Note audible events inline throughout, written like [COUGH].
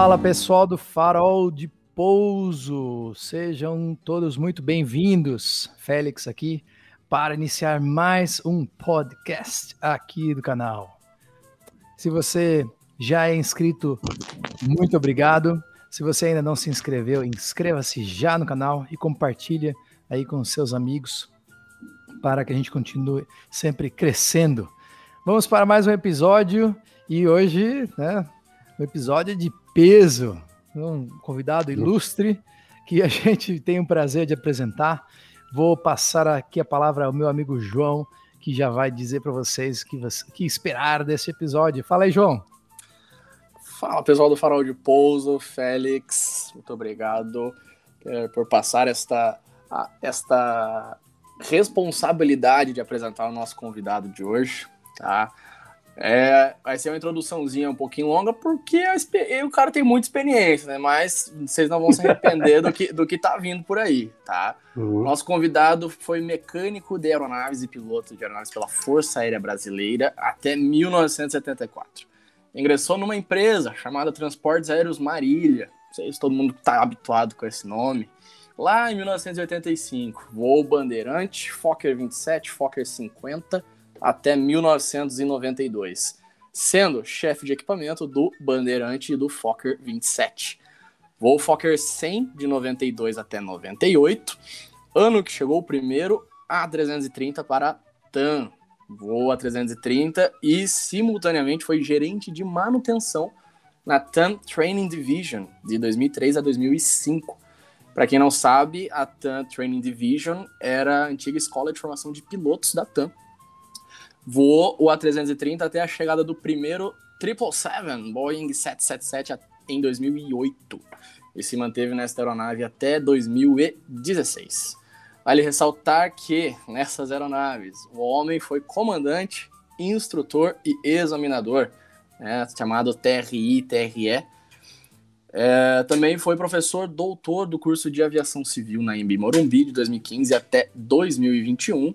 Fala pessoal do Farol de Pouso, sejam todos muito bem-vindos. Félix aqui para iniciar mais um podcast aqui do canal. Se você já é inscrito, muito obrigado. Se você ainda não se inscreveu, inscreva-se já no canal e compartilha aí com seus amigos para que a gente continue sempre crescendo. Vamos para mais um episódio e hoje, né, um episódio de peso, um convidado ilustre que a [LAUGHS] gente tem o prazer de apresentar. Vou passar aqui a palavra ao meu amigo João, que já vai dizer para vocês que, que esperar desse episódio. Fala aí, João. Fala, pessoal do Farol de Pouso, Félix, muito obrigado é, por passar esta, esta responsabilidade de apresentar o nosso convidado de hoje, tá? É, vai ser uma introduçãozinha um pouquinho longa, porque o cara tem muita experiência, né? Mas vocês não vão se arrepender do, que, do que tá vindo por aí, tá? Uhum. Nosso convidado foi mecânico de aeronaves e piloto de aeronaves pela Força Aérea Brasileira até 1974. Ingressou numa empresa chamada Transportes Aéreos Marília. Não sei se todo mundo tá habituado com esse nome. Lá em 1985, voo Bandeirante, Fokker 27, Fokker 50 até 1992, sendo chefe de equipamento do Bandeirante e do Fokker 27. Voo Fokker 100 de 92 até 98, ano que chegou o primeiro A330 para TAM. Voo A330 e simultaneamente foi gerente de manutenção na TAM Training Division de 2003 a 2005. Para quem não sabe, a TAM Training Division era a antiga escola de formação de pilotos da TAM, voou o A330 até a chegada do primeiro 777 Boeing 777 em 2008 e se manteve nesta aeronave até 2016. Vale ressaltar que nessas aeronaves o homem foi comandante, instrutor e examinador, né, chamado TRI, TRE. É, também foi professor doutor do curso de aviação civil na Embi Morumbi de 2015 até 2021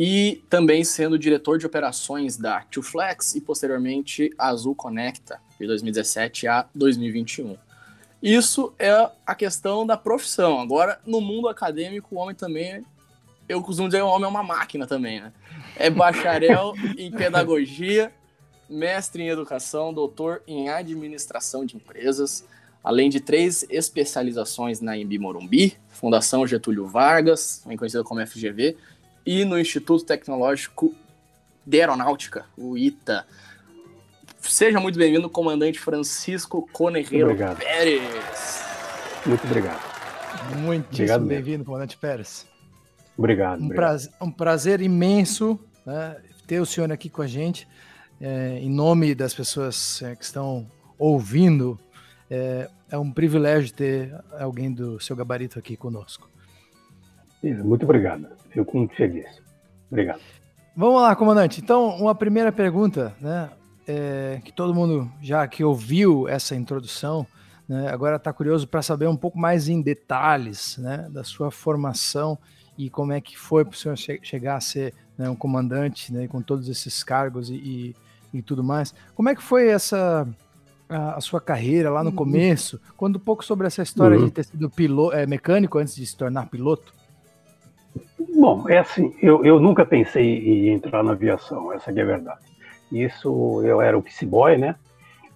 e também sendo diretor de operações da Flex e posteriormente Azul Conecta, de 2017 a 2021. Isso é a questão da profissão. Agora, no mundo acadêmico, o homem também, eu costumo dizer, o homem é uma máquina também, né? É bacharel [LAUGHS] em pedagogia, mestre em educação, doutor em administração de empresas, além de três especializações na Embi Morumbi, Fundação Getúlio Vargas, também conhecida como FGV, e no Instituto Tecnológico de Aeronáutica, o ITA. Seja muito bem-vindo, comandante Francisco Conerreiro Pérez. Muito obrigado. Muitíssimo bem-vindo, comandante Pérez. Obrigado. Um, obrigado. Prazer, um prazer imenso né, ter o senhor aqui com a gente. É, em nome das pessoas é, que estão ouvindo, é, é um privilégio ter alguém do seu gabarito aqui conosco. Muito obrigado. Fico muito feliz. Obrigado. Vamos lá, comandante. Então, uma primeira pergunta, né? É, que todo mundo já que ouviu essa introdução, né, agora está curioso para saber um pouco mais em detalhes, né, da sua formação e como é que foi para o senhor che chegar a ser né, um comandante, né, com todos esses cargos e, e, e, tudo mais. Como é que foi essa a, a sua carreira lá no uhum. começo? Conta um pouco sobre essa história uhum. de ter sido piloto, é, mecânico antes de se tornar piloto. Bom, é assim, eu, eu nunca pensei em entrar na aviação, essa é a verdade. Isso, eu era o boy, né,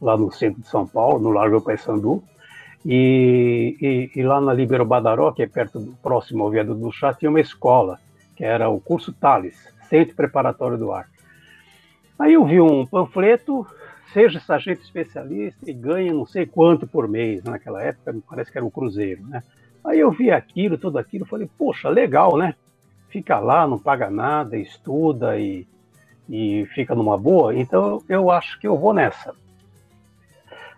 lá no centro de São Paulo, no Largo Paissandu, e, e, e, lá na Libero Badaró, que é perto do próximo ao viaduto do chá, tinha uma escola, que era o curso Thales, Centro Preparatório do Ar. Aí eu vi um panfleto, seja sargento especialista e ganha não sei quanto por mês, naquela época, parece que era um cruzeiro, né? Aí eu vi aquilo, tudo aquilo, falei, poxa, legal, né? Fica lá, não paga nada, estuda e, e fica numa boa, então eu acho que eu vou nessa.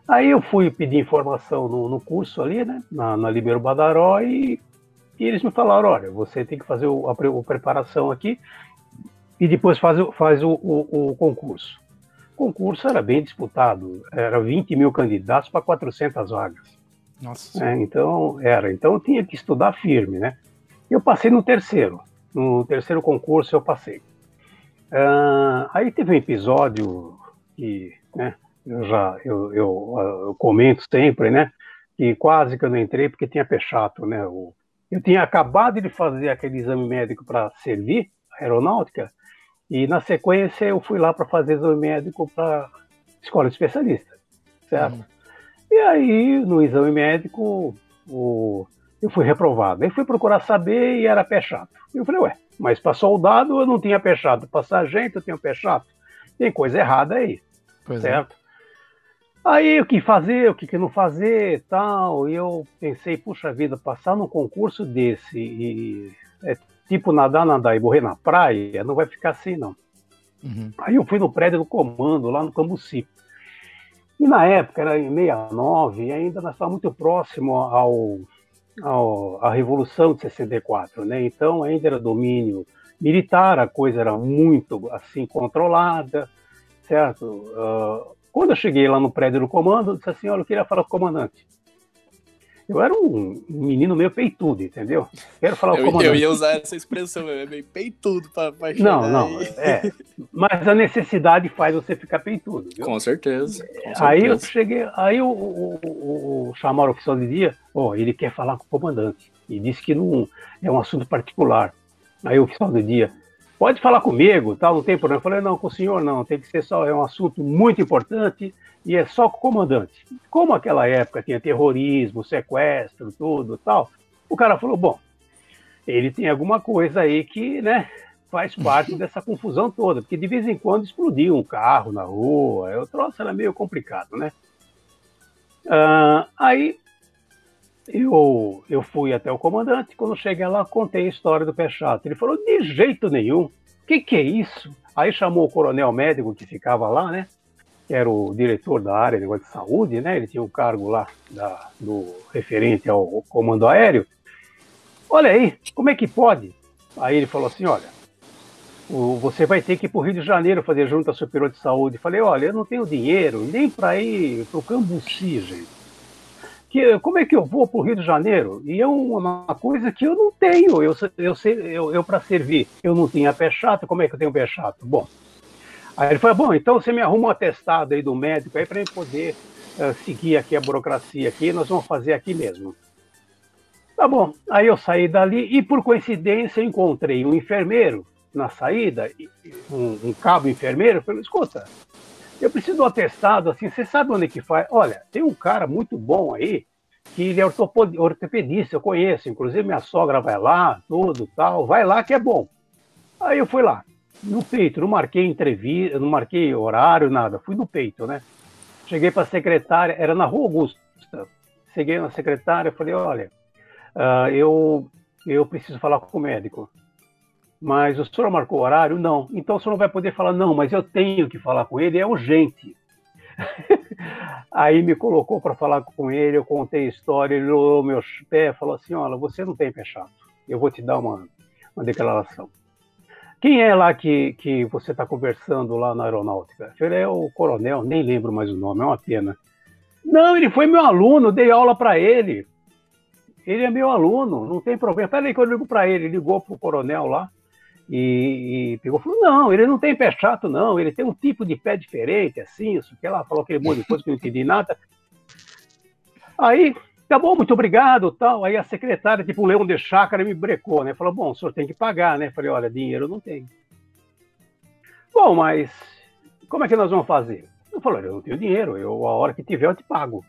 Aí eu fui pedir informação no, no curso ali, né, na, na Libero Badaró, e, e, eles me falaram, olha, você tem que fazer o, a, a preparação aqui e depois faz, faz o, o, o concurso. O concurso era bem disputado, era 20 mil candidatos para 400 vagas. Nossa. É, então, era. Então eu tinha que estudar firme, né? Eu passei no terceiro. No terceiro concurso eu passei. Uh, aí teve um episódio que, né, eu já eu, eu, eu, comento sempre, né? Que quase que eu não entrei porque tinha pechato, né? Eu, eu tinha acabado de fazer aquele exame médico para servir a aeronáutica e na sequência eu fui lá para fazer exame médico para escola de especialista, certo? Uhum. E aí no exame médico o, eu fui reprovado. Aí fui procurar saber e era pé chato. Eu falei, ué, mas para soldado eu não tinha pé chato, para sargento eu tinha pé chato. Tem coisa errada aí, pois é. certo? É. Aí o que fazer, o que, não fazer tal. E eu pensei, puxa vida, passar num concurso desse e é tipo nadar, nadar e morrer na praia, não vai ficar assim, não. Uhum. Aí eu fui no prédio do comando, lá no Cambuci. E na época, era em 69, e ainda nós estávamos muito próximo ao, ao, à Revolução de 64, né? Então ainda era domínio militar, a coisa era muito assim controlada, certo? Uh, quando eu cheguei lá no prédio do comando, eu disse assim, olha, eu queria falar com o comandante. Eu era um menino meio peitudo, entendeu? Quero falar eu, com o comandante. Eu ia usar essa expressão, é meio peitudo para Não, não, é. Mas a necessidade faz você ficar peitudo. Viu? Com certeza. Com certeza. Aí eu cheguei, aí o, o, o, o chamaram o oficial de dia, ó, oh, ele quer falar com o comandante. E disse que não é um assunto particular. Aí o oficial de dia, pode falar comigo, tal, não tem problema. Eu falei, não, com o senhor não, tem que ser só, é um assunto muito importante e é só com o comandante. Como aquela época tinha terrorismo, sequestro, tudo tal, o cara falou, bom, ele tem alguma coisa aí que, né, faz parte [LAUGHS] dessa confusão toda, porque de vez em quando explodia um carro na rua, o troço era meio complicado, né? Ah, aí eu, eu fui até o comandante, quando cheguei lá, contei a história do pé chato. Ele falou, de jeito nenhum, o que, que é isso? Aí chamou o coronel médico que ficava lá, né? Que era o diretor da área de saúde, né? Ele tinha um cargo lá da, do referente ao comando aéreo. Olha aí, como é que pode? Aí ele falou assim, olha, o, você vai ter que ir para o Rio de Janeiro fazer junta superior de saúde. Falei, olha, eu não tenho dinheiro nem para ir para o Cambuci, gente que como é que eu vou para o Rio de Janeiro? E é uma coisa que eu não tenho. Eu, eu, eu, eu para servir, eu não tinha pé chato. Como é que eu tenho pé chato? Bom, aí ele falou: bom, então você me arruma um atestado aí do médico aí para eu poder uh, seguir aqui a burocracia aqui. Nós vamos fazer aqui mesmo. Tá bom. Aí eu saí dali e por coincidência encontrei um enfermeiro na saída, um, um cabo enfermeiro. Falei: escuta, eu preciso de um atestado, assim, você sabe onde que faz? Olha, tem um cara muito bom aí, que ele é ortopedista, eu conheço, inclusive minha sogra vai lá, tudo tal, vai lá que é bom. Aí eu fui lá, no peito, não marquei entrevista, não marquei horário, nada, fui no peito, né? Cheguei para a secretária, era na Rua Augusta. Cheguei na secretária, falei, olha, uh, eu, eu preciso falar com o médico mas o senhor marcou horário? Não. Então o senhor não vai poder falar, não, mas eu tenho que falar com ele, é urgente. [LAUGHS] Aí me colocou para falar com ele, eu contei a história, ele olhou meus pés falou assim: Olha, você não tem pé chato, eu vou te dar uma, uma declaração. Quem é lá que, que você está conversando lá na aeronáutica? Ele é o coronel, nem lembro mais o nome, é uma pena. Não, ele foi meu aluno, dei aula para ele. Ele é meu aluno, não tem problema. Peraí que eu ligo para ele, ligou para o coronel lá e, e pegou falou: não, ele não tem pé chato, não, ele tem um tipo de pé diferente, assim, isso que ela falou aquele monte de coisa que eu não entendi nada. Aí, tá bom, muito obrigado, tal. Aí a secretária, tipo o leão de chácara, me brecou, né? Falou: bom, o senhor tem que pagar, né? Falei: olha, dinheiro não tenho. Bom, mas como é que nós vamos fazer? Eu falei: eu não tenho dinheiro, eu, a hora que tiver eu te pago.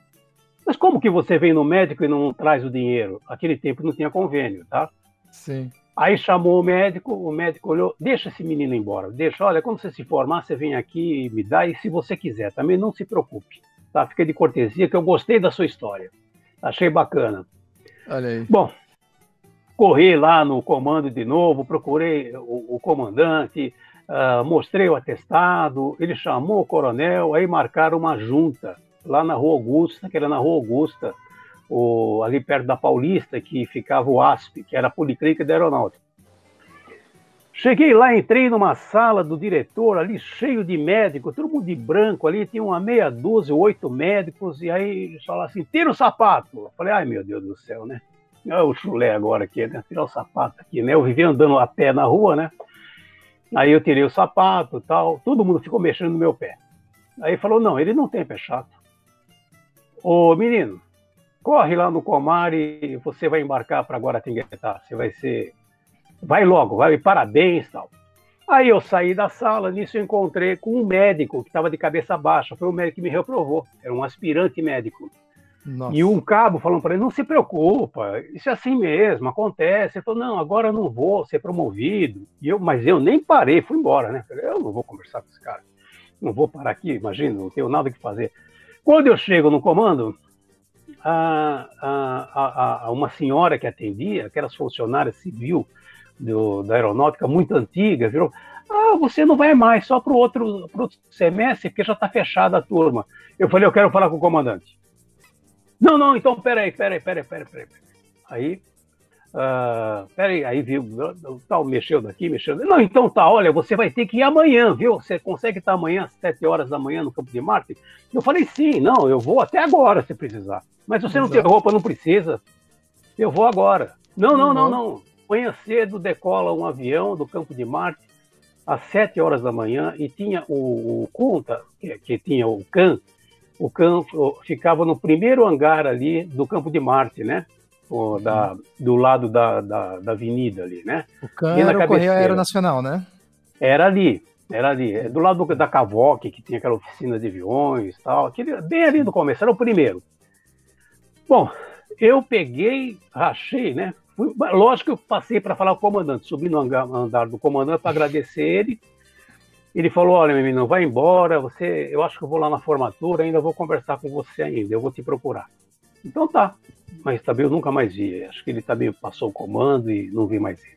Mas como que você vem no médico e não traz o dinheiro? Aquele tempo não tinha convênio, tá? Sim. Aí chamou o médico, o médico olhou, deixa esse menino embora, deixa, olha, quando você se formar, você vem aqui e me dá, e se você quiser, também não se preocupe, tá? Fica de cortesia, que eu gostei da sua história, achei bacana. Olha aí. Bom, corri lá no comando de novo, procurei o, o comandante, uh, mostrei o atestado, ele chamou o coronel, aí marcaram uma junta lá na Rua Augusta, que era na Rua Augusta, o, ali perto da Paulista, que ficava o ASP, que era a Policlínica da Aeronáutica. Cheguei lá, entrei numa sala do diretor ali, cheio de médicos, todo mundo de branco ali, tinha uma meia dúzia, oito médicos, e aí eles falaram assim, tira o sapato. Eu falei, ai meu Deus do céu, né? Olha o chulé agora aqui, né? Tirar o sapato aqui, né? Eu vivia andando a pé na rua, né? Aí eu tirei o sapato tal, todo mundo ficou mexendo no meu pé. Aí falou, não, ele não tem pé chato. Ô, menino, corre lá no Comar e você vai embarcar para Guaratinguetá. Você vai ser... Vai logo, vai, parabéns tal. Aí eu saí da sala, nisso eu encontrei com um médico que estava de cabeça baixa. Foi o médico que me reprovou. Era um aspirante médico. Nossa. E um cabo falando para ele: não se preocupa, isso é assim mesmo, acontece. Ele falou: não, agora eu não vou ser promovido. E eu, mas eu nem parei, fui embora, né? Falei, eu não vou conversar com esse cara, não vou parar aqui, imagina, não tenho nada que fazer. Quando eu chego no comando, a, a, a, uma senhora que atendia, aquelas funcionárias civil do, da aeronáutica muito antiga, virou: ah, você não vai mais, só para o outro, outro semestre, porque já está fechada a turma. Eu falei: eu quero falar com o comandante. Não, não, então peraí, peraí, peraí, peraí, peraí. Aí, uh, peraí, aí viu, tal, mexeu daqui, mexeu. Não, então tá, olha, você vai ter que ir amanhã, viu? Você consegue estar amanhã às sete horas da manhã no Campo de Marte? Eu falei, sim, não, eu vou até agora se precisar. Mas você não tem roupa, não precisa. Eu vou agora. Não, não, não, não. Amanhã cedo decola um avião do Campo de Marte às sete horas da manhã e tinha o, o Conta, que, que tinha o CAN, o campo ficava no primeiro hangar ali do Campo de Marte, né? O, da, do lado da, da, da, avenida ali, né? O CAN era o Correio Aeronacional, né? Era ali, era ali, é do lado da Cavoc, que tinha aquela oficina de aviões e tal, aquele, bem ali no começo, era o primeiro. Bom, eu peguei, rachei, né? Fui, lógico que eu passei para falar com o comandante, subi no andar do comandante para agradecer ele ele falou: Olha, menino, vai embora. Você, eu acho que eu vou lá na formatura, ainda vou conversar com você ainda. Eu vou te procurar. Então tá. Mas também eu nunca mais vi. Acho que ele também passou o comando e não vi mais ele.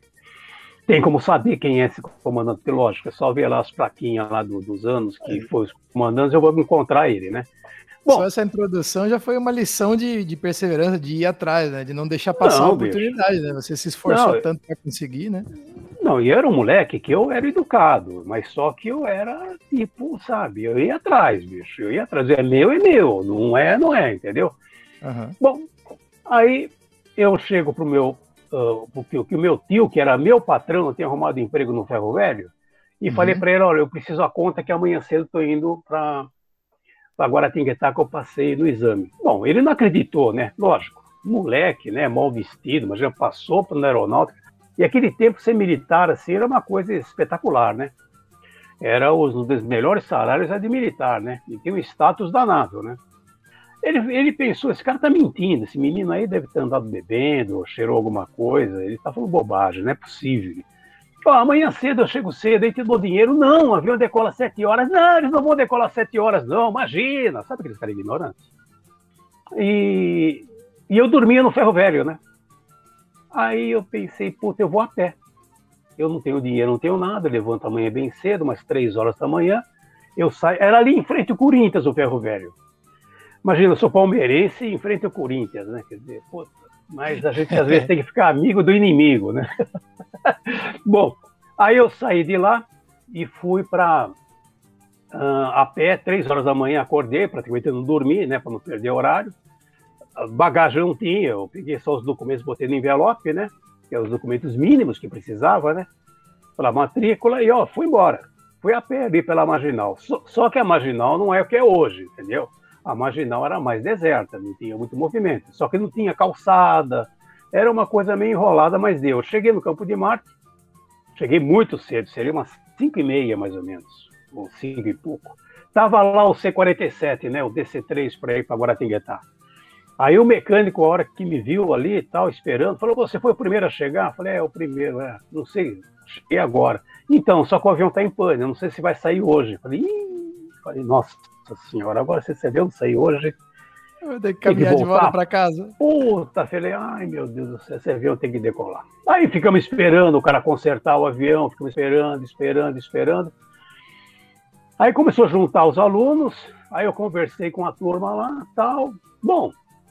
Tem como saber quem é esse comandante? Lógico, é só ver lá as plaquinhas lá do, dos anos que é. foi os comandantes, eu vou encontrar ele, né? Bom, só essa introdução já foi uma lição de, de perseverança, de ir atrás, né? De não deixar passar não, a oportunidade, bicho. né? Você se esforçou não, tanto para conseguir, né? Não, e era um moleque que eu era educado, mas só que eu era tipo, sabe, eu ia atrás, bicho, eu ia atrás, é meu, é meu, não é, não é, entendeu? Uhum. Bom, aí eu chego pro meu, uh, porque o meu tio, que era meu patrão, tinha arrumado emprego no Ferro Velho, e uhum. falei para ele, olha, eu preciso a conta que amanhã cedo estou indo para Guaratinguetá que eu passei no exame. Bom, ele não acreditou, né? Lógico, moleque, né? Mal vestido, mas já passou para aeronáutica. E aquele tempo ser militar assim era uma coisa espetacular, né? Era os, dos melhores salários de militar, né? E tem um status danado, né? Ele, ele pensou, esse cara tá mentindo, esse menino aí deve ter andado bebendo, cheirou alguma coisa, ele tá falando bobagem, não é possível. Ó, amanhã cedo eu chego cedo, aí te dou dinheiro. Não, o avião decola às sete horas. Não, eles não vão decolar às sete horas, não, imagina. Sabe aqueles caras ignorantes? E, e eu dormia no ferro velho, né? Aí eu pensei, puta, eu vou a pé. Eu não tenho dinheiro, não tenho nada, levanto amanhã bem cedo, umas três horas da manhã, eu saio. Era ali em frente ao Corinthians, o ferro velho. Imagina, eu sou palmeirense em frente ao Corinthians, né? Quer dizer, puta, mas a gente às vezes tem que ficar amigo do inimigo, né? [LAUGHS] Bom, aí eu saí de lá e fui para uh, a pé, três horas da manhã, acordei, praticamente não dormi, né, para não perder horário bagagem não tinha, eu peguei só os documentos, botei no envelope, né? Que é os documentos mínimos que precisava, né? Pela matrícula e ó, fui embora. Fui a pé ali pela marginal. Só, só, que a marginal não é o que é hoje, entendeu? A marginal era mais deserta, não tinha muito movimento. Só que não tinha calçada, era uma coisa meio enrolada, mas deu. cheguei no Campo de Marte, cheguei muito cedo, seria umas 5 e meia mais ou menos, ou 5 e pouco. Tava lá o C-47, né? O DC-3 para ir para Guaratinguetá. Aí o mecânico, a hora que me viu ali e tal, esperando, falou: Você foi o primeiro a chegar? Eu falei: É, o primeiro, é. Não sei, cheguei agora. Então, só que o avião está em pane, não sei se vai sair hoje. Eu falei: Ih! falei: Nossa senhora, agora você sabia não sair hoje. Eu vou ter que caminhar de volta para casa. Puta, falei, ai meu Deus do céu, esse avião tem que decolar. Aí ficamos esperando o cara consertar o avião, ficamos esperando, esperando, esperando. Aí começou a juntar os alunos, aí eu conversei com a turma lá, tal. Bom,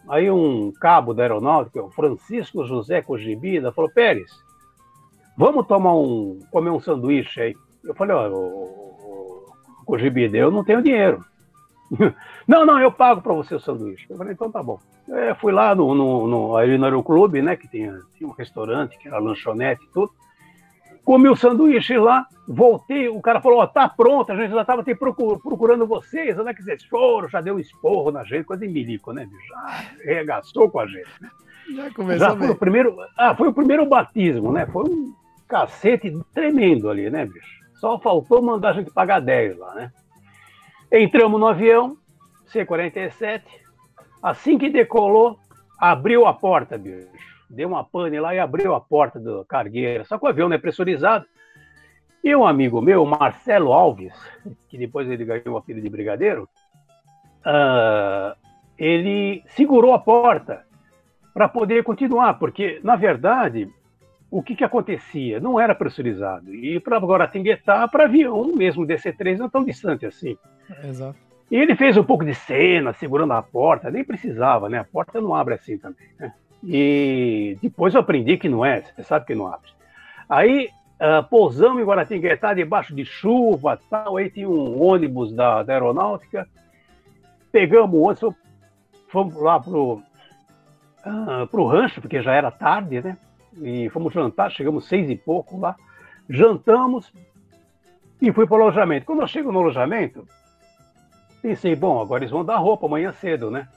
Aí um cabo da aeronáutica, o Francisco José Cogibida, falou, Pérez, vamos tomar um, comer um sanduíche aí. Eu falei, ó, oh, Cogibida, eu não tenho dinheiro. [LAUGHS] não, não, eu pago para você o sanduíche. Eu falei, então tá bom. Eu fui lá no, no, no, ali no Aeroclube, né, que tinha, tinha um restaurante, que era lanchonete e tudo. comi o sanduíche lá, voltei, o cara falou, ó, oh, tá pronto, a gente já estava procurando vocês, onde é que vocês foram? Já deu um esporro na gente, coisa em milico, né, Já arregaçou com a gente, né? Já começou já foi o primeiro, ah, foi o primeiro batismo, né? Foi um cacete tremendo ali, né, bicho? Só faltou mandar a gente pagar 10 lá, né? Entramos no avião, C-47, assim que decolou, abriu a porta, bicho. Deu uma pane lá e abriu a porta do cargueira. Só que o avião não é pressurizado. E um amigo meu, Marcelo Alves, que depois ele ganhou o apelido de brigadeiro, uh, ele segurou a porta para poder continuar, porque, na verdade, o que, que acontecia? Não era pressurizado. E para Guaratinguetá, para avião, mesmo DC-3, não é tão distante assim. Exato. E ele fez um pouco de cena, segurando a porta, nem precisava, né? A porta não abre assim também, né? E depois eu aprendi que não é, você sabe que não abre. Aí uh, pousamos em Guaratinguetá, debaixo de chuva tal, aí tinha um ônibus da, da aeronáutica, pegamos o ônibus, fomos lá pro, uh, pro rancho, porque já era tarde, né? E fomos jantar, chegamos seis e pouco lá, jantamos e fui para o alojamento. Quando eu chego no alojamento, Pensei, bom, agora eles vão dar roupa amanhã cedo, né?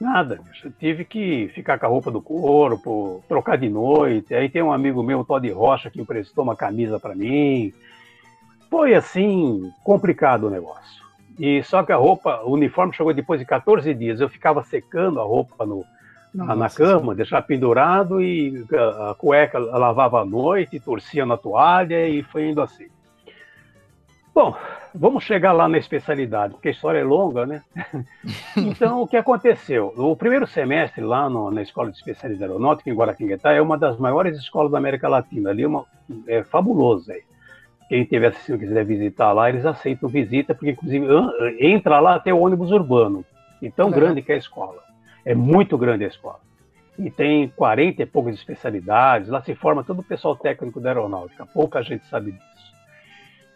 Nada, eu tive que ficar com a roupa do corpo, trocar de noite. Aí tem um amigo meu, o Todd Rocha, que emprestou uma camisa para mim. Foi assim, complicado o negócio. E só que a roupa, o uniforme chegou depois de 14 dias. Eu ficava secando a roupa no, na, na, cama, deixava pendurado e a, a cueca lavava à noite, torcia na toalha e foi indo assim. Bom, vamos chegar lá na especialidade, porque a história é longa, né? [LAUGHS] então, o que aconteceu? O primeiro semestre lá no, na Escola de Especialidade Aeronáutica, em Guaratinguetá, é uma das maiores escolas da América Latina. Ali é, uma, é fabuloso. Aí. Quem tiver assistindo, quiser visitar lá, eles aceitam visita, porque, inclusive, entra lá até o ônibus urbano. E tão grande que é a escola. É muito grande a escola. E tem 40 e poucas especialidades. Lá se forma todo o pessoal técnico da aeronáutica. Pouca gente sabe disso.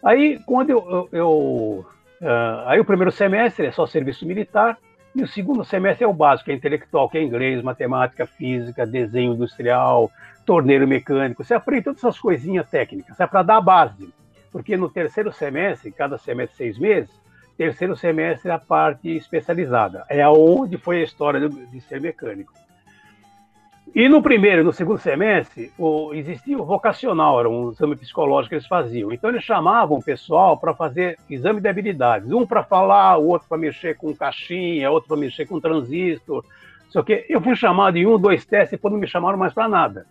Aí, quando eu, eu, eu uh, aí o primeiro semestre é só serviço militar e o segundo semestre é o básico, é intelectual, que é inglês, matemática, física, desenho industrial, torneiro mecânico. Você aprende todas essas coisinhas técnicas, é para dar a base. Porque no terceiro semestre, cada semestre seis meses, terceiro semestre a parte especializada. É aonde foi a história de, de ser mecânico. E no primeiro e no segundo semestre, o, existia o vocacional, era um exame psicológico que eles faziam. Então, eles chamavam o pessoal para fazer exame de habilidades. Um para falar, o outro para mexer com caixinha, outro para mexer com transistor. Só que eu fui chamado em um, dois testes e depois não me chamaram mais para nada.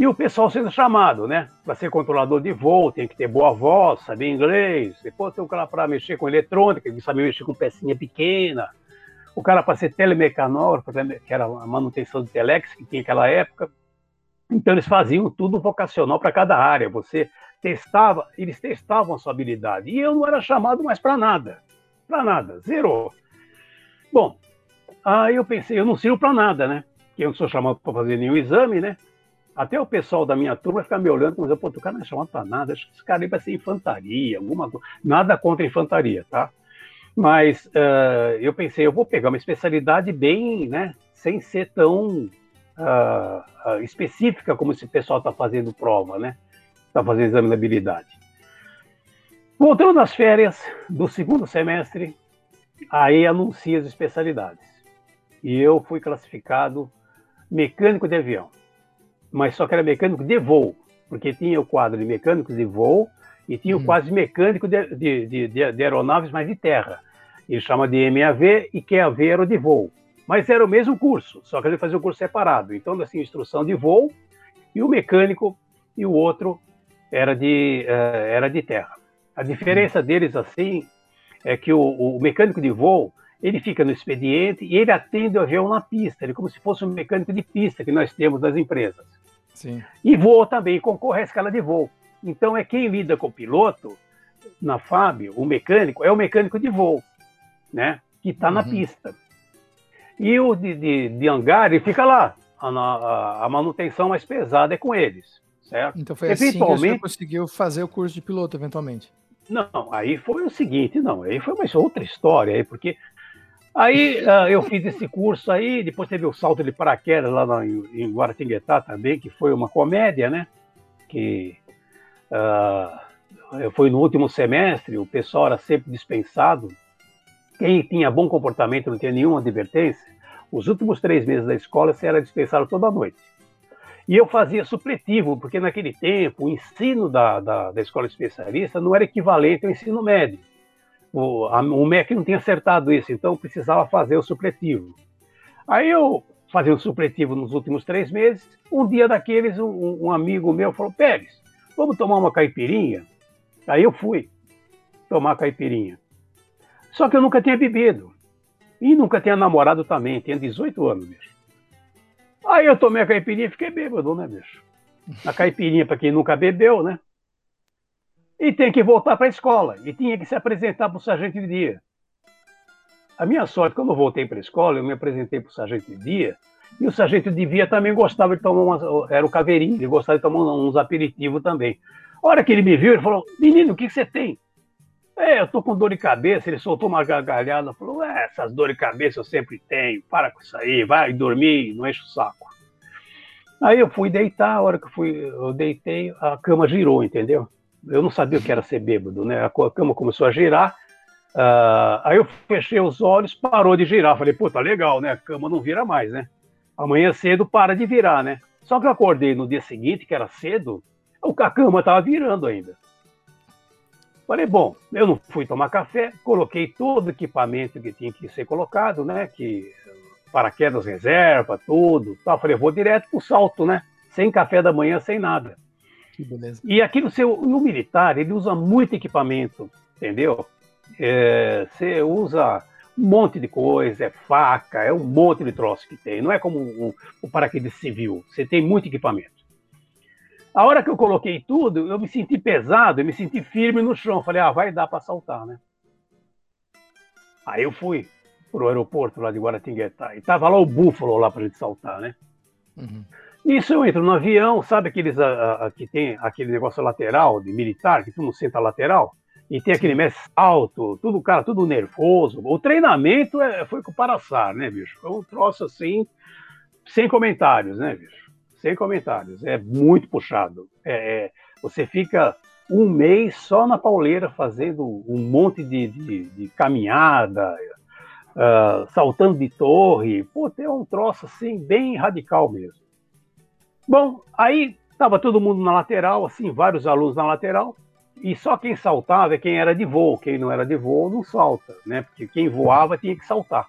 E o pessoal sendo chamado, né? Para ser controlador de voo, tem que ter boa voz, saber inglês. Depois tem o cara para mexer com eletrônica, que saber mexer com pecinha pequena o cara para ser telemecanógrafo, que era a manutenção de telex que tinha naquela época. Então eles faziam tudo vocacional para cada área. Você testava, eles testavam a sua habilidade. E eu não era chamado mais para nada. Para nada, zerou. Bom, aí eu pensei, eu não sirvo para nada, né? Que eu não sou chamado para fazer nenhum exame, né? Até o pessoal da minha turma ficar me olhando, mas eu, pô, o cara não é chamado para nada, acho que esse cara aí vai ser infantaria, alguma coisa. Nada contra infantaria, tá? Mas uh, eu pensei, eu vou pegar uma especialidade bem, né, sem ser tão uh, específica como esse pessoal está fazendo prova, né? Está fazendo exame de habilidade. Voltando nas férias do segundo semestre, aí anuncia as especialidades. E eu fui classificado mecânico de avião, mas só que era mecânico de voo, porque tinha o quadro de mecânicos de voo e tinha o hum. quase mecânico de, de, de, de, aeronaves, mas de terra. Ele chama de MAV e QAV era o de voo. Mas era o mesmo curso, só que ele fazia o curso separado. Então, assim, instrução de voo e o mecânico e o outro era de, uh, era de terra. A diferença hum. deles, assim, é que o, o, mecânico de voo, ele fica no expediente e ele atende o avião na pista, ele é como se fosse um mecânico de pista que nós temos das empresas. Sim. E voa também, concorre à escala de voo. Então, é quem lida com o piloto, na FAB, o mecânico, é o mecânico de voo, né? Que está uhum. na pista. E o de, de, de hangar, ele fica lá. A, a, a, manutenção mais pesada é com eles, certo? Então foi assim que você conseguiu fazer o curso de piloto, eventualmente? Não, aí foi o seguinte, não, aí foi uma outra história, aí, porque aí uh, eu fiz esse curso aí, depois teve o salto de paraquedas lá em Guaratinguetá também, que foi uma comédia, né? que uh, foi no último semestre, o pessoal era sempre dispensado. Quem tinha bom comportamento não tinha nenhuma advertência. Os últimos três meses da escola você era dispensado toda noite. E eu fazia supletivo, porque naquele tempo o ensino da, da, da escola especialista não era equivalente ao ensino médio. O, a, o MEC não tinha acertado isso, então precisava fazer o supletivo. Aí eu fazia o supletivo nos últimos três meses. Um dia daqueles, um, um amigo meu falou: Pérez, vamos tomar uma caipirinha? Aí eu fui tomar caipirinha. Só que eu nunca tinha bebido. E nunca tinha namorado também, tinha 18 anos, bicho. Aí eu tomei a caipirinha e fiquei bêbado, né, bicho? A caipirinha, para quem nunca bebeu, né? E tem que voltar para a escola. E tinha que se apresentar para o sargento de dia. A minha sorte, quando eu voltei para a escola, eu me apresentei para o sargento de dia. E o sargento de dia também gostava de tomar umas, Era o caveirinho, ele gostava de tomar uns aperitivos também. A hora que ele me viu, ele falou: Menino, o que você tem? É, eu tô com dor de cabeça. Ele soltou uma gargalhada, falou: É, essas dores de cabeça eu sempre tenho. Para com isso aí, vai dormir, não enche o saco. Aí eu fui deitar, a hora que eu, fui, eu deitei, a cama girou, entendeu? Eu não sabia o que era ser bêbado, né? A cama começou a girar. Uh, aí eu fechei os olhos, parou de girar. Falei, pô, tá legal, né? A cama não vira mais, né? Amanhã cedo para de virar, né? Só que eu acordei no dia seguinte, que era cedo, a cama tava virando ainda. Falei, bom, eu não fui tomar café, coloquei todo o equipamento que tinha que ser colocado, né? Que paraquedas reserva, tudo. Tal. Falei, vou direto pro salto, né? Sem café da manhã, sem nada. Que beleza. E aqui no seu no militar, ele usa muito equipamento, entendeu? É, você usa um monte de coisa, é faca, é um monte de troço que tem. Não é como o, o paraquedas civil. Você tem muito equipamento. A hora que eu coloquei tudo, eu me senti pesado, eu me senti firme no chão. Falei, ah, vai dar para saltar, né? Aí eu fui pro aeroporto lá de Guaratinguetá. E tava lá o búfalo lá para gente saltar, né? Uhum. Isso eu entro no avião, sabe aqueles a, a, que tem aquele negócio lateral de militar, que tu não senta lateral? E tem aquele mestre alto, tudo, cara, tudo nervoso. O treinamento é, foi com o Paraçar, né, bicho? Foi um troço assim, sem comentários, né, bicho? sem comentários. É muito puxado. É, é, você fica um mês só na pauleira fazendo um monte de, de, de caminhada, uh, saltando de torre. Pô, tem um troço assim bem radical mesmo. Bom, aí estava todo mundo na lateral, assim, vários alunos na lateral, e só quem saltava é quem era de voo, quem não era de voo não salta, né? Porque quem voava tinha que saltar.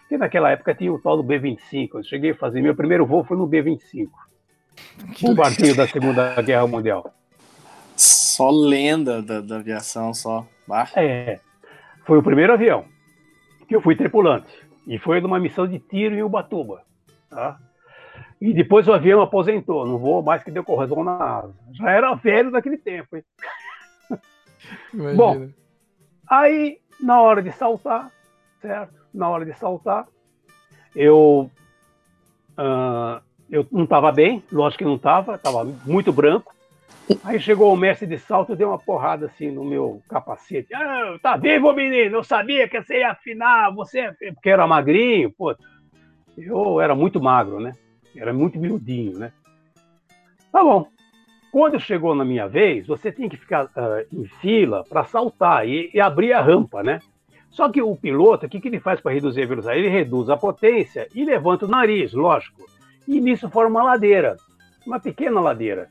Porque naquela época tinha o tal do B-25. Eu cheguei a fazer, meu primeiro voo foi no B-25. Bombardeio da Segunda Guerra Mundial. Só lenda da, da aviação, só. Bah. É. Foi o primeiro avião que eu fui tripulante. E foi numa missão de tiro em Ubatuba. Tá? E depois o avião aposentou, não voou mais que deu corrosão na asa. Já era velho daquele tempo, hein? [LAUGHS] Bom, aí na hora de saltar, certo? na hora de saltar. Eu, uh, eu não estava bem, lógico que não estava, estava muito branco. Aí chegou o mestre de salto, deu uma porrada assim no meu capacete. Ah, tá vivo, menino? Eu sabia que você ia afinar, você. É porque era magrinho, pô. Eu era muito magro, né? Era muito miudinho, né? Tá bom. Quando chegou na minha vez, você tinha que ficar uh, em fila para saltar e, e abrir a rampa, né? Só que o piloto, o que, que ele faz para reduzir a velocidade? Ele reduz a potência e levanta o nariz, lógico. E nisso forma uma ladeira, uma pequena ladeira.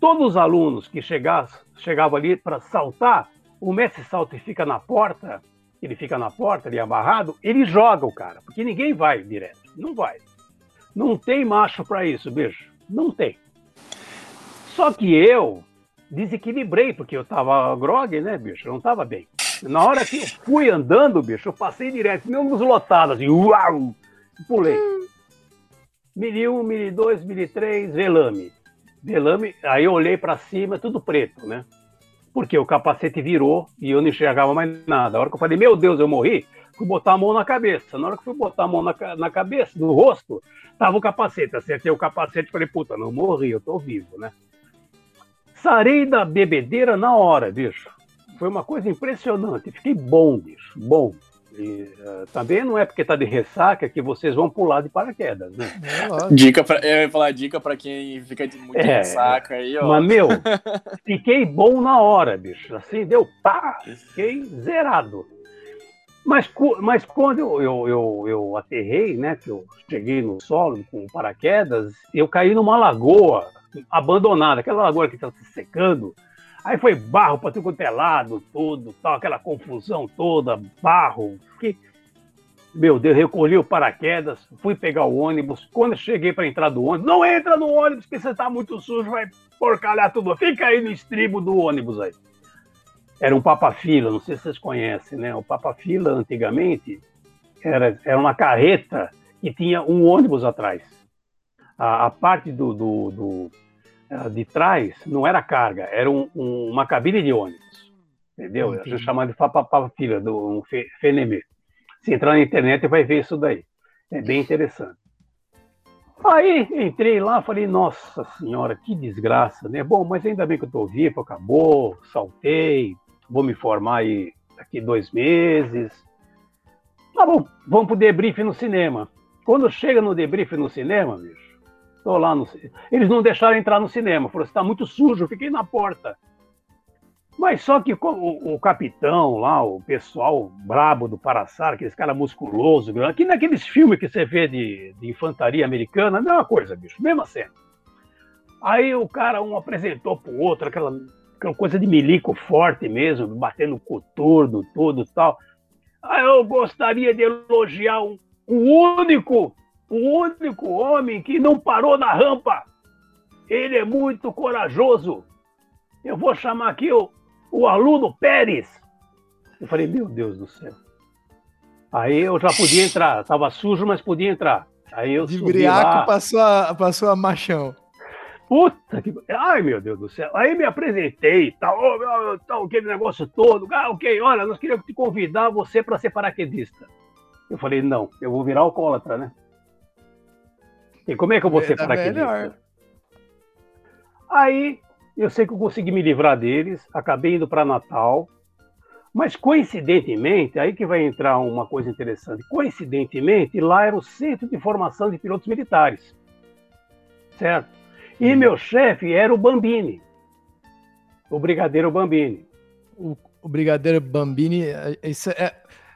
Todos os alunos que chegassem, chegavam ali para saltar, o mestre salta e fica na porta, ele fica na porta ali amarrado, ele joga o cara, porque ninguém vai direto, não vai. Não tem macho para isso, bicho, não tem. Só que eu desequilibrei, porque eu tava grog, né, bicho, eu não tava bem. Na hora que eu fui andando, bicho, eu passei direto, mesmo nos lotados, assim, uau! Pulei. Mili 1, mili 2, mili 3, velame. Velame, aí eu olhei para cima, tudo preto, né? Porque o capacete virou e eu não enxergava mais nada. A hora que eu falei, meu Deus, eu morri, fui botar a mão na cabeça. Na hora que fui botar a mão na, na cabeça, no rosto, tava o capacete. Acertei o capacete e falei, puta, não morri, eu tô vivo, né? Sarei da bebedeira na hora, bicho. Foi uma coisa impressionante. Fiquei bom, bicho, bom. E, uh, também não é porque tá de ressaca que vocês vão pular de paraquedas, né? É, dica pra, eu ia falar dica para quem fica de muito é, ressaca aí, ó. Mas, meu, [LAUGHS] fiquei bom na hora, bicho. Assim, deu pá, fiquei zerado. Mas, mas quando eu, eu, eu, eu aterrei, né, que eu cheguei no solo com paraquedas, eu caí numa lagoa abandonada, aquela lagoa que está se secando, Aí foi barro para tudo quanto é lado, tudo, tal, aquela confusão toda, barro. Meu Deus, recolhi o paraquedas, fui pegar o ônibus. Quando eu cheguei para entrar do ônibus, não entra no ônibus, que você está muito sujo, vai porcalhar tudo. Fica aí no estribo do ônibus aí. Era um papa-fila, não sei se vocês conhecem, né? O papa-fila, antigamente, era, era uma carreta que tinha um ônibus atrás. A, a parte do, do, do de trás não era carga, era um, um, uma cabine de ônibus. Entendeu? A gente chama de fila, do um FNM. Se entrar na internet, vai ver isso daí. É bem interessante. Aí entrei lá, falei, nossa senhora, que desgraça, né? Bom, mas ainda bem que eu tô vivo, acabou, saltei, vou me formar aí daqui dois meses. Tá bom, vamos pro debrief no cinema. Quando chega no debrief no cinema, bicho, Tô lá no... Eles não deixaram entrar no cinema. Falou: está muito sujo, fiquei na porta. Mas só que o, o, capitão lá, o pessoal brabo do Paraçar, aqueles cara musculoso, aqui naqueles filmes que você vê de, de infantaria americana, a mesma coisa, bicho, mesma cena. Aí o cara um apresentou pro outro, aquela, aquela coisa de milico forte mesmo, batendo coturno, tudo tal. Aí eu gostaria de elogiar um, um único o único homem que não parou na rampa. Ele é muito corajoso. Eu vou chamar aqui o, o aluno Pérez. Eu falei, meu Deus do céu. Aí eu já podia entrar. Tava sujo, mas podia entrar. Aí eu De briaco passou a, passou a machão. Puta que. Ai, meu Deus do céu. Aí me apresentei, tal, tal aquele negócio todo. Ah, ok, olha, nós queríamos te convidar você para ser paraquedista. Eu falei, não, eu vou virar alcoólatra, né? E como é que eu vou ser paraquedista? Aí eu sei que eu consegui me livrar deles, acabei indo para Natal, mas coincidentemente, aí que vai entrar uma coisa interessante. Coincidentemente, lá era o centro de formação de pilotos militares, certo? E hum. meu chefe era o Bambini, o Brigadeiro Bambini. O, o Brigadeiro Bambini, é, isso é,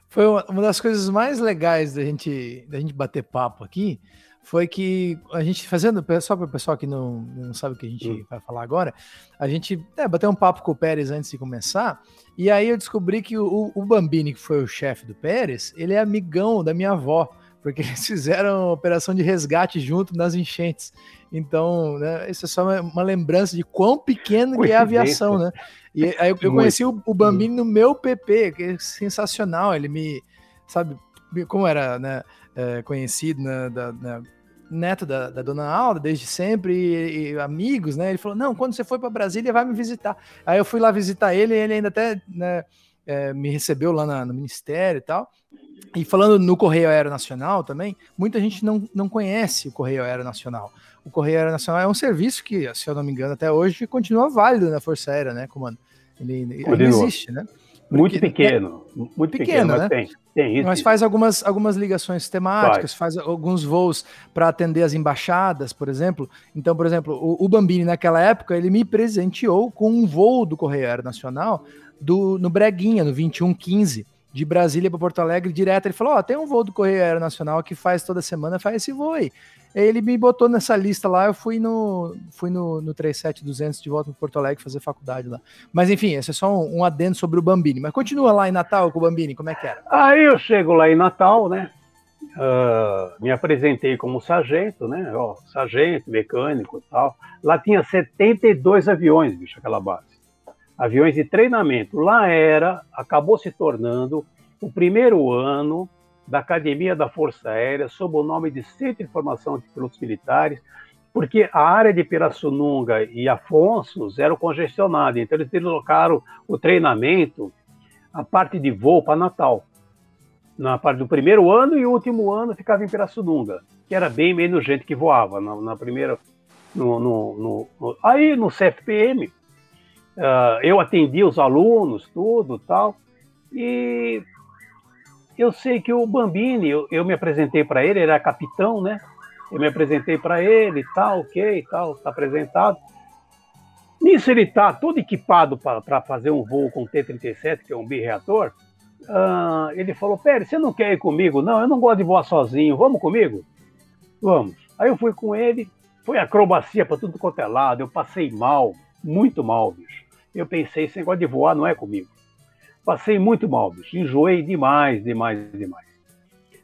foi uma das coisas mais legais da gente, da gente bater papo aqui, foi que a gente fazendo, só para o pessoal que não, não sabe o que a gente hum. vai falar agora, a gente é, bateu um papo com o Pérez antes de começar, e aí eu descobri que o, o Bambini, que foi o chefe do Pérez, ele é amigão da minha avó, porque [LAUGHS] eles fizeram operação de resgate junto nas enchentes. Então, né, isso é só uma, uma lembrança de quão pequeno que é a aviação, né? E aí eu, eu conheci o, o Bambini no meu PP, que é sensacional, ele me, sabe, como era, né? é, conhecido, né, da, né, neto da, da, dona Alda desde sempre, e, e, amigos, né? Ele falou: Não, quando você for para Brasília, vai me visitar. Aí eu fui lá visitar ele, e ele ainda até né, é, me recebeu lá na, no ministério e tal. E falando no Correio Aeronacional também, muita gente não, não conhece o Correio Aeronacional. O Correio Aeronacional é um serviço que, se eu não me engano, até hoje continua válido na Força Aérea, né, comando? Ele, ele existe, né? Muito pequeno, é, muito pequeno, pequeno, né? Tem, tem isso, mas faz algumas, algumas ligações temáticas, faz, faz alguns voos para atender as embaixadas, por exemplo. Então, por exemplo, o, o, Bambini, naquela época, ele me presenteou com um voo do Correio Aéreo Nacional do, no Breguinha, no 2115, de Brasília para Porto Alegre, direto. Ele falou: Ó, oh, tem um voo do Correio Aéreo Nacional que faz toda semana, faz esse voo aí. Ele me botou nessa lista lá, eu fui no, fui no, no 37200 de volta para Porto Alegre fazer faculdade lá. Mas enfim, esse é só um, um, adendo sobre o Bambini. Mas continua lá em Natal com o Bambini, como é que era? Aí eu chego lá em Natal, né? Uh, me apresentei como sargento, né? Ó, sargento, mecânico e tal. Lá tinha 72 aviões, bicho, aquela base. Aviões de treinamento. Lá era, acabou se tornando o primeiro ano da Academia da Força Aérea, sob o nome de Centro de Formação de Pilotos Militares, porque a área de Pirassununga e Afonso eram congestionadas, então eles deslocaram o treinamento, a parte de voo para Natal. Na parte do primeiro ano e o último ano ficava em Pirassununga, que era bem menos gente que voava na, na primeira. No, no, no, aí no CFPM, uh, ah, eu atendi os alunos, tudo tal, e eu sei que o Bambini, eu, eu me apresentei para ele, ele era capitão, né? Eu me apresentei para ele, tal, ok, tal, tá apresentado. Nisso ele tá todo equipado para fazer um voo com T-37, que é um bireator. Uh, ele falou, Pérez, você não quer ir comigo? Não, eu não gosto de voar sozinho, vamos comigo? Vamos. Aí eu fui com ele, foi acrobacia para tudo quanto é lado, eu passei mal, muito mal, bicho. Eu pensei, esse negócio de voar não é comigo. Passei muito mal, bicho. Enjoei demais, demais, demais.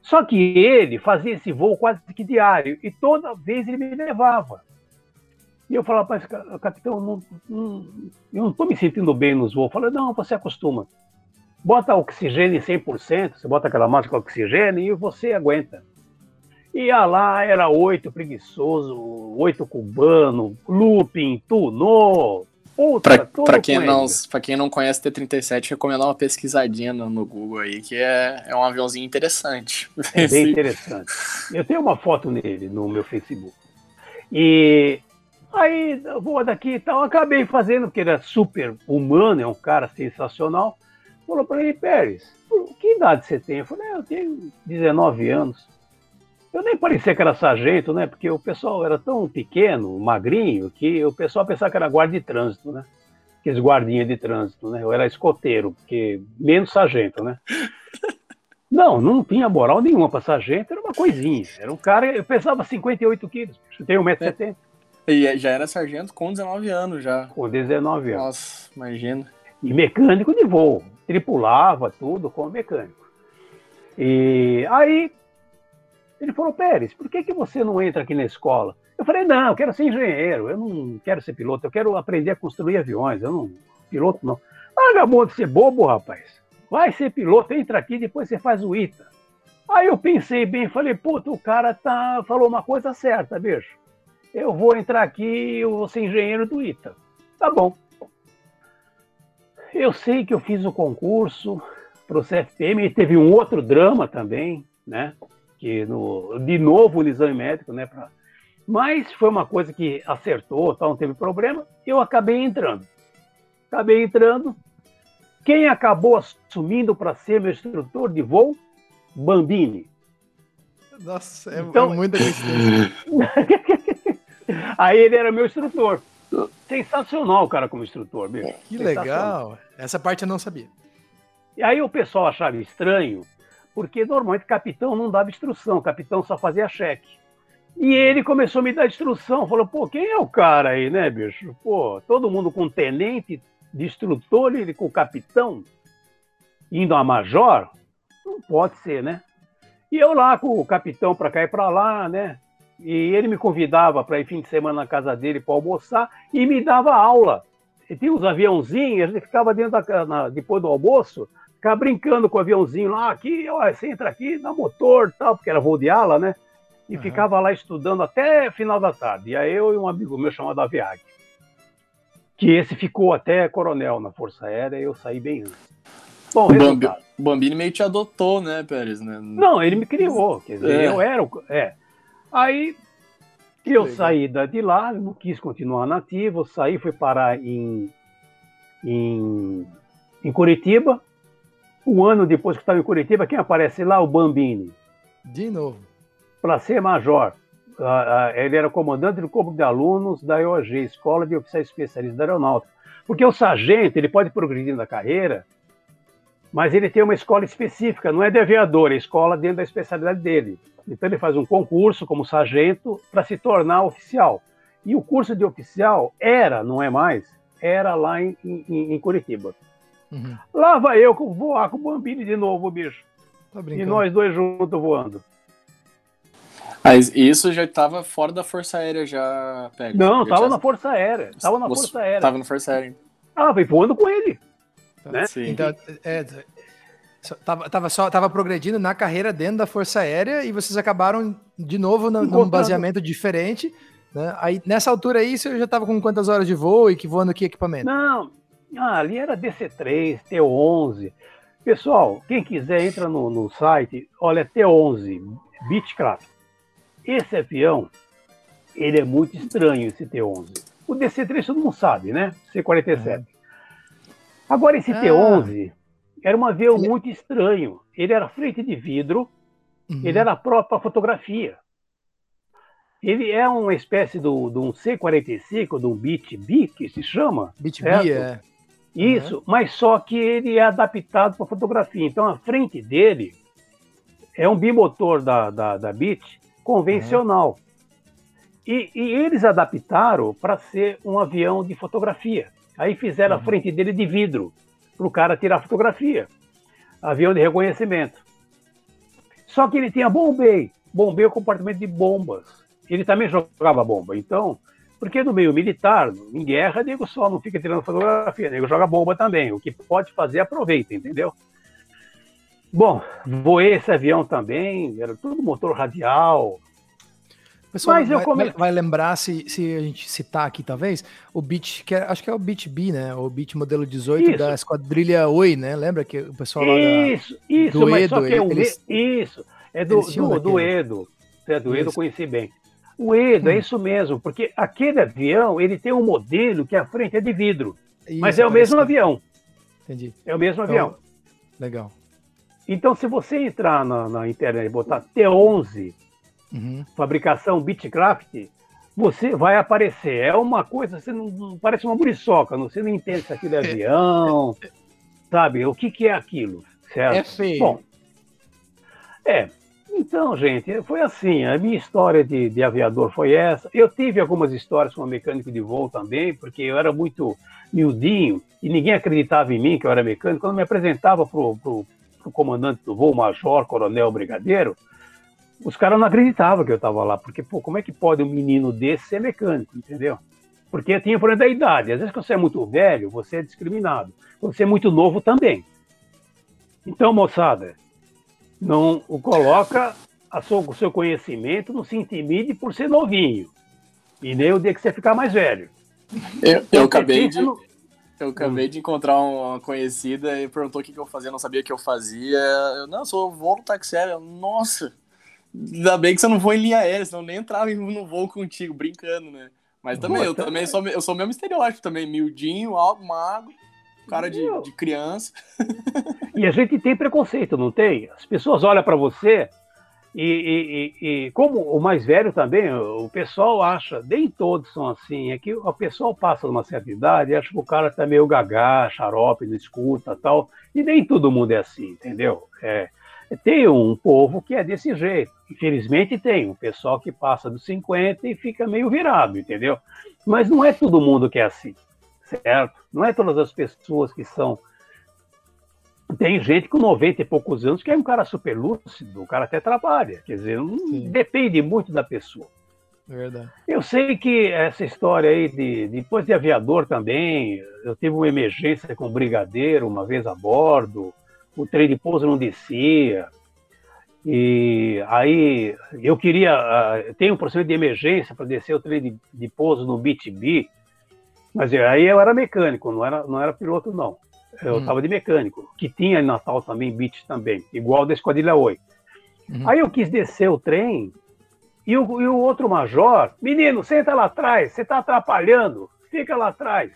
Só que ele fazia esse voo quase que diário e toda vez ele me levava. E eu falava, mas capitão, não, não, eu não estou me sentindo bem nos voos. Falei, não, você acostuma. Bota oxigênio 100%, você bota aquela máscara com oxigênio e você aguenta. Ia lá, era oito preguiçoso, oito cubano, looping, tunou, para quem, não, quem não conhece T-37, recomendar uma pesquisadinha no, no, Google aí, que é, é um aviãozinho interessante. É bem [LAUGHS] interessante. Eu tenho uma foto nele no meu Facebook. E aí, vou daqui e tal, acabei fazendo, porque ele é super humano, é um cara sensacional. Falou para ele, Pérez, que idade você tem? Eu falei, eu tenho 19 anos. Eu nem parecia que era sargento, né? Porque o pessoal era tão pequeno, magrinho, que o pessoal pensava que era guarda de trânsito, né? Aqueles guardinhas de trânsito, né? Eu era escoteiro, porque menos sargento, né? [LAUGHS] Não, não tinha moral nenhuma para sargento, era uma coisinha. Era um cara, eu pesava 58 quilos, eu tenho 1,70m. É. E já era sargento com 19 anos já. Com 19 anos. Nossa, imagina. E mecânico de voo. Tripulava tudo como mecânico. E aí ele falou, Pérez, por que, que você não entra aqui na escola? Eu falei, não, eu quero ser engenheiro, eu não quero ser piloto, eu quero aprender a construir aviões, eu não, piloto não. Larga de ser bobo, rapaz. Vai ser piloto, entra aqui, depois você faz o ITA. Aí eu pensei bem, falei, puta, o cara tá, falou uma coisa certa, bicho. Eu vou entrar aqui, eu vou ser engenheiro do ITA. Tá bom. Eu sei que eu fiz o concurso para o CFPM, e teve um outro drama também, né? Que no, de novo o exame médico, né? Pra, mas foi uma coisa que acertou, tal, não teve problema. Eu acabei entrando. Acabei entrando. Quem acabou assumindo para ser meu instrutor de voo? Bambini. Nossa, é, então, é muita coincidência. [LAUGHS] Aí ele era meu instrutor. Sensacional o cara como instrutor, bicho. Que legal. Essa parte eu não sabia. E aí o pessoal achava estranho porque normalmente capitão não dava instrução, capitão só fazia cheque. E ele começou a me dar instrução, falou, pô, quem é o cara aí, né, bicho? Pô, todo mundo com tenente de instrutor, ele com capitão, indo a major, não pode ser, né? E eu lá com o capitão para cá e para lá, né? E ele me convidava para ir fim de semana na casa dele para almoçar e me dava aula. E tinha uns aviãozinhos, ele ficava dentro da, na, depois do almoço, ficar brincando com o aviãozinho lá, aqui, ó, você entra aqui, dá motor tal, porque era voo de ala, né? E uhum. ficava lá estudando até final da tarde. E aí eu e um amigo meu chamado Aviag, que esse ficou até coronel na Força Aérea e eu saí bem antes. Bom, o Bambi, Bambini meio te adotou, né, Pérez? Né? Não, ele me criou, quer dizer, é. eu era o... É. Aí eu Legal. saí de lá, não quis continuar nativo, saí, fui parar em, em, em Curitiba, um ano depois que estava em Curitiba, quem aparece lá? O Bambini. De novo. Para ser major. ele era comandante do corpo de alunos da EOG, Escola de Oficiais Especialistas da Aeronáutica. Porque o sargento, ele pode progredir na carreira, mas ele tem uma escola específica, não é de aviador, é escola dentro da especialidade dele. Então ele faz um concurso como sargento para se tornar oficial. E o curso de oficial era, não é mais, era lá em, em, em Curitiba. Uhum. Lá vai eu voar com o Bambini de novo, bicho. Tá e nós dois juntos voando. Mas isso já estava fora da Força Aérea, já, Pega. Não, estava tinha... na Força Aérea. Tava na Força Aérea. Tava na Força Aérea. Ah, veio voando com ele. Tá. Né? Sim. Então, é, tava, tava, só, tava progredindo na carreira dentro da Força Aérea e vocês acabaram de novo no, num baseamento diferente. Né? Aí, nessa altura aí, você já estava com quantas horas de voo e que voando que equipamento? Não, ah, ali era DC3, T11. Pessoal, quem quiser entra no, no site, olha, T11, Beechcraft. Esse avião, ele é muito estranho, esse T11. O DC3 todo mundo sabe, né? C-47. Uhum. Agora esse ah. T11, Era um avião ele... muito estranho. Ele era frente de vidro, uhum. ele era próprio para fotografia. Ele é uma espécie do, de um C-45, de um Beat B, que se chama. Beat B, é. Isso, uhum. mas só que ele é adaptado para fotografia. Então a frente dele é um bimotor da, da, da Beat convencional. Uhum. E, e, eles adaptaram para ser um avião de fotografia. Aí fizeram uhum. a frente dele de vidro, para o cara tirar fotografia. Avião de reconhecimento. Só que ele tinha bombei. Bombei é o compartimento de bombas. Ele também jogava bomba. Então, porque no meio militar, em guerra, nego só não fica tirando fotografia, nego joga bomba também. O que pode fazer, aproveita, entendeu? Bom, voei esse avião também, era tudo motor radial, pessoal Mas vai, come... vai, lembrar, se, se a gente citar aqui, talvez, o Beat, que é, acho que é o Beat B, né? O Beat modelo 18 isso. da Esquadrilha Oi, né? Lembra que o pessoal lá Isso, da, isso, do Edo, é eles, isso, é do, do, do, Edo. É do Edo, eu conheci bem. O Edo, é hum. é isso mesmo, porque aquele avião, ele tem um modelo que a frente é de vidro, isso, mas é o mesmo que... avião. Entendi. É o mesmo então, avião. Legal. Então, se você entrar na, na internet e botar T11 uhum. fabricação Bitcraft, você vai aparecer. É uma coisa, você não, não parece uma muriçoca, você não entende se aquilo é [LAUGHS] avião, sabe? O que, que é aquilo, certo? É feio. Bom, é. Então, gente, foi assim. A minha história de, de aviador foi essa. Eu tive algumas histórias com mecânico de voo também, porque eu era muito miudinho e ninguém acreditava em mim que eu era mecânico. Quando me apresentava para o comandante do voo, major, coronel, brigadeiro, os caras não acreditavam que eu estava lá, porque, pô, como é que pode um menino desse ser mecânico, entendeu? Porque tinha problema da idade. Às vezes, quando você é muito velho, você é discriminado. Quando você é muito novo, também. Então, moçada, não o coloca a sua, o seu conhecimento, não se intimide por ser novinho. E nem o dia que você ficar mais velho. Eu, eu acabei de. Eu acabei hum. de encontrar uma conhecida e perguntou o que, que eu fazia, não sabia o que eu fazia. Eu, não, eu sou voo no táxi aéreo. Nossa, Ainda bem que você não foi em linha aérea, senão nem entrava no voo contigo, brincando, né? Mas também, eu também sou, eu sou mesmo estereótipo também, miudinho, alto, magro, cara de, de criança. E a gente tem preconceito, não tem? As pessoas olham para você e, e, e, como o mais velho também, o pessoal acha, nem todos são assim, é que o pessoal passa numa certa idade e acha que o cara tá meio gagá, xarope, não escuta tal, e nem todo mundo é assim, entendeu? É, tem um povo que é desse jeito. Infelizmente tem um pessoal que passa dos 50 e fica meio virado, entendeu? Mas não é todo mundo que é assim, certo? Não é todas as pessoas que são. Tem gente com 90 e poucos anos que é um cara super lúcido, o cara até trabalha. Quer dizer, não depende muito da pessoa. Verdade. Eu sei que essa história aí de depois de aviador também, eu tive uma emergência com um brigadeiro uma vez a bordo o trem de pouso não descia. E aí eu queria. Uh, tem um procedimento de emergência para descer o trem de, de pouso no BTB, mas aí eu era mecânico, não era, não era piloto, não. Eu estava hum. de mecânico, que tinha em Natal também, BIT também, igual da Esquadrilha Oi. Uhum. Aí eu quis descer o trem e o, e o outro major, menino, senta lá atrás, você está atrapalhando, fica lá atrás.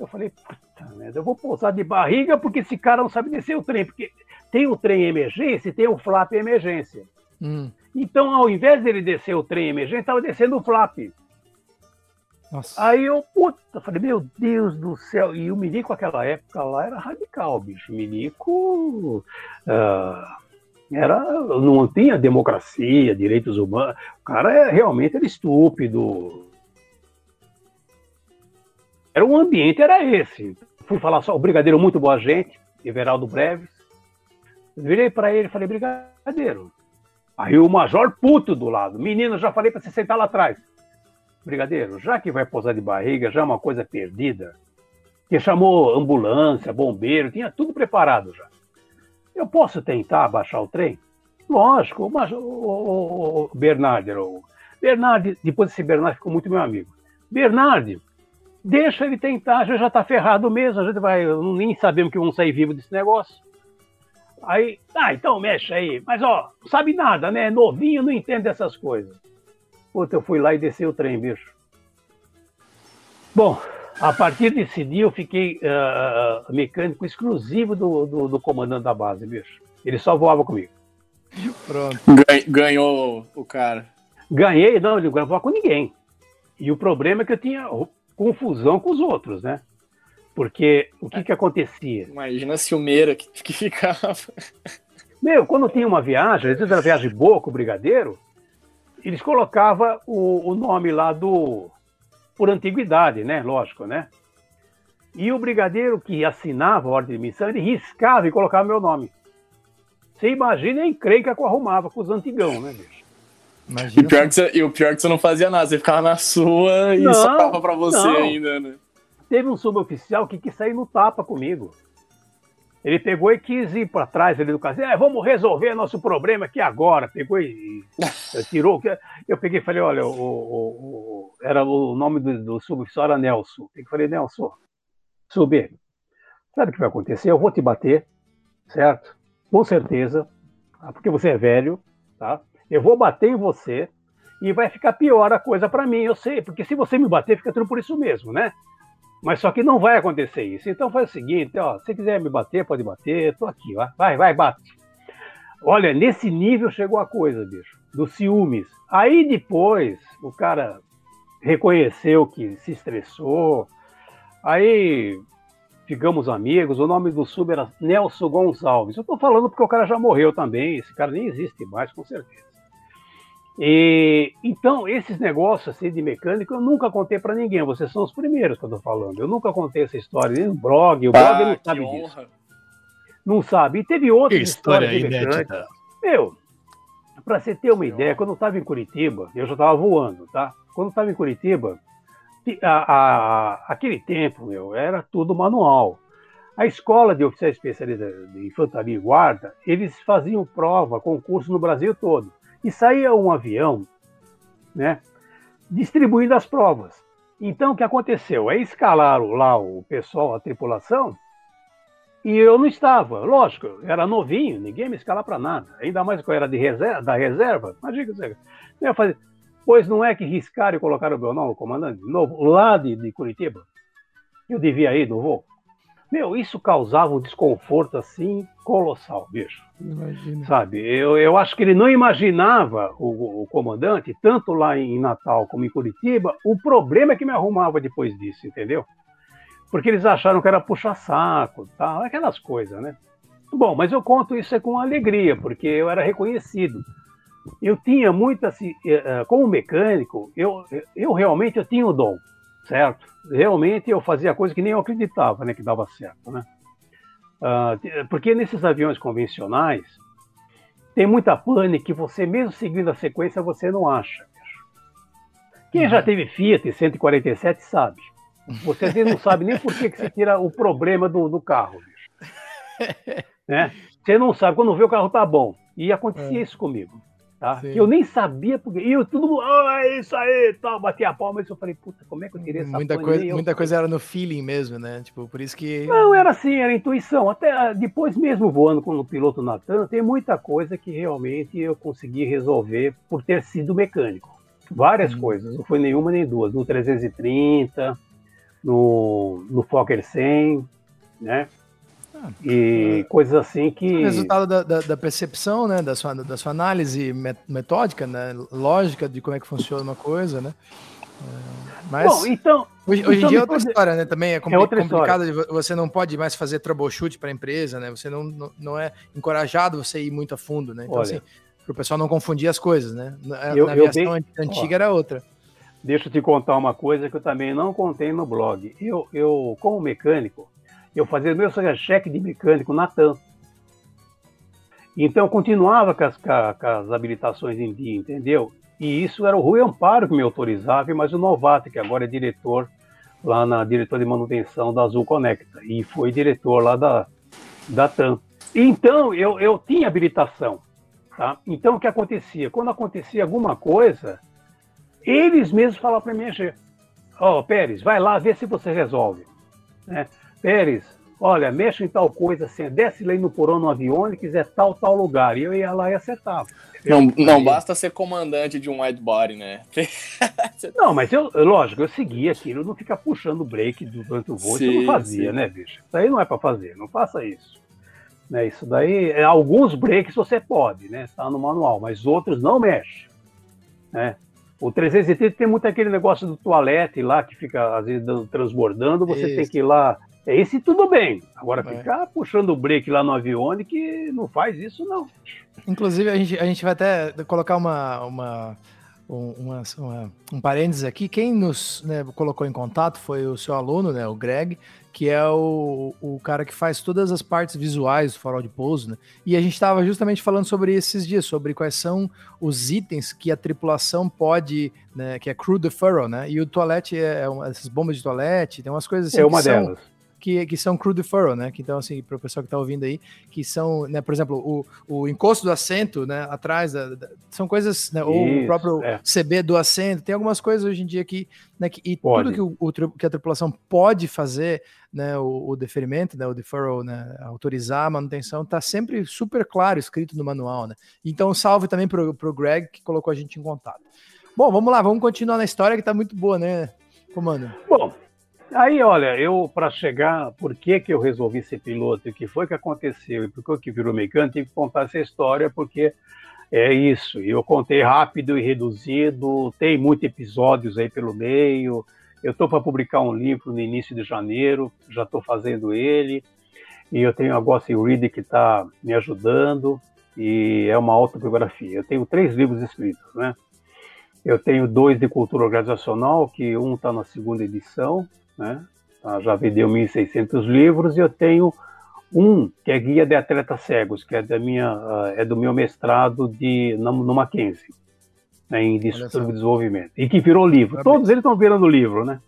Eu falei, Puta merda, eu vou pousar de barriga porque esse cara não sabe descer o trem, porque tem o trem emergência e tem o flap emergência. Hum. Então, ao invés dele descer o trem emergência, estava descendo o flap. Nossa. Aí eu, puta, falei, meu Deus do céu. E o Milico, naquela época lá, era radical, bicho. O Milico uh, era, não tinha democracia, direitos humanos. O cara é, realmente era estúpido, era o ambiente era esse. Fui falar só o brigadeiro muito boa gente, Everaldo Breves. Virei para ele e falei, brigadeiro. Aí o major puto do lado. Menino, já falei para você sentar lá atrás. Brigadeiro, já que vai posar de barriga, já é uma coisa perdida. Que chamou ambulância, bombeiro, tinha tudo preparado já. Eu posso tentar baixar o trem? Lógico, o, o, o, o Bernardo, Bernardo, depois esse Bernardo ficou muito meu amigo. Bernardo, deixa ele tentar, já já tá ferrado mesmo, a gente vai, nem sabemos que vamos sair vivo desse negócio. Aí, ah, então mexe aí. Mas ó, sabe nada, né? Novinho, não entende essas coisas. Puta, eu fui lá e desci o trem, bicho. Bom, A partir desse dia eu fiquei uh, mecânico exclusivo do, do, do, comandante da base, bicho. Ele só voava comigo. Pronto. Ganhou o cara. Ganhei, não, ele não voava com ninguém. E o problema é que eu tinha confusão com os outros, né? Porque o que, que acontecia? Imagina a ciumeira que, que ficava. Meu, quando tinha uma viagem, às vezes era viagem boa com o brigadeiro, eles colocavam o, o nome lá do. por antiguidade, né? Lógico, né? E o brigadeiro que assinava a ordem de missão, ele riscava e colocava meu nome. Você imagina a encrenca que eu arrumava com os antigão, né, bicho? E, pior que você, e o pior é que você não fazia nada, você ficava na sua e não, só tava pra você não. ainda, né? Teve um suboficial que quis sair no tapa comigo. Ele pegou e quis ir para trás ali do casinho. É, vamos resolver nosso problema aqui agora. Pegou e, [LAUGHS] tirou. Eu peguei e falei: olha, o, o, o, era o nome do, do suboficial era Nelson. Eu falei: Nelson, subir. Sabe o que vai acontecer? Eu vou te bater, certo? Com certeza, tá? porque você é velho, tá? Eu vou bater em você e vai ficar pior a coisa para mim, eu sei, porque se você me bater, fica tudo por isso mesmo, né? Mas só que não vai acontecer isso. Então faz o seguinte, ó, se quiser me bater, pode bater, tô aqui, ó. vai, vai, bate. Olha, nesse nível chegou a coisa, bicho, dos ciúmes. Aí depois o cara reconheceu que se estressou, aí ficamos amigos, o nome do sub era Nelson Gonçalves. Eu tô falando porque o cara já morreu também, esse cara nem existe mais, com certeza. E, então, esses negócios assim, de mecânico eu nunca contei para ninguém. Vocês são os primeiros que eu estou falando. Eu nunca contei essa história nem no blog. O blog ah, não sabe disso. Honra. Não sabe. E teve outras história histórias de mecânica. Meu, para você ter uma ideia, quando eu estava em Curitiba, eu já estava voando, tá? Quando eu estava em Curitiba, a, a, aquele tempo, meu, era tudo manual. A escola de oficiais especialistas de infantaria e guarda, eles faziam prova, concurso no Brasil todo e saía um avião, né, distribuindo as provas. Então, o que aconteceu? Aí escalaram lá o pessoal, a tripulação, e eu não estava. Lógico, eu era novinho, ninguém me escalar para nada. Ainda mais que eu era de reserva, da reserva. Imagina que você ia fazer. Pois não é que riscaram e colocaram o meu nome, comandante, de novo, lá de, de Curitiba. Eu devia ir no voo. Meu, isso causava um desconforto assim colossal, bicho. Imagina. Sabe? Eu, eu acho que ele não imaginava, o, o, comandante, tanto lá em Natal como em Curitiba, o problema que me arrumava depois disso, entendeu? Porque eles acharam que era puxa-saco, tal, aquelas coisas, né? Bom, mas eu conto isso é com alegria, porque eu era reconhecido. Eu tinha muito assim, eh, eh, como mecânico, eu, eu realmente eu tinha o dom certo? Realmente eu fazia coisa que nem eu acreditava, né, que dava certo, né? Uh, porque nesses aviões convencionais tem muita pane que você mesmo seguindo a sequência você não acha. Quem já uhum. teve Fiat 147 sabe. Você às vezes não sabe nem por que, que você tira o problema do, do carro. Bicho. [LAUGHS] Né? Você não sabe quando vê o carro tá bom. E acontecia é. isso comigo. Tá? Que eu nem sabia porque. E eu, todo mundo, ah, é isso aí, tal, batia a palma. E eu falei, puta, como é que eu tirei essa muita coisa Muita coisa era no feeling mesmo, né? Tipo, por isso que. Não, era assim, era intuição. Até ah, depois mesmo voando com o piloto Natan, tem muita coisa que realmente eu consegui resolver por ter sido mecânico. Várias hum. coisas, não foi nenhuma nem duas. No 330, no, no Fokker 100, né? E é. coisas assim que. O resultado da, da, da, percepção, né? Da sua, da sua análise metódica, né? Lógica de como é que funciona uma coisa, né? É, mas Bom, então, hoje, hoje então em dia é outra história, né? Também é, compl é complicado, história. você não pode mais fazer troubleshoot para a empresa, né? Você não, não, não, é encorajado você ir muito a fundo, né? Então, Olha, assim, para o pessoal não confundir as coisas, né? Na, eu, na aviação antiga ó, era outra. Deixa eu te contar uma coisa que eu também não contei no blog. Eu, eu como mecânico, eu fazia meu cheque de mecânico na TAM. Então eu continuava com as, com as, habilitações em dia, entendeu? E isso era o Rui Amparo que me autorizava, mas o Novato, que agora é diretor lá na diretor de manutenção da Azul Conecta, e foi diretor lá da, da TAM. Então eu, eu tinha habilitação. Tá? Então o que acontecia? Quando acontecia alguma coisa, eles mesmos falavam para mim, ó, oh, Pérez, vai lá ver se você resolve. Né? Pérez, olha, mexe em tal coisa, assim, desce lá no porão no avião e quiser tal, tal lugar. E eu ia lá e acertava. Não, não basta ser comandante de um whiteboard, né? [LAUGHS] não, mas eu, lógico, eu seguia aquilo, não ficar puxando o break durante o voo, sim, eu não fazia, sim. né, bicho? Isso aí não é para fazer, não faça isso. Né, isso daí, é, alguns breaks você pode, né? Está no manual, mas outros não mexe. Né? O 330 tem muito aquele negócio do toalete lá que fica às vezes transbordando, você isso. tem que ir lá. Esse tudo bem. Agora é. ficar puxando o break lá no avião que não faz isso, não. Inclusive, a gente, a gente vai até colocar uma, uma, uma, uma um parênteses aqui. Quem nos né, colocou em contato foi o seu aluno, né, o Greg, que é o, o cara que faz todas as partes visuais do farol de pouso, né? E a gente estava justamente falando sobre esses dias, sobre quais são os itens que a tripulação pode, né, que é crew deferral, né? E o toalete é, é uma, essas bombas de toalete, tem umas coisas assim. É uma delas. São, que, que são crew deferral, né? Que, então, assim, para o pessoal que está ouvindo aí, que são, né, por exemplo, o, o encosto do assento, né, atrás, da, da, são coisas, né, ou o próprio é. CB do assento, tem algumas coisas hoje em dia que, né, que e pode. tudo que, o, o, que a tripulação pode fazer, né, o, o deferimento, né, o deferral, né, autorizar a manutenção, está sempre super claro escrito no manual, né? Então, salve também para o Greg, que colocou a gente em contato. Bom, vamos lá, vamos continuar na história que está muito boa, né, comando? Bom, Aí, olha, eu para chegar, por que, que eu resolvi ser piloto, o que foi que aconteceu e por que virou mecânico, tive que contar essa história porque é isso. Eu contei rápido e reduzido, tem muitos episódios aí pelo meio. Eu estou para publicar um livro no início de janeiro, já estou fazendo ele. E eu tenho a Gossi Reed que está me ajudando, e é uma autobiografia. Eu tenho três livros escritos, né? Eu tenho dois de cultura organizacional, que um está na segunda edição, né? Tá, já vendeu 1.600 livros e eu tenho um que é guia de atletas cegos, que é da minha ah, é do meu mestrado de no, Mackenzie, né, em desenvolvimento e que virou livro. Parabéns. Todos eles estão virando livro, né?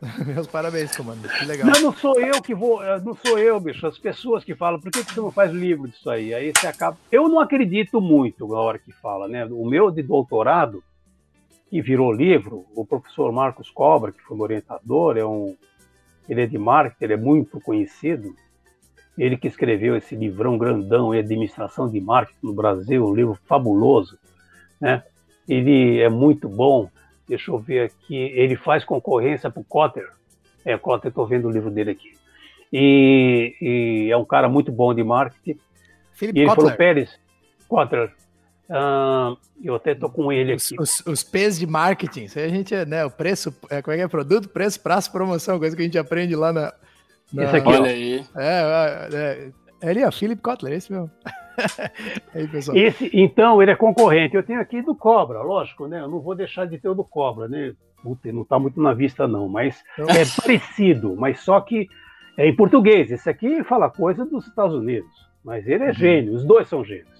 [LAUGHS] Meus parabéns, comando. Que legal. Não, não sou eu que vou, eh, não sou eu, bicho. As pessoas que falam, por que, que você não faz livro disso aí? Aí você acaba. Eu não acredito muito na hora que fala, né? O meu de doutorado que virou livro, o professor Marcos Cobra, que foi um orientador, é um, ele é de marketing, ele é muito conhecido. Ele que escreveu esse livrão grandão, Administração de Marketing no Brasil, um livro fabuloso, né? Ele é muito bom. Deixa eu ver aqui. Ele faz concorrência para o Cotter. É, Cotter, estou vendo o livro dele aqui. E, e, é um cara muito bom de marketing. Philip e ele Kotler. falou, Pérez, Cotter, Uh, eu até tô com ele aqui. Os, os, os P's de marketing, isso aí a gente, né, o preço, é, como é que é? Produto, preço, prazo, promoção, coisa que a gente aprende lá na... na aqui, Olha ó. aí. É, é, é, ali, ó, Philip Kotler, esse mesmo. [LAUGHS] aí, pessoal. Esse, então, ele é concorrente. Eu tenho aqui do Cobra, lógico, né? Eu não vou deixar de ter o do Cobra, né? Puta, não tá muito na vista, não, mas então... é parecido, mas só que é em português. Esse aqui fala coisa dos Estados Unidos, mas ele é uhum. gênio, os dois são gênios.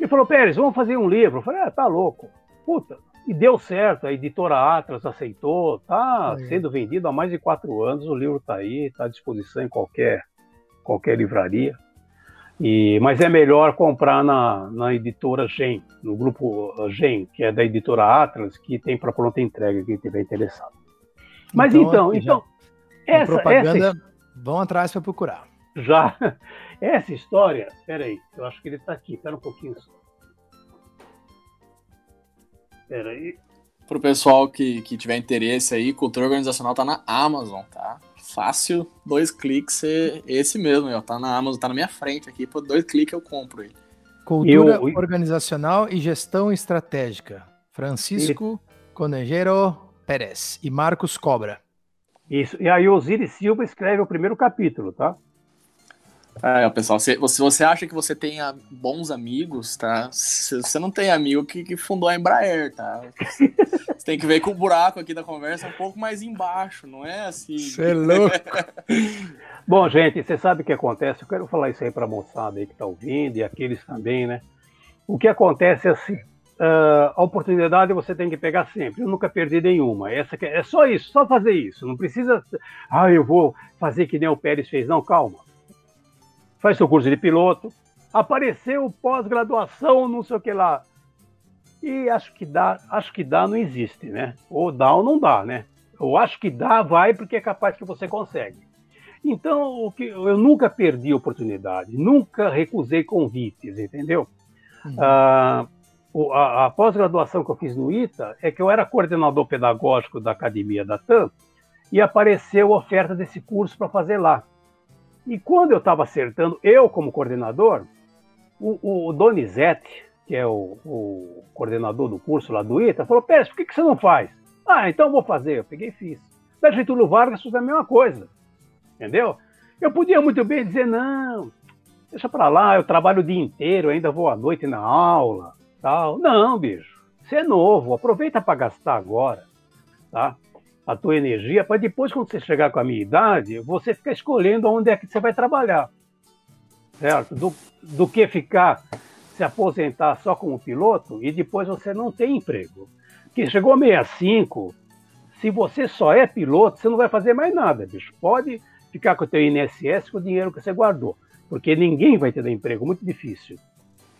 E falou, Pérez, vamos fazer um livro. Eu falei, ah, tá louco. Puta. E deu certo, a editora Atlas aceitou, tá é. sendo vendido há mais de quatro anos, o livro tá aí, tá à disposição em qualquer, qualquer livraria. E, mas é melhor comprar na, na editora Gen, no grupo Gen, que é da editora Atlas, que tem para pronta entrega, quem tiver interessado. Mas então, então, então essa, propaganda, essa... vão atrás para procurar. Já, essa história, peraí, eu acho que ele está aqui, espera um pouquinho só. Peraí. Para o pessoal que, que tiver interesse aí, cultura organizacional tá na Amazon, tá? Fácil, dois cliques, esse mesmo, ó, tá na Amazon, tá na minha frente aqui, por dois cliques eu compro ele. Cultura eu... organizacional e gestão estratégica. Francisco e... Conejero Pérez e Marcos Cobra. Isso, e aí Osiris Silva escreve o primeiro capítulo, tá? É, pessoal, se você, você acha que você tem bons amigos, tá? Você não tem amigo que, que fundou a Embraer, tá? Você tem que ver que o buraco aqui da conversa é um pouco mais embaixo, não é assim? Você é louco. [LAUGHS] Bom, gente, você sabe o que acontece? Eu quero falar isso aí para a moçada aí que está ouvindo e aqueles também, né? O que acontece é assim, uh, a oportunidade você tem que pegar sempre. Eu nunca perdi nenhuma. Essa é só isso, só fazer isso. Não precisa, ah, eu vou fazer que nem o Pérez fez. Não, calma faz seu curso de piloto, apareceu pós-graduação, não sei o que lá. E acho que dá, acho que dá não existe, né? Ou dá ou não dá, né? Ou acho que dá, vai porque é capaz que você consegue. Então, o que, eu nunca perdi oportunidade, nunca recusei convites, entendeu? Uhum. Ah, a, a pós-graduação que eu fiz no ITA é que eu era coordenador pedagógico da academia da TAM e apareceu oferta desse curso para fazer lá. E quando eu estava acertando, eu como coordenador, o, o Donizete, que é o, o, coordenador do curso lá do ITA, falou: Pérez, por que, que você não faz? Ah, então vou fazer. Eu peguei e fiz. Da Getúlio Vargas fiz a mesma coisa. Entendeu? Eu podia muito bem dizer: não, deixa para lá, eu trabalho o dia inteiro, ainda vou à noite na aula. tal. Não, bicho, você é novo, aproveita para gastar agora. Tá? A tua energia para depois, quando você chegar com a minha idade, você ficar escolhendo onde é que você vai trabalhar. Certo? Do, do que ficar se aposentar só como piloto e depois você não tem emprego. Que chegou a 65, se você só é piloto, você não vai fazer mais nada, bicho. Pode ficar com o teu INSS com o dinheiro que você guardou, porque ninguém vai ter dar emprego, muito difícil.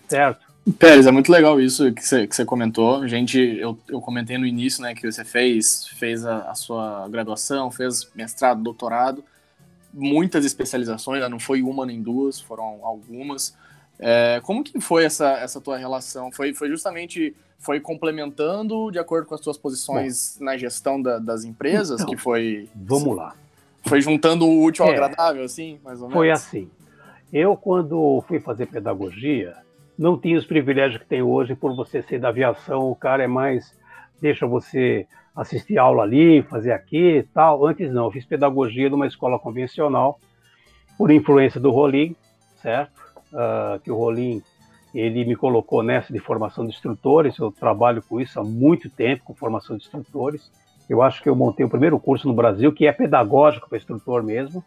Certo? Pérez, é muito legal isso que você, que você comentou. Gente, eu, eu comentei no início, né, que você fez, fez a, a sua graduação, fez mestrado, doutorado, muitas especializações, né, não foi uma nem duas, foram algumas. É, como que foi essa, essa tua relação? Foi, foi justamente foi complementando de acordo com as tuas posições Bom, na gestão da, das empresas então, que foi vamos lá foi juntando o útil ao é, agradável assim mais ou menos foi assim eu quando fui fazer pedagogia não tinha os privilégios que tem hoje por você ser da aviação, o cara é mais deixa você assistir aula ali, fazer aqui e tal. Antes não, eu fiz pedagogia numa escola convencional por influência do Rolim, certo? Uh, que o Rolim ele me colocou nessa de formação de instrutores. Eu trabalho com isso há muito tempo, com formação de instrutores. Eu acho que eu montei o primeiro curso no Brasil que é pedagógico para instrutor mesmo.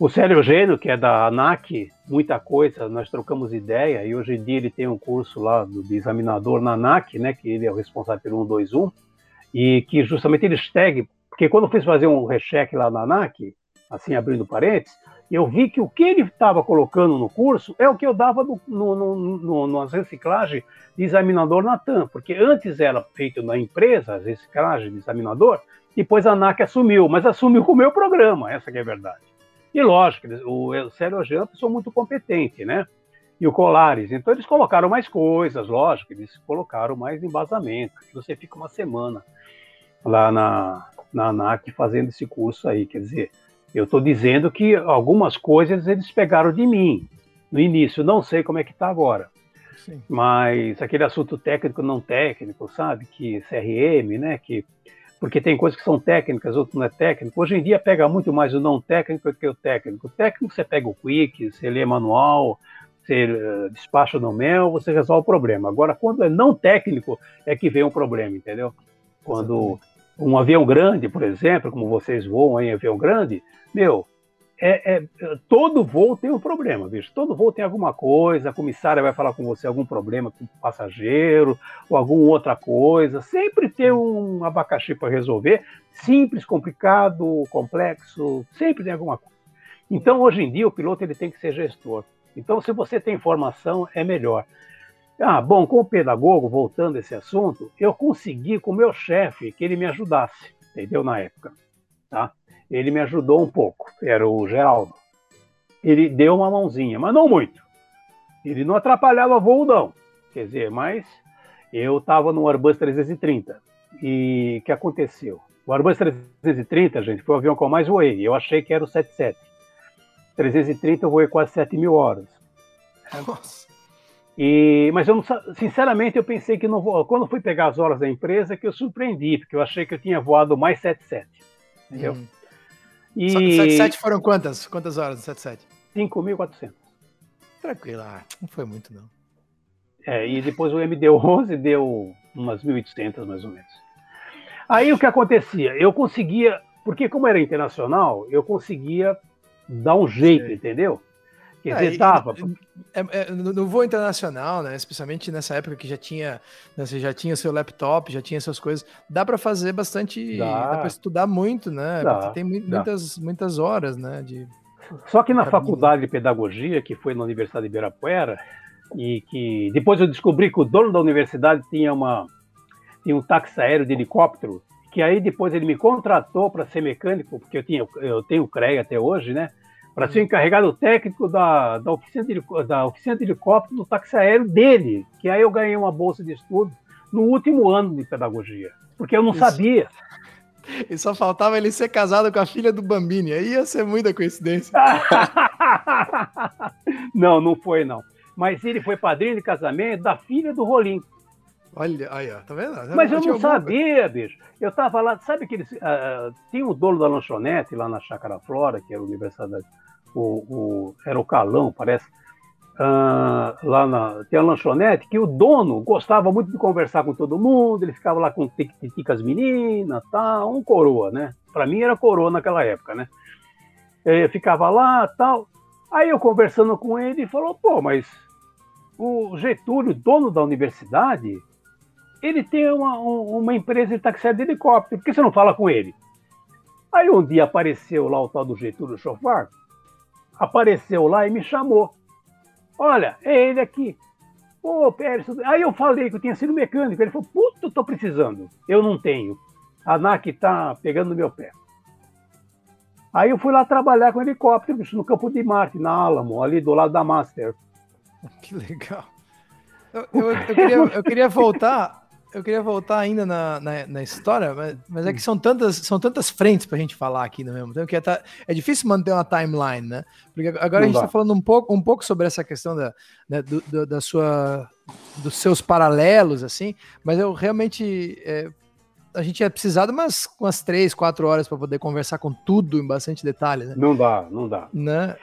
O Célio Eugênio, que é da ANAC, muita coisa, nós trocamos ideia, e hoje em dia ele tem um curso lá do, de examinador na ANAC, né, que ele é o responsável pelo 121, e que justamente ele segue, porque quando eu fiz fazer um recheque lá na ANAC, assim, abrindo parênteses, eu vi que o que ele estava colocando no curso é o que eu dava no, no, no, no, nas reciclagens de examinador na TAM, porque antes era feito na empresa, as reciclagens de examinador, depois a ANAC assumiu, mas assumiu com o meu programa, essa é a verdade. E lógico, o Célio Jean é uma pessoa muito competente, né? E o Colares. Então eles colocaram mais coisas, lógico, eles colocaram mais embasamento. Você fica uma semana lá na, na ANAC fazendo esse curso aí. Quer dizer, eu estou dizendo que algumas coisas eles pegaram de mim no início. Não sei como é que está agora. Sim. Mas aquele assunto técnico não técnico, sabe? Que CRM, né? Que porque tem coisas que são técnicas, outras não é técnico. Hoje em dia pega muito mais o não técnico do que o técnico. O técnico você pega o quick, você lê manual, você uh, despacha no mel, você resolve o problema. Agora, quando é não técnico, é que vem o problema, entendeu? Quando um avião grande, por exemplo, como vocês voam em avião grande, meu, é, é, todo voo tem um problema, bicho. Todo voo tem alguma coisa, a comissária vai falar com você algum problema com o passageiro, ou alguma outra coisa. Sempre tem um abacaxi para resolver. Simples, complicado, complexo, sempre tem alguma coisa. Então, hoje em dia, o piloto ele tem que ser gestor. Então, se você tem informação, é melhor. Ah, bom, como pedagogo, voltando a esse assunto, eu consegui com o meu chefe que ele me ajudasse, entendeu? Na época, tá? ele me ajudou um pouco, era o Geraldo. Ele deu uma mãozinha, mas não muito. Ele não atrapalhava voo, não. Quer dizer, mas eu estava no Airbus 330. E o que aconteceu? O Airbus 330, gente, foi o avião que eu mais voei. Eu achei que era o 77. 330 eu voei quase 7 mil horas. Nossa. E, mas eu não, sinceramente eu pensei que não vou. Quando fui pegar as horas da empresa, que eu surpreendi, porque eu achei que eu tinha voado mais 77. Entendeu? Hum. E... 77 foram quantas? Quantas horas no 77? 5.400. Tranquilo, não foi muito não. É, e depois o MD-11 deu umas 1.800 mais ou menos. Aí o que acontecia? Eu conseguia, porque como era internacional, eu conseguia dar um jeito, Sim. entendeu? É. É, é, no voo internacional, né, especialmente nessa época que já tinha, né, você já tinha seu laptop, já tinha suas coisas, dá para fazer bastante, dá, dá para estudar muito, né? Dá, tem muitas, muitas horas, né? De... Só que na faculdade de pedagogia, que foi na Universidade de Ibirapuera, e que depois eu descobri que o dono da universidade tinha uma tinha um táxi aéreo de helicóptero que que aí depois ele me contratou para ser mecânico, porque eu, tinha, eu tenho CREA até hoje, né? Para ser encarregado técnico da, da, oficina de, da oficina de helicóptero do táxi aéreo dele, que aí eu ganhei uma bolsa de estudo no último ano de pedagogia, porque eu não Isso. sabia. E só faltava ele ser casado com a filha do Bambini. Aí ia ser muita coincidência. [LAUGHS] não, não foi, não. Mas ele foi padrinho de casamento da filha do Rolim. Olha, aí, ó, tá vendo? Mas eu não sabia, bicho. Eu tava lá, sabe que eles. Uh, tinha o dono da lanchonete lá na Chácara Flora, que era a universidade. O, o, era o Calão, parece. Uh, lá na. Tem a lanchonete, que o dono gostava muito de conversar com todo mundo, ele ficava lá com as meninas, tal, um coroa, né? Para mim era coroa naquela época, né? Eu ficava lá, tal. Aí eu conversando com ele, ele falou: pô, mas o Getúlio, dono da universidade, ele tem uma, uma empresa de táxi de helicóptero, por que você não fala com ele? Aí um dia apareceu lá o tal do Getúlio Chofar, apareceu lá e me chamou. Olha, é ele aqui. Pô, Pérez, aí eu falei que eu tinha sido mecânico. Ele falou, puta, eu tô precisando. Eu não tenho. A NAC tá pegando no meu pé. Aí eu fui lá trabalhar com helicóptero, no campo de Marte, na Alamo, ali do lado da Master. Que legal. Eu, eu, eu, [LAUGHS] queria, eu queria voltar eu queria voltar ainda na, na, na história, mas, mas, é que são tantas, são tantas frentes para a gente falar aqui no mesmo tempo que é, tá, é difícil manter uma timeline, né? Porque agora Não a gente está falando um pouco, um pouco sobre essa questão da, né, do, do, da sua, dos seus paralelos, assim, mas eu realmente. É, a gente ia precisar de umas, umas três, quatro horas para poder conversar com tudo em bastante detalhe, né? Não dá, não dá. Né?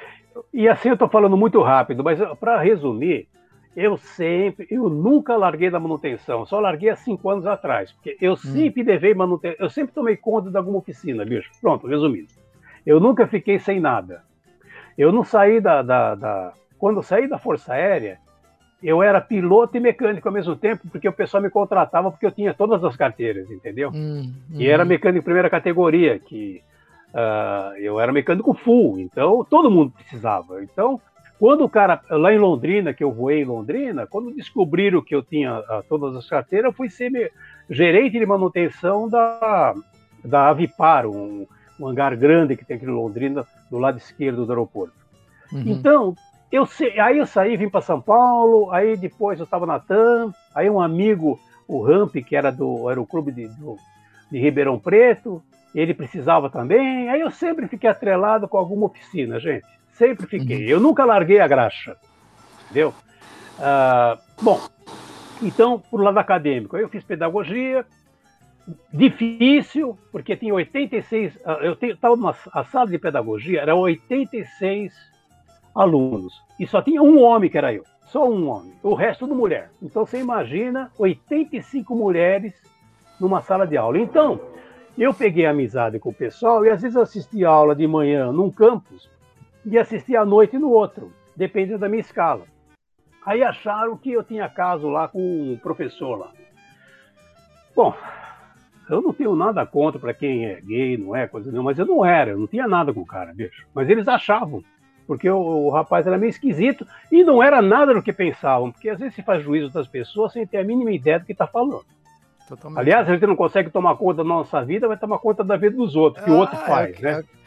E assim eu estou falando muito rápido, mas para resumir, eu sempre, eu nunca larguei da manutenção, só larguei há cinco anos atrás, porque eu hum. sempre levei manutenção, eu sempre tomei conta de alguma oficina, bicho. Pronto, resumindo. Eu nunca fiquei sem nada. Eu não saí da, da, da, Quando eu saí da Força Aérea, eu era piloto e mecânico ao mesmo tempo, porque o pessoal me contratava porque eu tinha todas as carteiras, entendeu? Hum, hum. E era mecânico de primeira categoria, que uh, eu era mecânico full, então todo mundo precisava. Então, quando o cara, lá em Londrina, que eu voei em Londrina, quando descobriram que eu tinha uh, todas as carteiras, eu fui ser gerente de manutenção da, da Avipar, um, um, hangar grande que tem aqui em Londrina, do lado esquerdo do aeroporto. Uhum. Então, eu aí eu saí, vim para São Paulo, aí depois eu estava na TAM, aí um amigo, o Ramp, que era do Aeroclube de, do, de Ribeirão Preto, ele precisava também, aí eu sempre fiquei atrelado com alguma oficina, gente. Sempre fiquei. Uhum. Eu nunca larguei a graxa. Entendeu? Ah, bom, então, por lado acadêmico, eu fiz pedagogia, difícil, porque tinha 86. Ah, eu estava numa a sala de pedagogia, era 86 alunos. E só tinha um homem que era eu. Só um homem. O resto tudo mulher. Então você imagina 85 mulheres numa sala de aula. Então, eu peguei amizade com o pessoal e às vezes eu assistia aula de manhã num campus e assistir à noite no outro, dependendo da minha escala. Aí acharam que eu tinha caso lá com um professor lá. Bom, eu não tenho nada contra para quem é gay, não é, coisa nenhuma, mas eu não era, eu não tinha nada com o cara, bicho. Mas eles achavam, porque o, o, rapaz era meio esquisito e não era nada do que pensavam, porque às vezes se faz juízo das pessoas sem ter a mínima ideia do que está falando. Totalmente. Aliás, a gente não consegue tomar conta da nossa vida, vai tomar conta da vida dos outros, que ah, o outro faz, é, né? É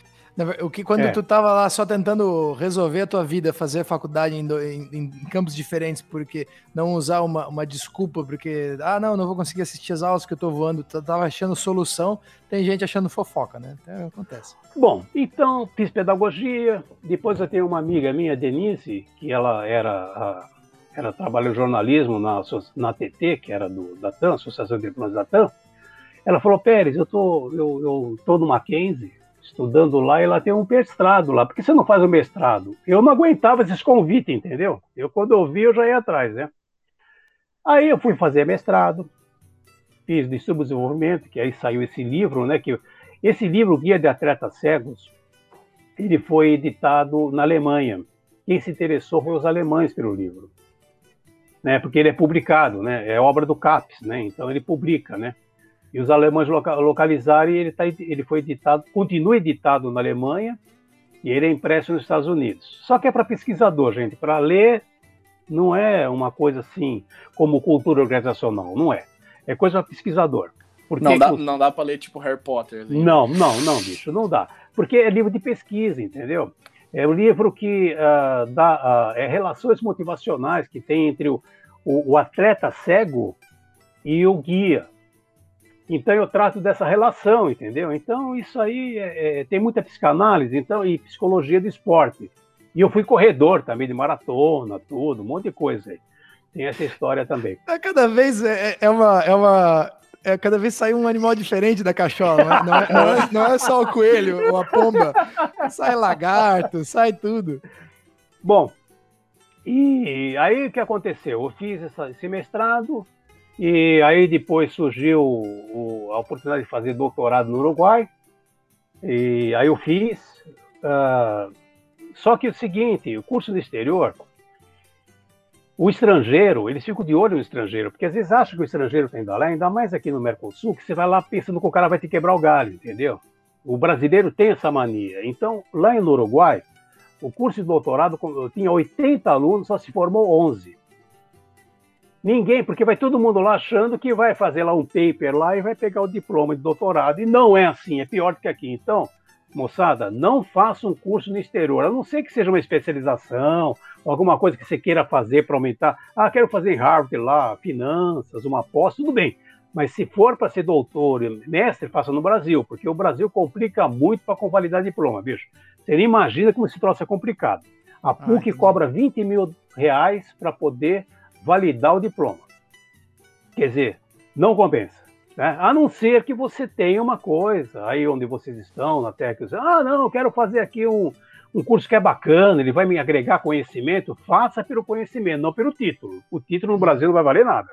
o que quando é. tu tava lá só tentando resolver a tua vida, fazer faculdade em, em, em, campos diferentes, porque não usar uma, uma desculpa, porque, ah, não, não vou conseguir assistir as aulas que eu tô voando, tu tava achando solução, tem gente achando fofoca, né? Então acontece. Bom, então fiz pedagogia, depois eu tenho uma amiga minha, Denise, que ela era, ela trabalhou jornalismo na, na TT, que era do, da TAM, Associação de Diplomas da TAM, ela falou, Pérez, eu tô, eu, eu tô no Mackenzie, estudando lá e lá tem um mestrado lá. Por que você não faz o mestrado? Eu não aguentava esses convites, entendeu? Eu, quando eu vi, eu já ia atrás, né? Aí eu fui fazer mestrado, fiz de subdesenvolvimento, que aí saiu esse livro, né? Que esse livro, Guia de Atletas Cegos, ele foi editado na Alemanha. Quem se interessou foi os alemães pelo livro, né? Porque ele é publicado, né? É obra do CAPES, né? Então ele publica, né? E os alemães localizaram e ele, tá, ele foi editado, continua editado na Alemanha e ele é impresso nos Estados Unidos. Só que é para pesquisador, gente. Para ler não é uma coisa assim como cultura organizacional, não é. É coisa para pesquisador. Porque não, dá, não dá pra ler tipo Harry Potter. Assim. Não, não, não, bicho, não dá. Porque é livro de pesquisa, entendeu? É um livro que uh, dá uh, é relações motivacionais que tem entre o, o, o, atleta cego e o guia. Então eu trato dessa relação, entendeu? Então isso aí é, é, tem muita psicanálise, então e psicologia do esporte. E eu fui corredor também de maratona, tudo, um monte de coisa aí. Tem essa história também. É, cada vez é, é uma, é uma é, cada vez sai um animal diferente da cachola. Não é, não é, não é, não é só o coelho ou a pomba. Sai lagarto, sai tudo. Bom, e aí o que aconteceu? Eu fiz essa, esse mestrado e aí depois surgiu o, a oportunidade de fazer doutorado no Uruguai. E aí eu fiz. Uh, só que é o seguinte, o curso do exterior, o estrangeiro, eles ficam de olho no estrangeiro, porque às vezes acham que o estrangeiro está indo lá, ainda mais aqui no Mercosul, que você vai lá pensando que o cara vai te quebrar o galho, entendeu? O brasileiro tem essa mania. Então, lá no Uruguai, o curso de doutorado tinha 80 alunos, só se formou 11. Ninguém, porque vai todo mundo lá achando que vai fazer lá um paper lá e vai pegar o diploma de doutorado. E não é assim, é pior do que aqui. Então, moçada, não faça um curso no exterior, a não ser que seja uma especialização, alguma coisa que você queira fazer para aumentar. Ah, quero fazer em Harvard lá, finanças, uma pós, tudo bem. Mas se for para ser doutor e mestre, faça no Brasil, porque o Brasil complica muito para convalidar diploma, bicho. Você nem imagina como esse troço é complicado. A PUC Ai, cobra 20 mil reais para poder validar o diploma. Quer dizer, não compensa. Né? A não ser que você tenha uma coisa, aí onde vocês estão, na Terra, que você, ah, não, eu quero fazer aqui um, um curso que é bacana, ele vai me agregar conhecimento, faça pelo conhecimento, não pelo título. O título no Brasil não vai valer nada.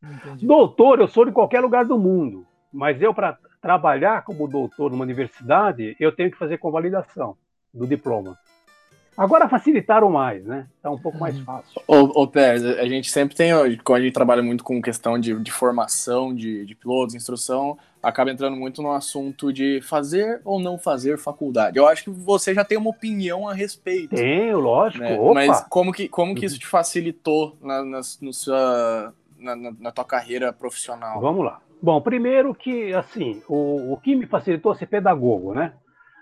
Entendi. Doutor, eu sou de qualquer lugar do mundo, mas eu, para trabalhar como doutor numa universidade, eu tenho que fazer convalidação do diploma. Agora facilitaram mais, né? Tá um pouco mais uhum. fácil. Ô, ô Pérez, a gente sempre tem, quando a gente trabalha muito com questão de, de formação de, de pilotos, instrução, acaba entrando muito no assunto de fazer ou não fazer faculdade. Eu acho que você já tem uma opinião a respeito. Tenho, lógico. Né? Mas como que, como que isso te facilitou na, na, no sua, na, na, tua carreira profissional? Vamos lá. Bom, primeiro que, assim, o, o que me facilitou ser pedagogo, né?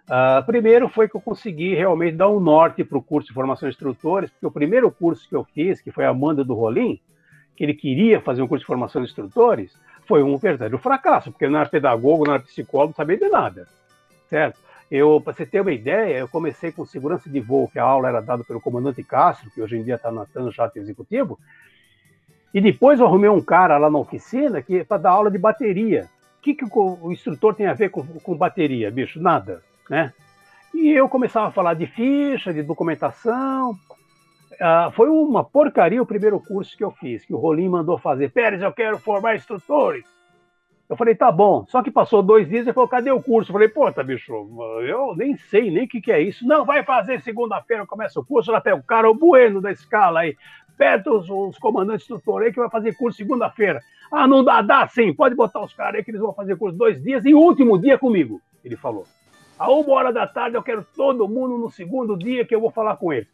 Uh, primeiro foi que eu consegui realmente dar um norte para o curso de formação de instrutores, porque o primeiro curso que eu fiz, que foi a Amanda do Rolim, que ele queria fazer um curso de formação de instrutores, foi um verdadeiro fracasso, porque eu não era pedagogo, não era psicólogo, não sabia de nada, certo? Eu, para você ter uma ideia, eu comecei com segurança de voo, que a aula era dada pelo comandante Castro, que hoje em dia está na Jato Executivo, e depois eu arrumei um cara lá na oficina que para dar aula de bateria. O que, que o, o instrutor tem a ver com, com bateria, bicho? Nada né? E eu começava a falar de ficha, de documentação. Ah, foi uma porcaria o primeiro curso que eu fiz, que o Rolim mandou fazer. Pérez, eu quero formar instrutores. Eu falei, tá bom. Só que passou dois dias e falou, cadê o curso? Eu falei, pô, tá, bicho, eu nem sei nem o que, que é isso. Não, vai fazer segunda-feira, começa o curso. Lá pega o cara, o Bueno da escala aí. Perto os, os comandantes instrutores aí que vai fazer curso segunda-feira. Ah, não dá, dá sim, pode botar os caras aí que eles vão fazer curso dois dias e o último dia comigo, ele falou. A uma hora da tarde eu quero todo mundo no segundo dia que eu vou falar com ele.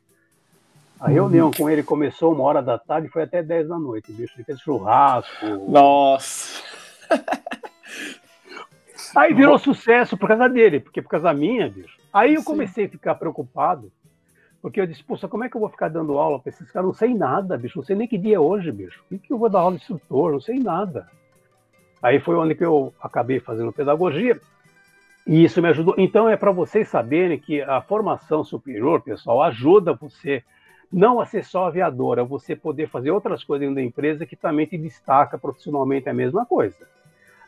A reunião com ele começou uma hora da tarde e foi até 10 da noite, bicho. Ele fez churrasco. Nossa! [LAUGHS] Aí virou sucesso por causa dele, porque por causa minha, bicho. Aí eu comecei a ficar preocupado, porque eu disse, poxa, como é que eu vou ficar dando aula para esses caras? Não sei nada, bicho. Não sei nem que dia é hoje, bicho. O que, que eu vou dar aula de instrutor? Não sei nada. Aí foi onde que eu acabei fazendo pedagogia. E isso me ajudou. Então, é para vocês saberem que a formação superior, pessoal, ajuda você não a ser só aviador, a você poder fazer outras coisas dentro da empresa que também te destaca profissionalmente a mesma coisa.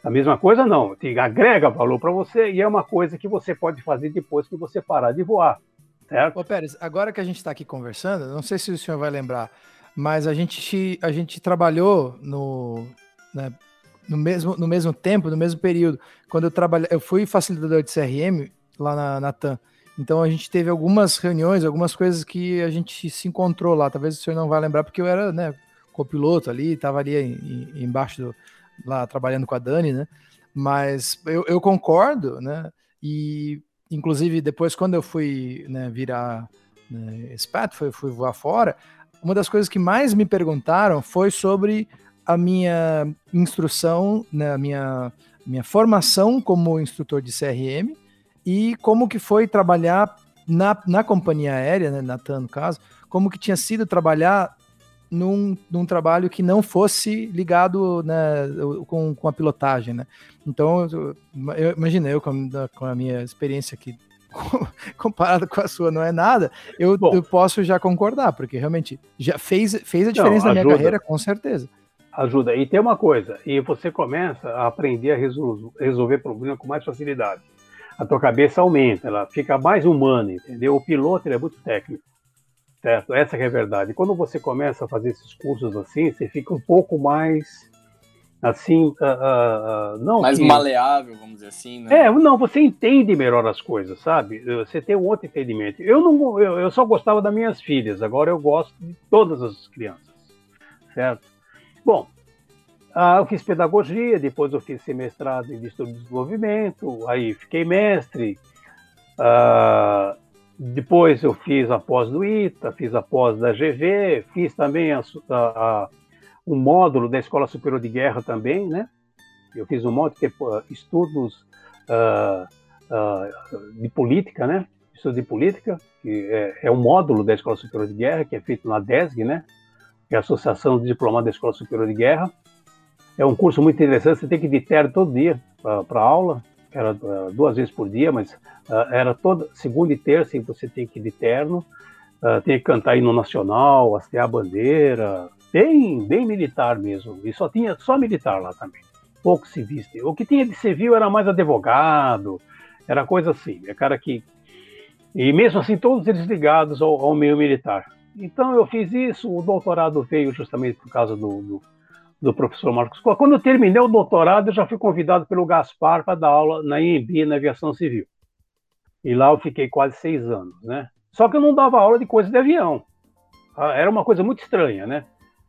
A mesma coisa não, te agrega valor para você e é uma coisa que você pode fazer depois que você parar de voar, certo? Ô Pérez, agora que a gente está aqui conversando, não sei se o senhor vai lembrar, mas a gente, a gente trabalhou no, né, no mesmo, no mesmo tempo, no mesmo período, quando eu trabalhei, eu fui facilitador de CRM lá na, na TAM. Então a gente teve algumas reuniões, algumas coisas que a gente se encontrou lá. Talvez o senhor não vai lembrar, porque eu era, né, copiloto ali, estava ali em, em, embaixo do, lá trabalhando com a Dani, né? Mas eu, eu concordo, né? E inclusive depois quando eu fui né, virar né, expat, fui, fui voar fora, uma das coisas que mais me perguntaram foi sobre a minha instrução, né, a minha, minha formação como instrutor de CRM e como que foi trabalhar na, na companhia aérea, né, na TAN no caso, como que tinha sido trabalhar num, num trabalho que não fosse ligado né, com, com a pilotagem, né? Então, eu, eu imagina, eu com, com a minha experiência aqui [LAUGHS] comparado com a sua não é nada, eu, eu, posso já concordar, porque realmente já fez, fez a diferença não, na minha carreira, com certeza. Ajuda. E tem uma coisa, e você começa a aprender a resol resolver problemas com mais facilidade. A tua cabeça aumenta, ela fica mais humana, entendeu? O piloto é muito técnico. Certo? Essa é a verdade. Quando você começa a fazer esses cursos assim, você fica um pouco mais assim, uh, uh, uh, não mais que... maleável, vamos dizer assim, né? É, não, você entende melhor as coisas, sabe? Você tem um outro entendimento. Eu não, eu, eu só gostava das minhas filhas. Agora eu gosto de todas as crianças, certo? Bom, eu fiz pedagogia, depois eu fiz semestrado em estudo de desenvolvimento, aí fiquei mestre. Depois eu fiz a pós do ITA, fiz a pós da GV, fiz também a, a, um módulo da Escola Superior de Guerra também, né? Eu fiz um módulo que é estudos uh, uh, de política, né? Estudo de política, que é, é, um módulo da Escola Superior de Guerra, que é feito na DESG, né? Que é a Associação de Diplomados da Escola Superior de Guerra. É um curso muito interessante, você tem que ir de terno todo dia para aula, era uh, duas vezes por dia, mas uh, era toda segunda e terça e você tem que ir de terno, uh, tem que cantar hino nacional, hastear a bandeira, bem, bem militar mesmo. E só tinha só militar lá também, pouco civis. O que tinha de civil era mais advogado, era coisa assim, é cara que e mesmo assim todos eles ligados ao, ao meio militar. Então eu fiz isso, o doutorado veio justamente por causa do, do do professor Marcos Coa. Quando eu terminei o doutorado, eu já fui convidado pelo Gaspar para dar aula na IMB, na aviação civil. E lá eu fiquei quase seis anos, né? Só que eu não dava aula de coisa de avião. Ah, era uma coisa muito estranha, né?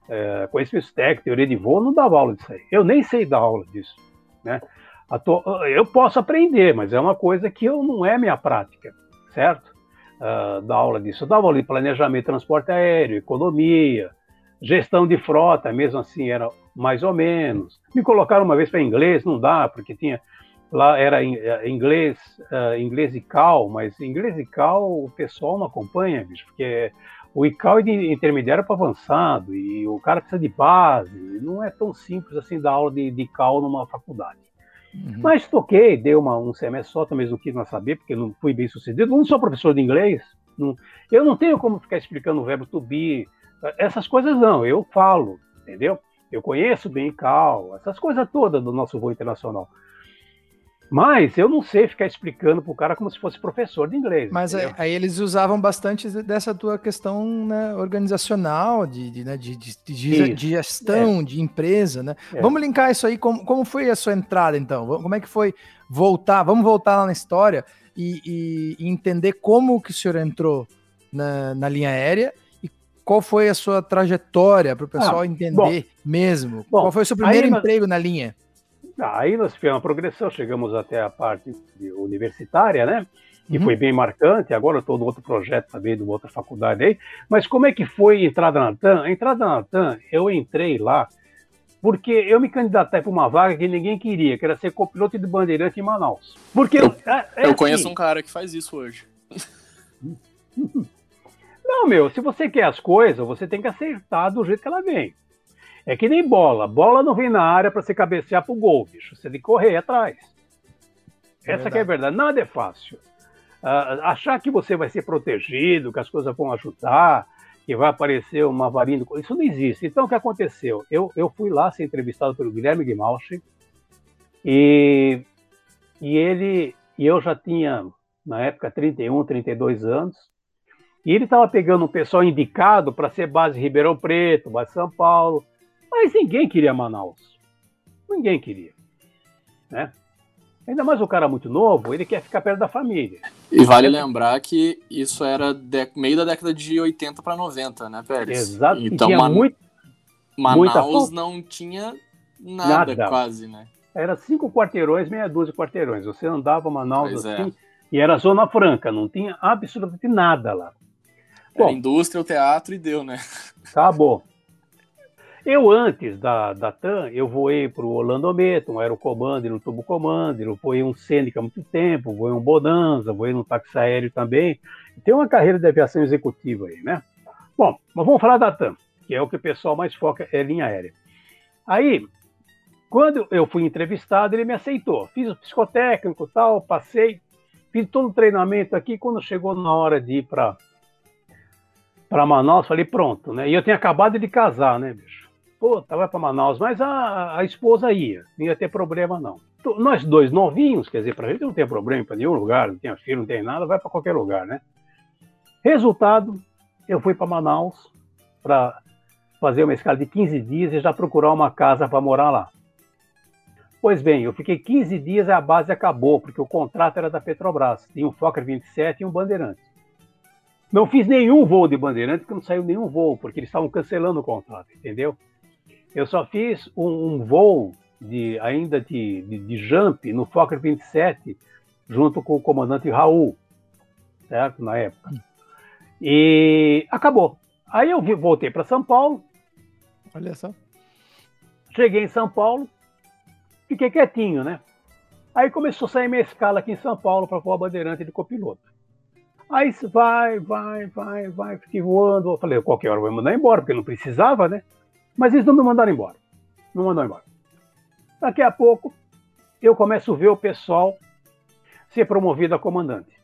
É, conhecimento técnico, teoria de voo, não dava aula disso aí. Eu nem sei dar aula disso, né? Eu posso aprender, mas é uma coisa que eu, não é minha prática, certo? Uh, dar aula disso. Eu dava aula de planejamento, transporte aéreo, economia, gestão de frota, mesmo assim era mais ou menos. Me colocaram uma vez para inglês, não dá, porque tinha lá era eh, inglês, uh, inglês e cal, mas inglês e cal o pessoal não acompanha, bicho, porque o ICAL é de intermediário para avançado e o cara precisa de base, não é tão simples assim dar aula de, de cal numa faculdade. Uhum. Mas toquei, dei uma, um semestre só, também não quis mais saber, porque não fui bem sucedido. Não sou professor de inglês, não, eu não tenho como ficar explicando o verbo to be, essas coisas não, eu falo, entendeu? Eu conheço bem Cal, essas coisas todas do nosso voo internacional. Mas eu não sei ficar explicando para o cara como se fosse professor de inglês. Mas aí, aí, eles usavam bastante dessa tua questão né, organizacional, de, de, né, de, de, gestão, é. de empresa, né? É. Vamos linkar isso aí, como, como foi a sua entrada, então? Como é que foi voltar? Vamos voltar lá na história e, e, e entender como que o senhor entrou na, na linha aérea qual foi a sua trajetória para o pessoal ah, entender bom, mesmo? Bom, qual foi o seu primeiro emprego na linha? Aí nós tivemos uma progressão, chegamos até a parte universitária, né? Que uhum. foi bem marcante. Agora eu estou no outro projeto também, de outra faculdade aí. Mas como é que foi a entrada na TAM? A entrada na TAM, eu entrei lá porque eu me candidatei para uma vaga que ninguém queria, que era ser copiloto de bandeirante em Manaus. Porque eu, é, é eu assim, conheço um cara que faz isso hoje. [LAUGHS] Não, meu, se você quer as coisas, você tem que acertar do jeito que ela vem. É que nem bola. Bola não vem na área para você cabecear pro gol, bicho. Você tem que correr atrás. É Essa é a verdade. Nada é fácil. Uh, achar que você vai ser protegido, que as coisas vão ajudar, que vai aparecer uma varinha. Isso não existe. Então, o que aconteceu? Eu, eu fui lá ser entrevistado pelo Guilherme Guimalchi e, e ele e eu já tinha, na época, 31, 32 anos. E ele estava pegando um pessoal indicado para ser base Ribeirão Preto, base São Paulo, mas ninguém queria Manaus. Ninguém queria. Né? Ainda mais o cara muito novo, ele quer ficar perto da família. E vale lembrar que isso era meio da década de 80 para 90, né, Pérez? Exato. Então, Man... muito, Manaus não tinha nada, nada, quase, né? Era cinco quarteirões, meia dúzia de quarteirões. Você andava Manaus pois assim, é. e era zona franca, não tinha absolutamente nada lá. Bom, a indústria, o teatro e deu, né? Acabou. Eu, antes da, da TAM, eu voei para o Orlandometo, um aerocomando, no tubo comando, eu voei um Seneca há muito tempo, voei um Bonanza, voei no táxi aéreo também. Tem uma carreira de aviação executiva aí, né? Bom, mas vamos falar da TAM, que é o que o pessoal mais foca, é linha aérea. Aí, quando eu fui entrevistado, ele me aceitou. Fiz o psicotécnico tal, passei, fiz todo o treinamento aqui. Quando chegou na hora de ir para para Manaus, falei, pronto, né? E eu tinha acabado de casar, né, bicho? Puta, vai para Manaus, mas a, a esposa ia, não ia ter problema não. Nós dois novinhos, quer dizer, para a gente não tem problema para nenhum lugar, não tem filho, não tem nada, vai para qualquer lugar, né? Resultado, eu fui para Manaus para fazer uma escala de 15 dias e já procurar uma casa para morar lá. Pois bem, eu fiquei 15 dias e a base acabou, porque o contrato era da Petrobras. Tinha um Fokker 27 e um Bandeirante. Não fiz nenhum voo de Bandeirante, porque não saiu nenhum voo, porque eles estavam cancelando o contrato, entendeu? Eu só fiz um, um voo de, ainda de, de, de, jump no Fokker 27, junto com o comandante Raul, certo? Na época. E acabou. Aí eu voltei para São Paulo. Olha só. Cheguei em São Paulo, fiquei quietinho, né? Aí começou a sair minha escala aqui em São Paulo para voar bandeirante de copiloto. Aí vai, vai, vai, vai, fiquei voando. Eu falei, qualquer hora eu vou mandar embora, porque não precisava, né? Mas eles não me mandaram embora. Não mandaram embora. Daqui a pouco, eu começo a ver o pessoal ser promovido a comandante.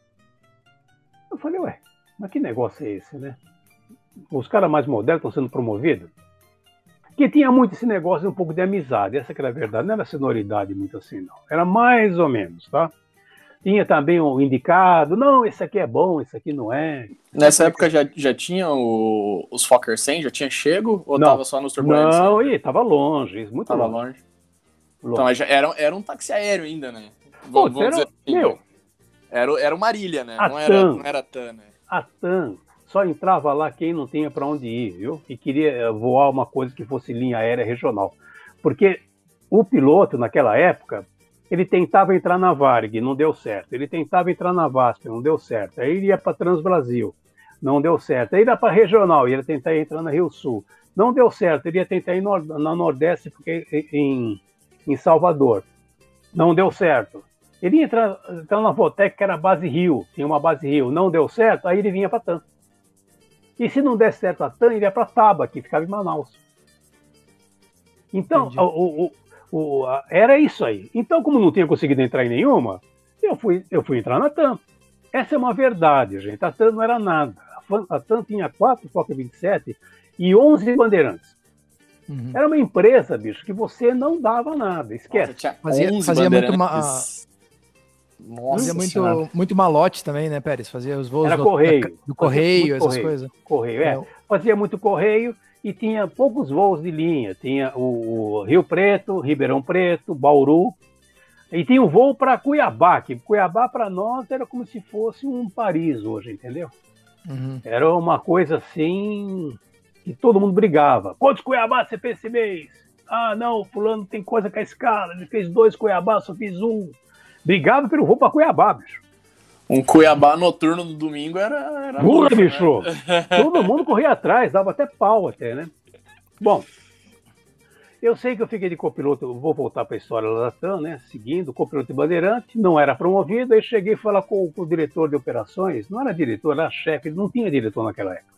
Eu falei, ué, mas que negócio é esse, né? Os caras mais modernos estão sendo promovidos? Que tinha muito esse negócio de um pouco de amizade, essa que era a verdade, não era sonoridade muito assim, não. Era mais ou menos, tá? Tinha também o um indicado, não, esse aqui é bom, esse aqui não é. Nessa época já, já tinha o, os Fokker 100, já tinha chego ou não, tava só nos turbulentos? Não, e tava longe, muito tava longe. longe. Então já era, era um táxi aéreo ainda, né? Pô, Vamos era, dizer assim, meu, era, era uma Marília, né? Não, TAM, era, não era TAM, né? A TAM só entrava lá quem não tinha para onde ir, viu? E queria eh, voar uma coisa que fosse linha aérea regional. Porque o piloto, naquela época, ele tentava entrar na Varg, não deu certo. Ele tentava entrar na VASP, não deu certo. Aí ele ia para Transbrasil, não deu certo. Aí ia para Regional, ia tentar entrar na Rio Sul, não deu certo. Ele ia tentar ir na Nordeste, porque em, em Salvador, não deu certo. Ele ia entrar, entrar na Votec, que era base Rio, tinha uma base Rio, não deu certo, aí ele vinha para TAM. E se não der certo a TAM, ele ia para Taba, que ficava em Manaus. Então, o, o, o, a, era isso aí. Então, como não tinha conseguido entrar em nenhuma, eu fui, eu fui entrar na TAM. Essa é uma verdade, gente. A TAM não era nada. A, a TAM tinha quatro Fokker 27 e 11 bandeirantes. Uhum. Era uma empresa, bicho, que você não dava nada. Esquece. Nossa, fazia, fazia muito. Ma... Nossa fazia muito, muito malote também, né, Pérez? Fazia os voos Era do, correio. Da, do correio, essas coisas. Correio, é. é. Fazia muito correio e tinha poucos voos de linha. Tinha o, Rio Preto, Ribeirão Preto, Bauru. E tinha um voo para Cuiabá, que Cuiabá para nós era como se fosse um Paris hoje, entendeu? Uhum. Era uma coisa assim que todo mundo brigava. Quantos Cuiabá você fez esse mês? Ah, não, fulano tem coisa com a escala, ele fez dois Cuiabá, só fiz um. Brigava pelo voo para Cuiabá, bicho. Um Cuiabá noturno no domingo era. era Pura, né? bicho! [LAUGHS] Todo mundo corria atrás, dava até pau até, né? Bom, eu sei que eu fiquei de copiloto, vou voltar para a história da TAM, né? Seguindo, copiloto de bandeirante, não era promovido, aí cheguei a falar com, com, o diretor de operações, não era diretor, era chefe, não tinha diretor naquela época.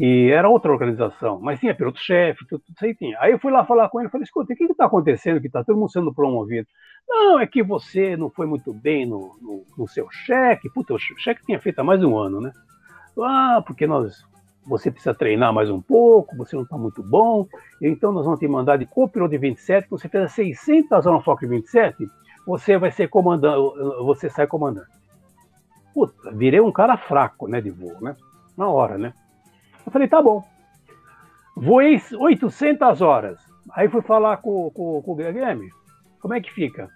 E era outra organização, mas tinha piloto-chefe, tudo, tudo isso aí tinha. Aí eu fui lá falar com ele, falei, escuta, o que está acontecendo que está todo mundo sendo promovido? Não, é que você não foi muito bem no, no, no seu cheque. Puta, o cheque tinha feito há mais de um ano, né? Ah, porque nós, você precisa treinar mais um pouco, você não está muito bom, então nós vamos te mandar de copiloto de 27, que você fez 600 horas no Fokker 27, você vai ser comandante, você sai comandante. Puta, virei um cara fraco, né, de voo, né? Na hora, né? Eu falei, tá bom. Voei 800 horas. Aí fui falar com, com, com o Guilherme, como é que fica?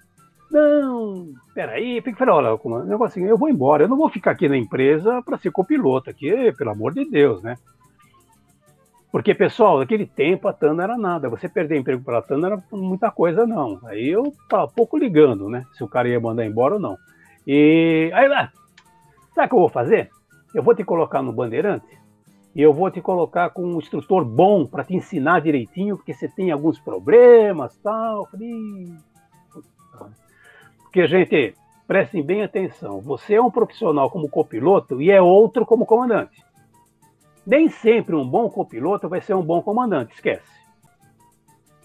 Não, peraí, que falar, olha, um negocinho, eu vou embora, eu não vou ficar aqui na empresa para ser copiloto aqui, pelo amor de Deus, né? Porque, pessoal, naquele tempo a TAN era nada. Você perder emprego para a TAN era muita coisa, não. Aí eu tava pouco ligando, né? Se o cara ia mandar embora ou não. E aí lá, sabe o que eu vou fazer? Eu vou te colocar no Bandeirante e eu vou te colocar com um instrutor bom para te ensinar direitinho, porque você tem alguns problemas, tal. falei, porque, gente, prestem bem atenção. Você é um profissional como copiloto e é outro como comandante. Nem sempre um bom copiloto vai ser um bom comandante, esquece.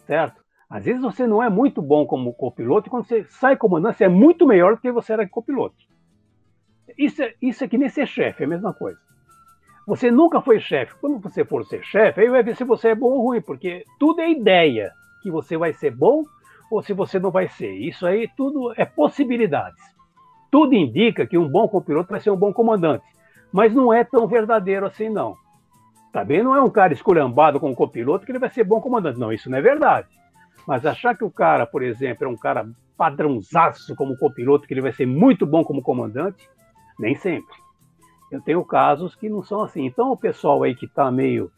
Certo? Às vezes você não é muito bom como copiloto e quando você sai comandante, você é muito melhor do que você era copiloto. Isso é, isso é que nem ser chefe, é a mesma coisa. Você nunca foi chefe. Quando você for ser chefe, aí vai ver se você é bom ou ruim, porque tudo é ideia que você vai ser bom ou se você não vai ser. Isso aí tudo é possibilidades. Tudo indica que um bom copiloto vai ser um bom comandante, mas não é tão verdadeiro assim não. Também não é um cara esculhambado com um copiloto que ele vai ser bom comandante. Não, isso não é verdade. Mas achar que o cara, por exemplo, é um cara padrãozaço como copiloto, que ele vai ser muito bom como comandante, nem sempre. Eu tenho casos que não são assim. Então, o pessoal aí que está meio,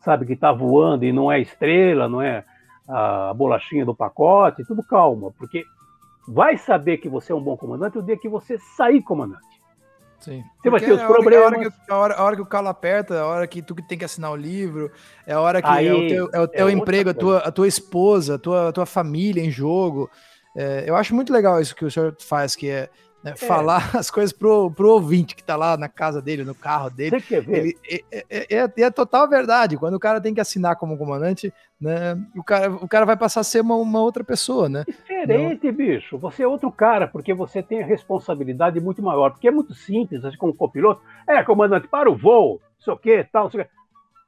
sabe, que está voando e não é estrela, não é a bolachinha do pacote, tudo calma, porque vai saber que você é um bom comandante o dia que você sair comandante. Sim. Você vai ter os é problemas. A hora, que, a, hora, a hora que o calo aperta, a hora que tu que tem que assinar o livro, é a hora que Aí, é o teu, é o teu é emprego, a tua, a tua esposa, a tua, a tua família em jogo. É, eu acho muito legal isso que o senhor faz, que é né? É. Falar [LAUGHS] as coisas pro, pro ouvinte que tá lá na casa dele, no carro dele. Você quer ver? Ele, é, é, é, é, total verdade. Quando o cara tem que assinar como comandante, né, o, cara, o cara vai passar a ser uma, uma outra pessoa, né? Diferente, Não... bicho. Você é outro cara, porque você tem a responsabilidade muito maior. Porque é muito simples, assim, como copiloto. É, comandante, para o voo, sei o que, tal, sei o quê.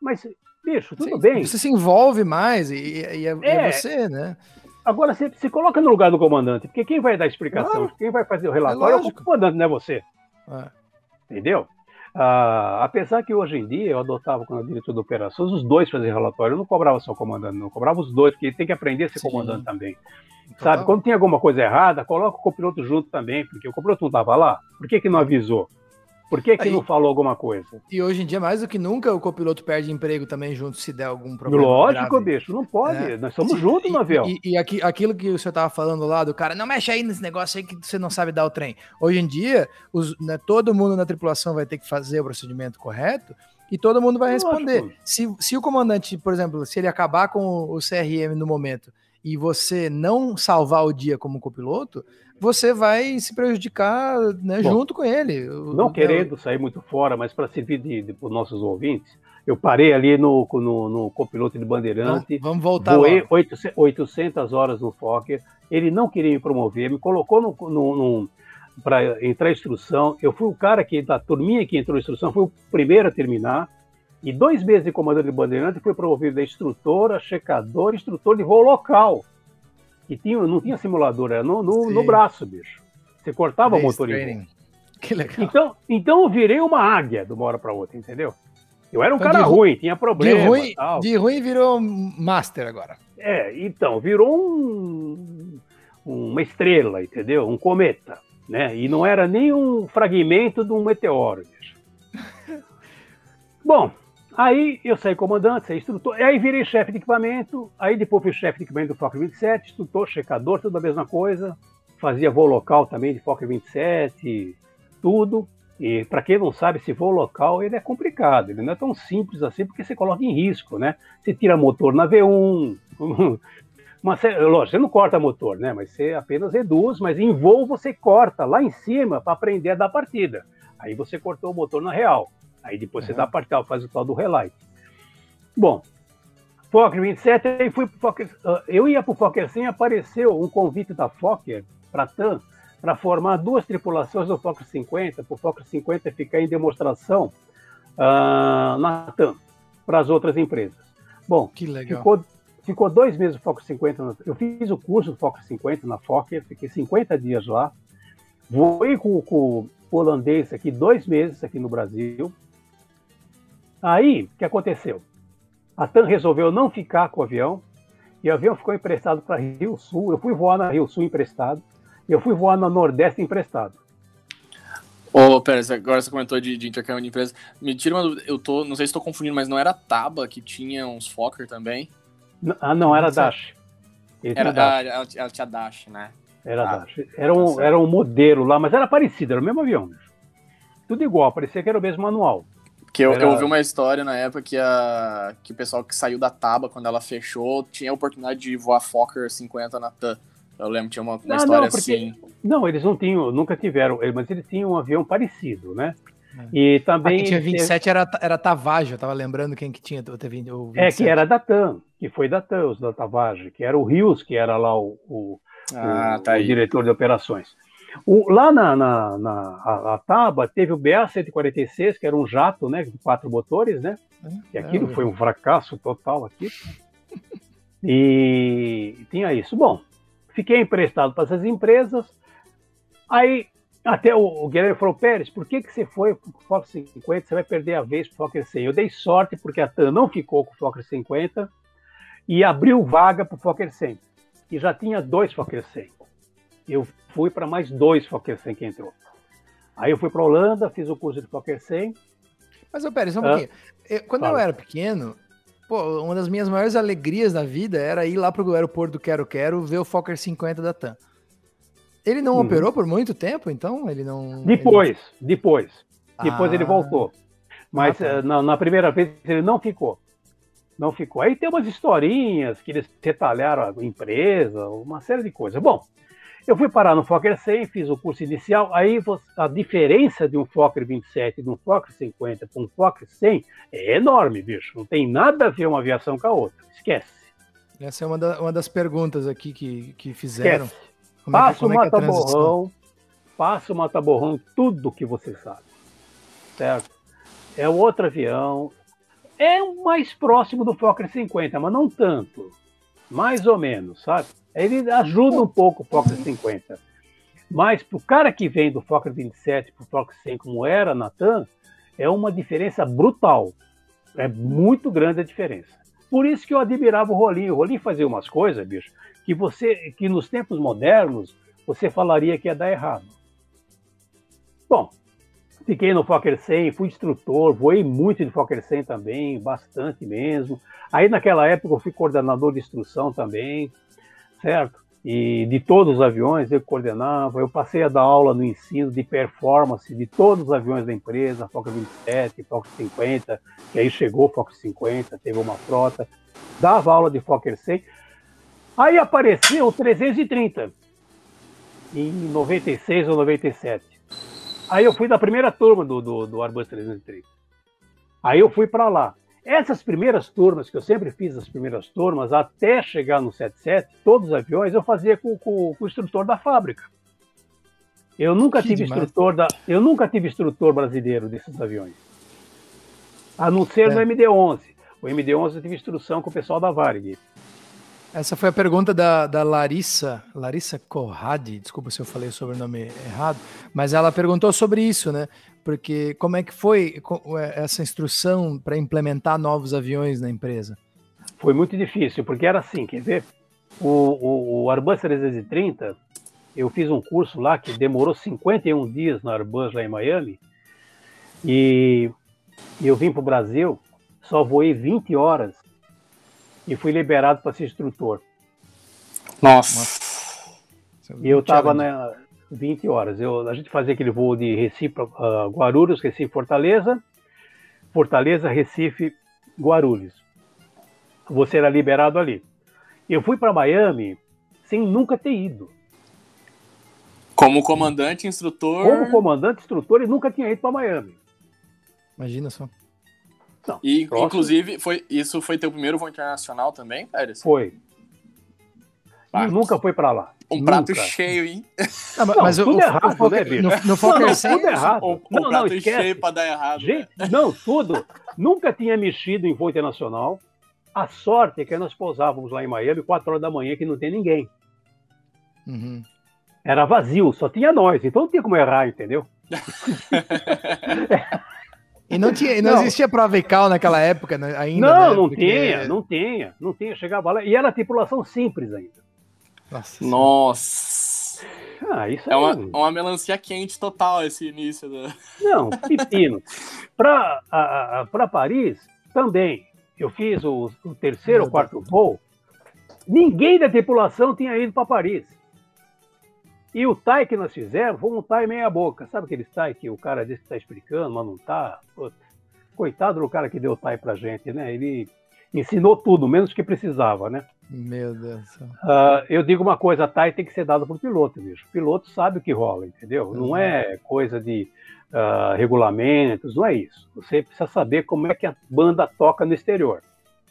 Mas, bicho, tudo Sim, bem. Você se envolve mais e, e, é, é, você, né? Agora, você se coloca no lugar do comandante, porque quem vai dar explicação, claro. quem vai fazer o relatório é, é o comandante, não é você. É. Entendeu? Ah, apesar que hoje em dia eu adotava quando diretor de operações os dois faziam relatório, eu não cobrava só o comandante, não, cobrava os dois, porque tem que aprender a ser Sim. comandante também. Total. Sabe, quando tem alguma coisa errada, coloca o copiloto junto também, porque o copiloto não estava lá, por que, que não avisou? Por que, que Aí, não falou alguma coisa? E hoje em dia, mais do que nunca, o copiloto perde emprego também junto se der algum problema. Lógico, grave. bicho, não pode. É. Nós somos juntos no avião. E, e, aqui, aquilo que o senhor estava falando lá do cara, não mexe aí nesse negócio aí que você não sabe dar o trem. Hoje em dia, os, né, todo mundo na tripulação vai ter que fazer o procedimento correto e todo mundo vai responder. Se, se o comandante, por exemplo, se ele acabar com o CRM no momento e você não salvar o dia como copiloto, você vai se prejudicar né, Bom, junto com ele. Não querendo sair muito fora, mas para servir de, de, para os nossos ouvintes, eu parei ali no, no, no copiloto de Bandeirante. vamos voltar voei 800 horas no Fokker. Ele não queria me promover, me colocou no, no, para entrar em instrução. Eu fui o cara que, da turminha que entrou em instrução, fui o primeiro a terminar. E dois meses de comandante de Bandeirante, fui promovido a instrutor, a checador, instrutor de voo local que tinha, não tinha simulador, era no, no, no braço, bicho. Você cortava Base o motor training. Que legal. Então, então eu virei uma águia de uma hora para outra, entendeu? Eu era um então, cara ruim, tinha problema. De ruim, tal. de ruim virou master agora. É, então, virou um, uma estrela, entendeu? Um cometa, né? E não era nem um fragmento de um meteoro, bicho. [LAUGHS] Bom, Aí eu saí comandante, saí instrutor, aí virei chefe de equipamento, aí depois fui chefe de equipamento do Fokker 27, instrutor, checador, tudo a mesma coisa. Fazia voo local também de Fokker 27, tudo. E para quem não sabe, esse voo local ele é complicado, ele não é tão simples assim, porque você coloca em risco, né? Você tira motor na V1, uma, [LAUGHS] lógico, você não corta motor, né? Mas você apenas reduz, mas em voo você corta lá em cima para aprender a dar partida. Aí você cortou o motor na real. Aí depois uhum. você dá parcial, faz o tal do relight. Bom, Fokker 27, aí fui pro Fokker, uh, eu ia para o Fokker 100 apareceu um convite da Fokker para TAM para formar duas tripulações do Fokker 50, para o Fokker 50 ficar em demonstração uh, na TAM para as outras empresas. Bom, que legal. Ficou, ficou dois meses o Fokker 50. Eu fiz o curso do Fokker 50 na Fokker, fiquei 50 dias lá. Voei com, com o holandês aqui dois meses aqui no Brasil. Aí, o que aconteceu? A TAM resolveu não ficar com o avião e o avião ficou emprestado para Rio Sul. Eu fui voar na Rio Sul emprestado e eu fui voar na Nordeste emprestado. Ô, oh, Pérez, agora você comentou de, de intercâmbio de empresa. Me tira uma dúvida, eu tô, não sei se estou confundindo, mas não era Taba que tinha uns Fokker também? ah, não, era Dash. Era, Dash. Ela, ela, tinha Dash, né? Era ah, Dash. Era um, tá era um modelo lá, mas era parecido, era o mesmo avião. Tudo igual, parecia que era o mesmo manual. Que eu, Era... eu ouvi uma história na época que, a, que o pessoal que saiu da Taba, quando ela fechou, tinha a oportunidade de voar Fokker 50 na TAM. Eu lembro, tinha uma, uma não, história não, porque, assim. Não, eles não tinham, nunca tiveram, mas eles tinham um avião parecido, né? É. E também. tinha 27 era, era Tavage, eu tava lembrando quem que tinha o, o É, que era da TAM, que foi da TAM, os da Tavage, que era o Rios, que era lá o, o, ah, o, tá o diretor de operações. O, lá na, na, na a, a, Taba teve o BA-146, que era um jato, né, de quatro motores, né? E aquilo é, foi um fracasso total aqui. E tinha isso. Bom, fiquei emprestado para essas empresas. Aí até o, o Guilherme falou, Pérez, por que, que você foi para o Fokker 50? Você vai perder a vez para o Fokker 100. Eu dei sorte porque a TAM não ficou com o Fokker 50 e abriu vaga para o Fokker 100. E já tinha dois Fokker 100. Eu fui para mais dois Fokker 100 que entrou. Aí eu fui para Holanda, fiz o curso de Fokker 100. Mas, ô Pérez, só um ah, pouquinho. Eu, quando fala. eu era pequeno, pô, uma das minhas maiores alegrias da vida era ir lá para o aeroporto do Quero Quero ver o Fokker 50 da TAM. Ele não hum. operou por muito tempo, então? Ele não. Depois, ele... depois. Depois ah. ele voltou. Mas ah, tá. Eh, na, na, primeira vez ele não ficou. Não ficou. Aí tem umas historinhas que eles retalharam a empresa, uma série de coisas. Bom, eu fui parar no Fokker 100, fiz o curso inicial. Aí a diferença de um Fokker 27 e de um Fokker 50 para um Fokker 100 é enorme, bicho. Não tem nada a ver uma aviação com a outra. Esquece. Essa é uma, da, uma das perguntas aqui que, que fizeram. Esquece. Como é passa é, o mata-borrão, passa o mata-borrão, tudo que você sabe. Certo? É o outro avião. É o mais próximo do Fokker 50, mas não tanto. Mais ou menos, sabe? Ele ajuda um pouco o Fokker 50. Mas para o cara que vem do Fokker 27 para o Fokker 100, como era na TAM, é uma diferença brutal. É muito grande a diferença. Por isso que eu admirava o Rolinho. O Rolinho fazia umas coisas, bicho, que você, que nos tempos modernos, você falaria que ia dar errado. Bom, fiquei no Fokker 100, fui instrutor, voei muito de Fokker 100 também, bastante mesmo. Aí naquela época eu fui coordenador de instrução também, certo? E de todos os aviões eu coordenava, eu passei a dar aula no ensino de performance de todos os aviões da empresa, Fokker 27, Fokker 50, que aí chegou o Fokker 50, teve uma frota, dava aula de Fokker 100, Aí apareceu o 330, em 96 ou 97. Aí eu fui da primeira turma do, do, do Airbus 330. Aí eu fui para lá. Essas primeiras turmas, que eu sempre fiz as primeiras turmas, até chegar no 77, todos os aviões eu fazia com, com, com o instrutor da fábrica. Eu nunca que tive demais. instrutor da, eu nunca tive instrutor brasileiro desses aviões. A não ser é. no MD-11. O MD-11 eu tive instrução com o pessoal da Varig. Essa foi a pergunta da, da Larissa, Larissa Corradi, desculpa se eu falei o sobrenome errado, mas ela perguntou sobre isso, né? Porque como é que foi é, essa instrução para implementar novos aviões na empresa? Foi muito difícil, porque era assim, quer ver? O, o, o Airbus 330, eu fiz um curso lá que demorou 51 dias no Airbus lá em Miami, e, e eu vim para o Brasil, só voei 20 horas e fui liberado para ser instrutor. Nossa. E eu estava na 20 horas. Eu, a gente fazia aquele voo de Recife, uh, Guarulhos, Recife, Fortaleza, Fortaleza, Recife, Guarulhos. Você era liberado ali. Eu fui para Miami sem nunca ter ido. Como comandante, instrutor. Como comandante, instrutor, e nunca tinha ido para Miami. Imagina só. Não, e, próximo. inclusive, foi, isso foi teu primeiro voo internacional também, Pérez? Foi. Ah, nunca foi para lá. Um nunca. prato cheio, hein? Não, mas, mas tudo o, errado, o, né, bicho? No, no Fokker não, 100, tudo errado. O, não, não, prato cheio para dar errado. Gente, né? Não, tudo. nunca tinha mexido em voo internacional. A sorte é que nós pousávamos lá em Miami 4 horas da manhã que não tem ninguém. Uhum. Era vazio, só tinha nós, então não tinha como errar, entendeu? [LAUGHS] [LAUGHS] E não, tinha, não, não. existia prova e cal naquela época né, ainda? Não, né? não Porque... tinha, não tinha, não tinha. Chegava lá e era tripulação simples ainda. Nossa. Nossa. Ah, isso é uma, uma melancia quente total esse início. Do... Não, [LAUGHS] pepino. Para Paris, também. Eu fiz o, o terceiro ou quarto voo. Ninguém da tripulação tinha ido para Paris. E o TAI que nós fizemos foi um TAI meia boca. Sabe aquele TAI que o cara disse que está explicando, mas não está? coitado do cara que deu TAI pra gente, né? Ele ensinou tudo, menos que precisava, né? Meu Deus. Uh, eu digo uma coisa, a TAI tem que ser dada pro piloto, bicho. O piloto sabe o que rola, entendeu? Não é coisa de uh, regulamentos, não é isso. Você precisa saber como é que a banda toca no exterior.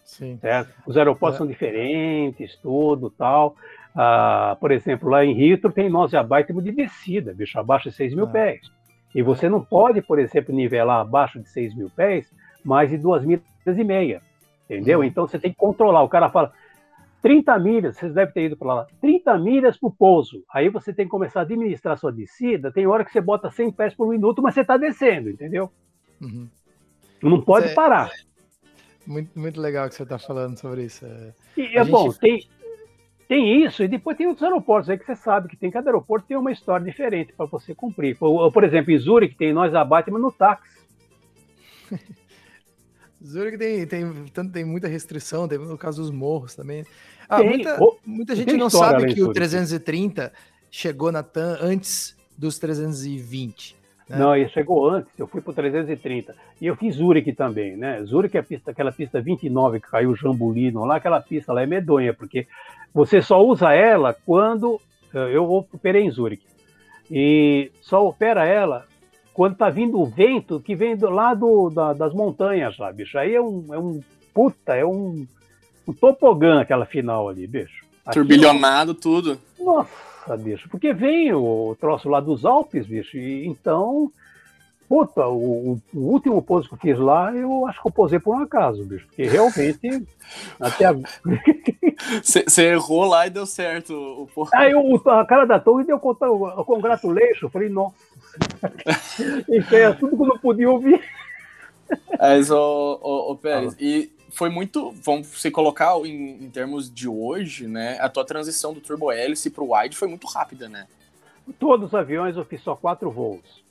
Sim. Certo? Os aeroportos é. são diferentes, tudo tal. Uh, por exemplo, lá em Heathrow tem nós de abaixo de descida, bicho, abaixo de 6 mil é. pés. E você não pode, por exemplo, nivelar abaixo de 6 mil pés mais de 2 milhas e meia. Entendeu? Uhum. Então você tem que controlar. O cara fala 30 milhas, vocês devem ter ido para lá, 30 milhas para o pouso. Aí você tem que começar a administrar sua descida. Tem hora que você bota 100 pés por minuto, mas você está descendo, entendeu? Uhum. Não pode parar. Muito, muito legal que você está falando sobre isso. É, e é gente... bom, tem, tem isso, e depois tem outros aeroportos aí que você sabe que tem cada aeroporto tem uma história diferente para você cumprir. Por, por exemplo, em Zurich tem nós abatimos no táxi. [LAUGHS] Zurich tem, tem, tanto, tem muita restrição, tem no caso dos morros também. Ah, tem, muita, muita gente não sabe que o 330 chegou na TAM antes dos 320. Né? Não, ele chegou antes, eu fui para o 330. E eu fiz Zurich também, né? Zurich é pista, aquela pista 29 que caiu o Jambulino lá, aquela pista lá é medonha, porque você só usa ela quando. Eh, eu operei em Zurich. E só opera ela quando tá vindo o vento que vem do lado da, das montanhas lá, bicho. Aí é um, é um puta, é um, um topogã aquela final ali, bicho. Turbilhonado tudo. Nossa, bicho, porque vem o troço lá dos Alpes, bicho, e então Puta, o, o, último pouso que eu fiz lá, eu acho que eu posei por um acaso, bicho. Porque realmente. [LAUGHS] até Você errou lá e deu certo o pouso. Aí o, a cara da torre deu congratulation. Eu falei, nossa. [LAUGHS] Isso é tudo que eu não podia ouvir. Mas, ô, ô, ô Pérez, e foi muito. Vamos se colocar em, em, termos de hoje, né? A tua transição do turbo hélice pro wide foi muito rápida, né? Todos os aviões eu fiz só quatro voos.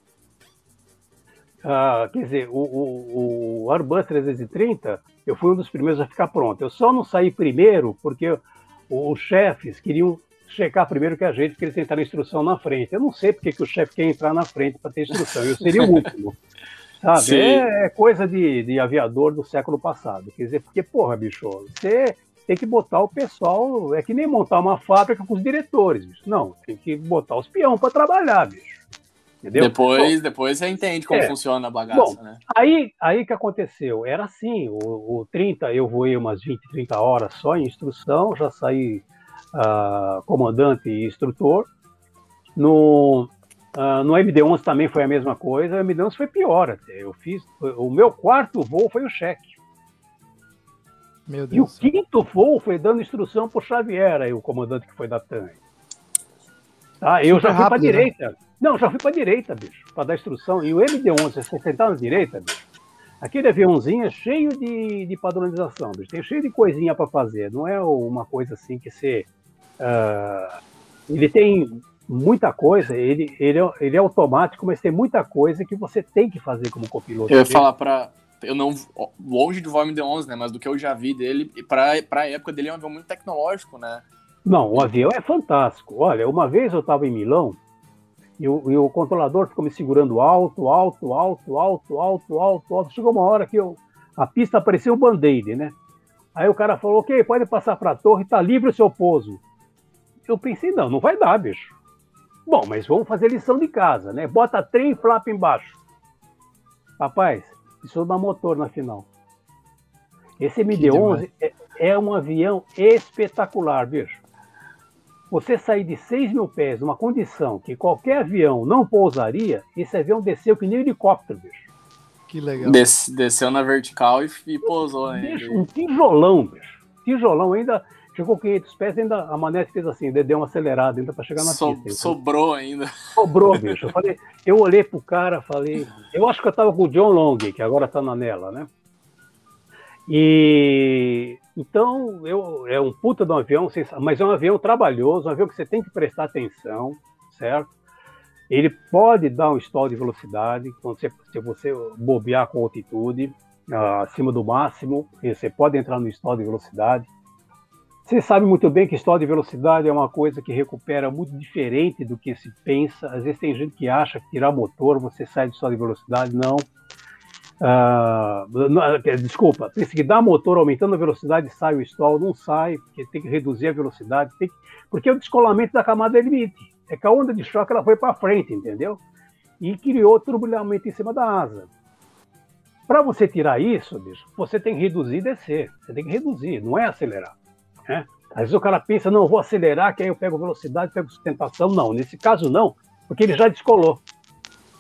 Uh, quer dizer, o, o, o Airbus 330, eu fui um dos primeiros a ficar pronto. Eu só não saí primeiro porque os chefes queriam checar primeiro que a gente, porque eles tentaram instrução na frente. Eu não sei porque que o chefe quer entrar na frente para ter instrução. Eu seria o [LAUGHS] último. Sabe? É, é, coisa de, de aviador do século passado. Quer dizer, porque, porra, bicho, você tem que botar o pessoal. É que nem montar uma fábrica com os diretores, bicho. Não, tem que botar os peão para trabalhar, bicho. Entendeu? Depois, bom, depois você entende como é, funciona a bagaça, bom, né? Aí, aí que aconteceu? Era assim, o, o 30 eu voei umas 20, 30 horas só em instrução, já saí uh, comandante e instrutor. No, uh, no MD-11 também foi a mesma coisa, o MD-11 foi pior até. Eu fiz, o meu quarto voo foi o cheque. E o quinto voo foi dando instrução para o Xavier, aí, o comandante que foi da TAM. Tá? Eu já fui para a né? direita. Né? Não, já fui para a direita, bicho, para dar instrução. E o MD-11, você sentar na direita, bicho, aquele aviãozinho é cheio de, de padronização, bicho. Tem cheio de coisinha para fazer. Não é uma coisa assim que você. Uh, ele tem muita coisa, ele, ele, é, ele é automático, mas tem muita coisa que você tem que fazer como copiloto. Eu ia falar para eu não longe de voar MD-11, né, mas do que eu já vi dele, para a época dele é um avião muito tecnológico, né? Não, o avião é fantástico. Olha, uma vez eu estava em Milão e o, e o, controlador ficou me segurando alto, alto, alto, alto, alto, alto, alto. Chegou uma hora que eu, a pista apareceu um band-aid, né? Aí o cara falou, ok, pode passar para a torre, tá livre o seu pouso. Eu pensei, não, não vai dar, bicho. Bom, mas vamos fazer lição de casa, né? Bota trem e flap embaixo. Rapaz, isso dá motor na final. Esse MD-11 é, é um avião espetacular, bicho você sair de 6 mil pés numa condição que qualquer avião não pousaria, esse avião desceu que nem helicóptero, bicho. Que legal. Des, desceu na vertical e, e pousou ainda. um tijolão, bicho. Tijolão ainda. Chegou 500 pés, ainda a manete fez assim, deu uma acelerada ainda para chegar na so, pista. Sobrou ainda. Sobrou, [LAUGHS] bicho. Eu, falei, eu olhei pro cara, falei. Eu acho que eu tava com o John Long, que agora tá na Nela, né? E então eu, é um puta de um avião, mas é um avião trabalhoso, um avião que você tem que prestar atenção, certo? Ele pode dar um stall de velocidade, quando você, se você bobear com altitude uh, acima do máximo, você pode entrar no stall de velocidade. Você sabe muito bem que stall de velocidade é uma coisa que recupera muito diferente do que se pensa. Às vezes tem gente que acha que tirar motor você sai de stall de velocidade. Não. Uh, desculpa, tem que dar motor aumentando a velocidade, sai o stall, não sai, porque tem que reduzir a velocidade, que, porque é o descolamento da camada limite. É que a onda de choque ela foi para frente, entendeu? E criou turbulhamento em cima da asa. Para você tirar isso, bicho, você tem que reduzir e descer. Você tem que reduzir, não é acelerar. Né? Às vezes o cara pensa, não, eu vou acelerar, que aí eu pego velocidade, pego sustentação. Não, nesse caso não, porque ele já descolou.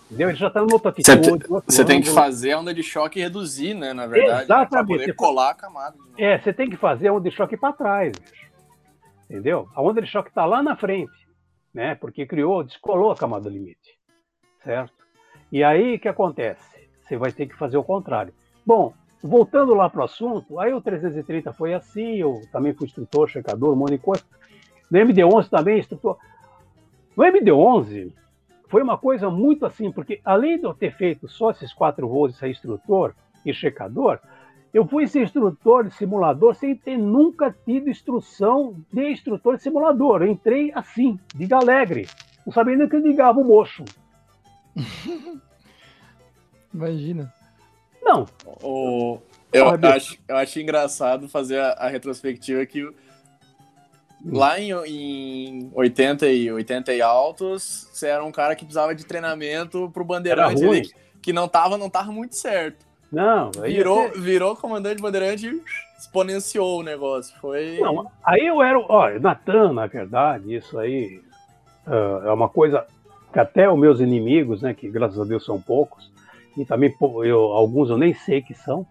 Entendeu? Ele já está no outra atitude. Você tem que fazer a onda de choque e reduzir, né? Na verdade, Exatamente. para poder colar a camada. É, você tem que fazer a onda de choque para trás, bicho. Entendeu? A onda de choque está lá na frente, né? Porque criou, descolou a camada limite, certo? E aí o que acontece? Você vai ter que fazer o contrário. Bom, voltando lá para o assunto, aí o 330 foi assim, eu também fui instrutor, checador, um monte de coisa. No MD11 também, instrutor. No MD11, foi uma coisa muito assim, porque além de eu ter feito só esses quatro voos e ser instrutor e checador, eu fui ser instrutor de simulador sem ter nunca tido instrução de instrutor de simulador. Eu entrei assim, de alegre, não sabia nem que ligava o mocho. [LAUGHS] Imagina. Não. O, eu, acho, eu acho engraçado fazer a, a retrospectiva que Lá em, em 80 e 80 e altos, você era um cara que precisava de treinamento pro Bandeirante ali, que, que não tava, não tava muito certo. Não, virou, ser... virou comandante Bandeirante e exponenciou o negócio. Foi. Não, aí eu era. Olha, Natan, na verdade, isso aí uh, é uma coisa que até os meus inimigos, né, que graças a Deus são poucos, e também eu, alguns eu nem sei que são,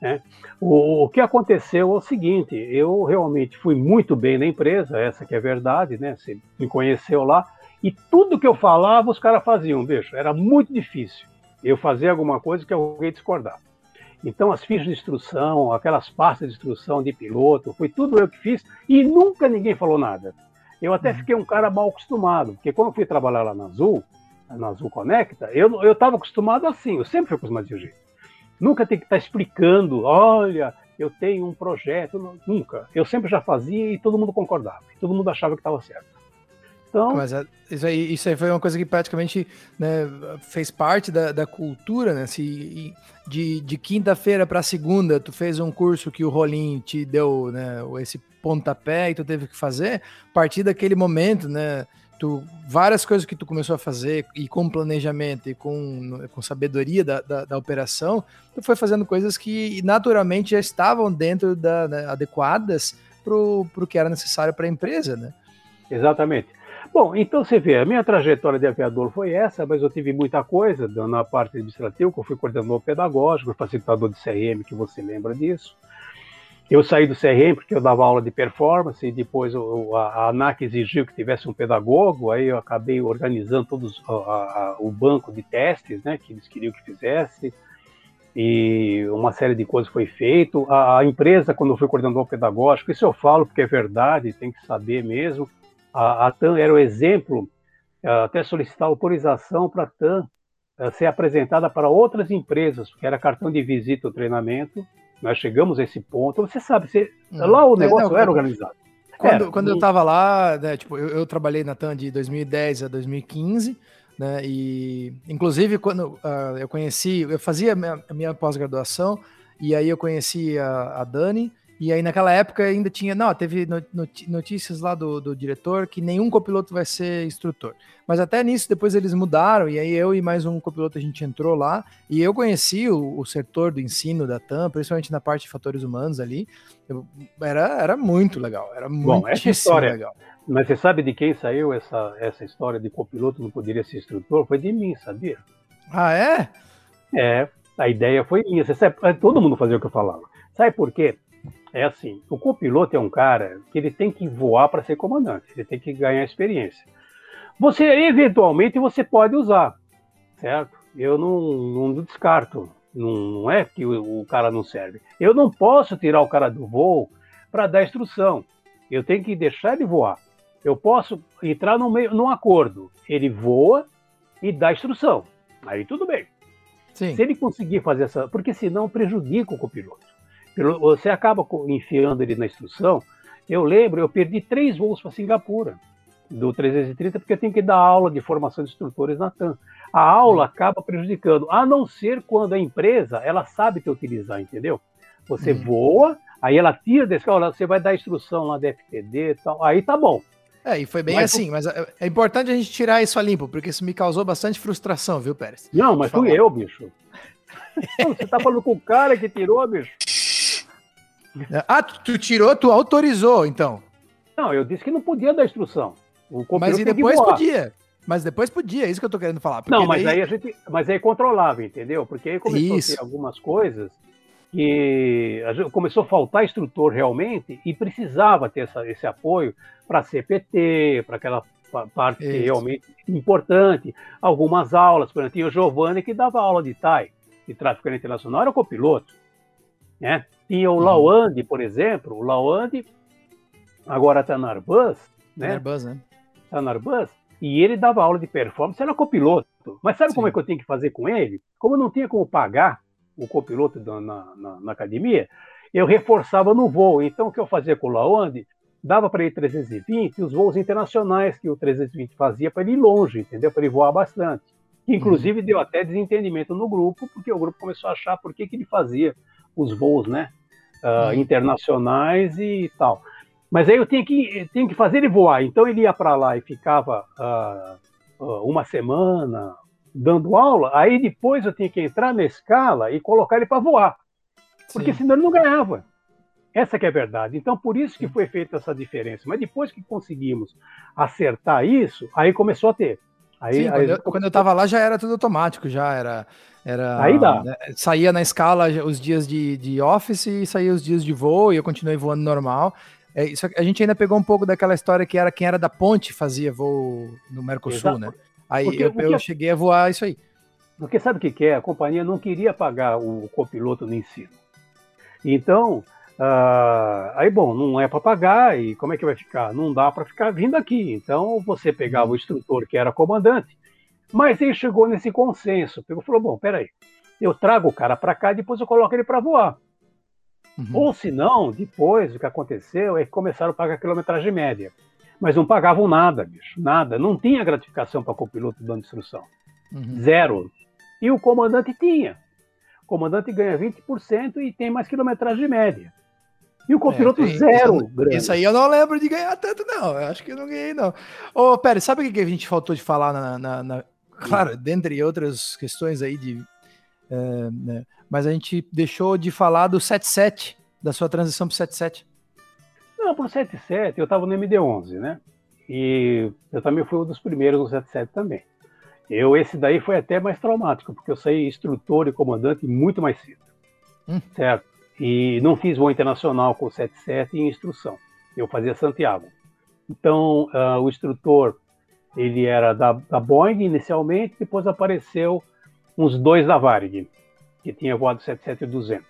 né? O, o, que aconteceu é o seguinte: eu realmente fui muito bem na empresa, essa que é verdade, né? Você me conheceu lá, e tudo que eu falava os caras faziam, bicho. Era muito difícil eu fazer alguma coisa que alguém discordar. Então, as fichas de instrução, aquelas pastas de instrução de piloto, foi tudo eu que fiz e nunca ninguém falou nada. Eu até uhum. fiquei um cara mal acostumado, porque quando eu fui trabalhar lá na Azul, na Azul Conecta, eu estava acostumado assim, eu sempre fui acostumado desse jeito. Nunca tem que estar tá explicando, olha, eu tenho um projeto, nunca. Eu sempre já fazia e todo mundo concordava, todo mundo achava que estava certo. Então, Mas é, isso aí, isso aí foi uma coisa que praticamente né, fez parte da, da cultura, né? Se, de, de quinta-feira para segunda, tu fez um curso que o Rolim te deu né, esse pontapé e tu teve que fazer, a partir daquele momento, né? Tu várias coisas que tu começou a fazer e com planejamento e com, com sabedoria da, da, da operação, tu foi fazendo coisas que naturalmente já estavam dentro da né, adequadas para o que era necessário para a empresa, né? Exatamente. Bom, então você vê, a minha trajetória de aviador foi essa, mas eu tive muita coisa na parte administrativa, que eu fui coordenador pedagógico, facilitador de CRM, que você lembra disso. Eu saí do CRM porque eu dava aula de performance e depois a, a ANAC exigiu que tivesse um pedagogo, aí eu acabei organizando todos a, a, o banco de testes, né, que eles queriam que fizesse, e uma série de coisas foi feito. A, empresa, quando eu fui coordenador pedagógico, isso eu falo porque é verdade, tem que saber mesmo, a, TAM era o exemplo, até solicitar autorização para a TAM eh, ser apresentada para outras empresas, porque era cartão de visita o treinamento, nós chegamos a esse ponto. Você sabe, você, hum. lá o negócio é, não, era organizado. Quando, era, quando eu estava lá, né, tipo, eu, eu, trabalhei na TAM de 2010 a 2015, né, e inclusive quando uh, eu conheci, eu fazia a minha, minha pós-graduação, e aí eu conheci a, a Dani, e aí naquela época ainda tinha, não, teve notícias lá do, do diretor que nenhum copiloto vai ser instrutor. Mas até nisso depois eles mudaram e aí eu e mais um copiloto a gente entrou lá e eu conheci o, o setor do ensino da TAM, principalmente na parte de fatores humanos ali. Eu, era, era muito legal, era muito legal. Mas você sabe de quem saiu essa, essa história de copiloto não poderia ser instrutor? Foi de mim, sabia? Ah, é? É, a ideia foi minha. Você sabe, todo mundo fazia o que eu falava. Sabe por quê? É assim, o copiloto é um cara que ele tem que voar para ser comandante, ele tem que ganhar experiência. Você, eventualmente, você pode usar, certo? Eu não, não descarto, não, não, é que o, o, cara não serve. Eu não posso tirar o cara do voo para dar instrução, eu tenho que deixar ele voar. Eu posso entrar no meio, num acordo, ele voa e dá instrução, aí tudo bem. Sim. Se ele conseguir fazer essa, porque senão prejudica o copiloto você acaba enfiando ele na instrução. Eu lembro, eu perdi três voos para Singapura. do 330 porque eu tenho que dar aula de formação de instrutores na TAM. A aula acaba prejudicando, a não ser quando a empresa ela sabe te utilizar, entendeu? Você uhum. voa, aí ela tira desse carro, você vai dar instrução lá da FTD e tal, aí tá bom. É, e foi bem mas, assim, mas é, é importante a gente tirar isso a limpo, porque isso me causou bastante frustração, viu, Pérez? Não, mas fui eu, bicho. [LAUGHS] você tá falando com o cara que tirou, bicho? Ah, tu, tirou, tu autorizou, então. Não, eu disse que não podia dar instrução. mas e depois podia. Mas depois podia, é isso que eu tô querendo falar. Não, mas daí... aí a gente. Mas aí controlava, entendeu? Porque aí começou isso. a ter algumas coisas que começou a faltar instrutor realmente e precisava ter essa, esse apoio para CPT, para aquela parte isso. realmente importante. Algumas aulas, por exemplo, tinha o Giovanni que dava aula de TAI, de tráfego internacional, era copiloto. Né? Tinha o uhum. Lawande, por exemplo, o Lawande agora está na Airbus, né? Airbus, né? Está na Airbus, e ele dava aula de performance, era copiloto. Mas sabe Sim. como é que eu tinha que fazer com ele? Como não tinha como pagar o copiloto na, na, na, academia, eu reforçava no voo. Então, o que eu fazia com o Lawande? Dava para ele 320 os voos internacionais que o 320 fazia para ele ir longe, entendeu? Para ele voar bastante. Inclusive, uhum. deu até desentendimento no grupo, porque o grupo começou a achar por que, que ele fazia os voos né, uh, internacionais e tal. Mas aí eu tinha que, tinha que fazer ele voar. Então ele ia para lá e ficava uh, uh, uma semana dando aula. Aí depois eu tinha que entrar na escala e colocar ele para voar. Porque Sim. senão ele não ganhava. Essa que é a verdade. Então, por isso que foi feita essa diferença. Mas depois que conseguimos acertar isso, aí começou a ter. Aí, Sim, aí, quando eu estava lá já era tudo automático, já era. era aí dá. Né, saía na escala os dias de, de office e saía os dias de voo e eu continuei voando normal. É, isso, a gente ainda pegou um pouco daquela história que era quem era da ponte fazia voo no Mercosul, Exato. né? Aí porque, eu, eu cheguei a voar isso aí. Porque sabe o que, que é? A companhia não queria pagar o copiloto no ensino. Então, uh, aí bom, não é para pagar e como é que vai ficar? Não dá para ficar vindo aqui. Então você pegava o instrutor que era comandante, mas ele chegou nesse consenso. Pegou, falou: bom, peraí, eu trago o cara para cá e depois eu coloco ele para voar. Uhum. Ou se não, depois o que aconteceu é que começaram a pagar quilometragem média. Mas não pagavam nada, bicho, nada. Não tinha gratificação para copiloto dando instrução. Uhum. Zero. E o comandante tinha. O comandante ganha 20% e tem mais quilometragem média. E o copiloto é, tem, zero. Isso, isso, aí eu não lembro de ganhar tanto, não. Eu acho que eu não ganhei, não. Ô, Pérez, sabe o que a gente faltou de falar na. na, na... Claro, dentre outras questões aí de. É, né, mas a gente deixou de falar do 77, da sua transição para o 77. Não, para o 77 eu estava no MD11, né? E eu também fui um dos primeiros no 77 também. Eu, esse daí foi até mais traumático, porque eu saí instrutor e comandante muito mais cedo. Hum. Certo? E não fiz voo internacional com o 77 em instrução. Eu fazia Santiago. Então, uh, o instrutor, ele era da, da Boeing inicialmente, depois apareceu uns dois da Varig que tinha voado 77-200.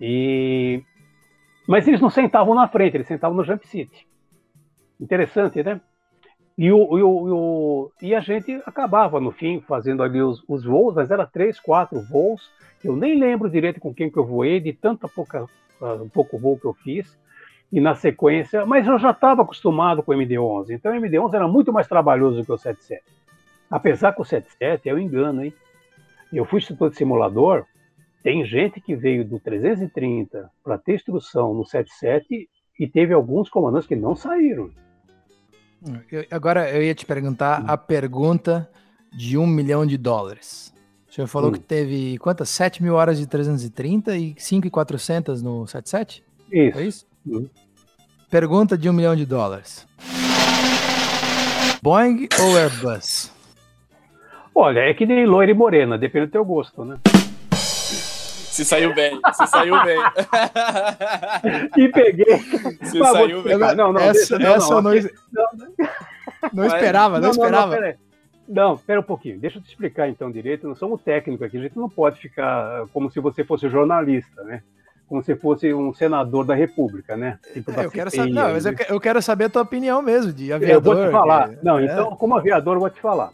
E... Mas eles não sentavam na frente, eles sentavam no jump seat. Interessante, né? E, o, e, o, e a gente acabava, no fim, fazendo ali os, os voos, mas era três, quatro voos. Eu nem lembro direito com quem que eu voei, de tanta pouca, uh, pouco voo que eu fiz. E na sequência, mas eu já estava acostumado com o MD-11. Então o MD-11 era muito mais trabalhoso que o 77. Apesar que o 77 é o um engano, hein? Eu fui instrutor de simulador, tem gente que veio do 330 para ter instrução no 77 e teve alguns comandantes que não saíram. Eu, agora eu ia te perguntar a pergunta de um milhão de dólares. O senhor falou hum. que teve quantas? 7 mil horas de 330 e 5,400 no 77? Isso. Foi isso? Hum. Pergunta de um milhão de dólares. Boeing ou Airbus? Olha, é que nem loira e morena, depende do teu gosto, né? Se saiu bem, se saiu bem. [LAUGHS] e peguei. Se saiu bem. Não, não, essa, deixa, não, essa não, não, não, não, esperava, não, esperava. Não, não, espera um pouquinho. Deixa eu te explicar então direito. Nós somos técnicos aqui. A gente não pode ficar como se você fosse jornalista, né? Como se fosse um senador da República, né? Tipo é, eu quero saber, não, mas eu, eu quero saber a tua opinião mesmo de aviador. Eu vou te falar. Que, não, é. então, como aviador, eu vou te falar.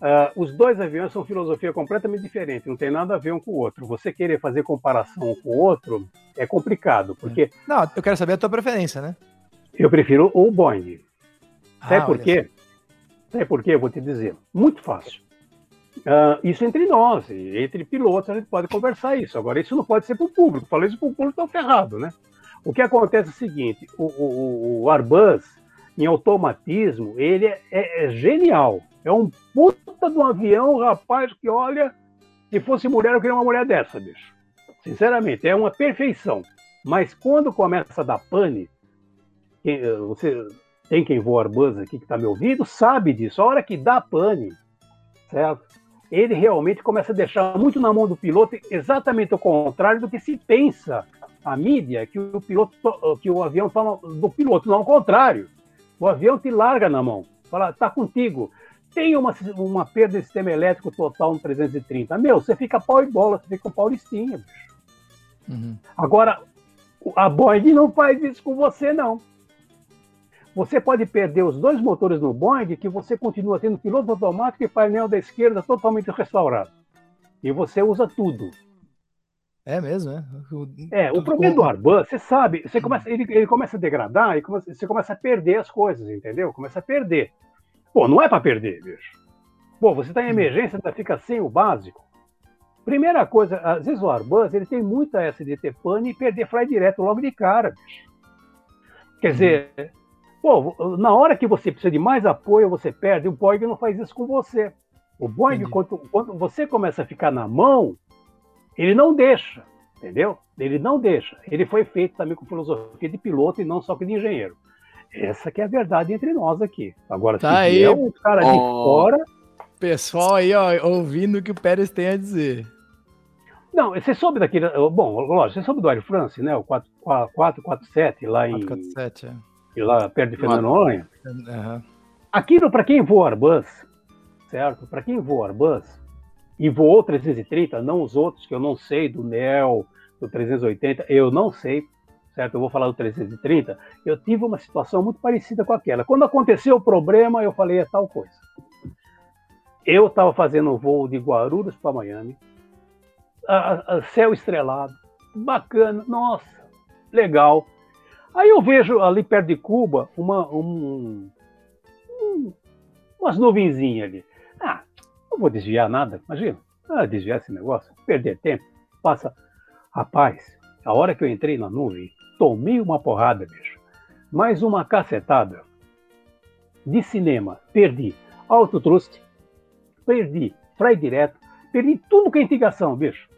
Uh, os dois aviões são filosofia completamente diferente, não tem nada a ver um com o outro. Você querer fazer comparação com o outro é complicado, porque. Não, eu quero saber a tua preferência, né? Eu prefiro o Boeing. Sabe ah, por quê? Sabe por quê? Eu vou te dizer. Muito fácil. Uh, isso entre nós, entre pilotos, a gente pode conversar isso. Agora, isso não pode ser para o público. Falei isso para o público, está ferrado, né? O que acontece é o seguinte: o, o, o Arbus, em automatismo, ele é, é, é, genial. É um puta de um avião, rapaz, que olha, se fosse mulher, eu queria uma mulher dessa, bicho. Sinceramente, é uma perfeição. Mas quando começa a dar pane, quem, você tem quem voa Arbus aqui que está me ouvindo, sabe disso. A hora que dá pane, certo? Ele realmente começa a deixar muito na mão do piloto, exatamente o contrário do que se pensa a mídia, que o piloto, que o avião está do piloto, não ao contrário. O avião te larga na mão, fala, tá contigo. Tem uma, uma perda de sistema elétrico total no 330. Meu, você fica pau e bola, você fica um paulistinha, bicho. Uhum. Agora, a Boeing não faz isso com você, não. Você pode perder os dois motores no Boeing, que você continua tendo piloto automático e painel da esquerda totalmente restaurado. E você usa tudo. É mesmo, é? O, é, o problema do Arbus, você sabe, você começa, ele, ele começa a degradar e começa, você começa a perder as coisas, entendeu? Começa a perder. Pô, não é para perder, bicho. Pô, você está em emergência, ainda fica sem o básico. Primeira coisa, às vezes o Arbus, ele tem muita essa de ter pane e perder fly direto logo de cara, bicho. Quer uhum. dizer, pô, na hora que você precisa de mais apoio, você perde. O Boeing não faz isso com você. O Boeing, quando, quando você começa a ficar na mão, ele não deixa, entendeu? Ele não deixa. Ele foi feito também com filosofia de piloto e não só de engenheiro. Essa que é a verdade entre nós aqui. Agora, tá se aí. é um cara oh. de fora... Pessoal aí, ó, ouvindo o que o Pérez tem a dizer. Não, você soube daquele. Bom, lógico, você soube do Air France, né? O 447 lá em. 447, é. Lá perto de Fernando Noronha. Uhum. Aquilo, para quem voa Airbus, certo? Para quem voa Airbus e voou 330, não os outros, que eu não sei, do NEL, do 380, eu não sei, certo? Eu vou falar do 330. Eu tive uma situação muito parecida com aquela. Quando aconteceu o problema, eu falei, é tal coisa. Eu estava fazendo um voo de Guarulhos para Miami a, a céu estrelado, bacana, nossa, legal. Aí eu vejo ali perto de Cuba uma, um, um, umas nuvenzinhas ali. Ah, não vou desviar nada, imagina. Ah, desviar esse negócio, perder tempo. Passa. Rapaz, a hora que eu entrei na nuvem, tomei uma porrada, bicho. Mais uma cacetada. De cinema, perdi. Autotrust, perdi. Freio direto, perdi tudo que é indicação, bicho.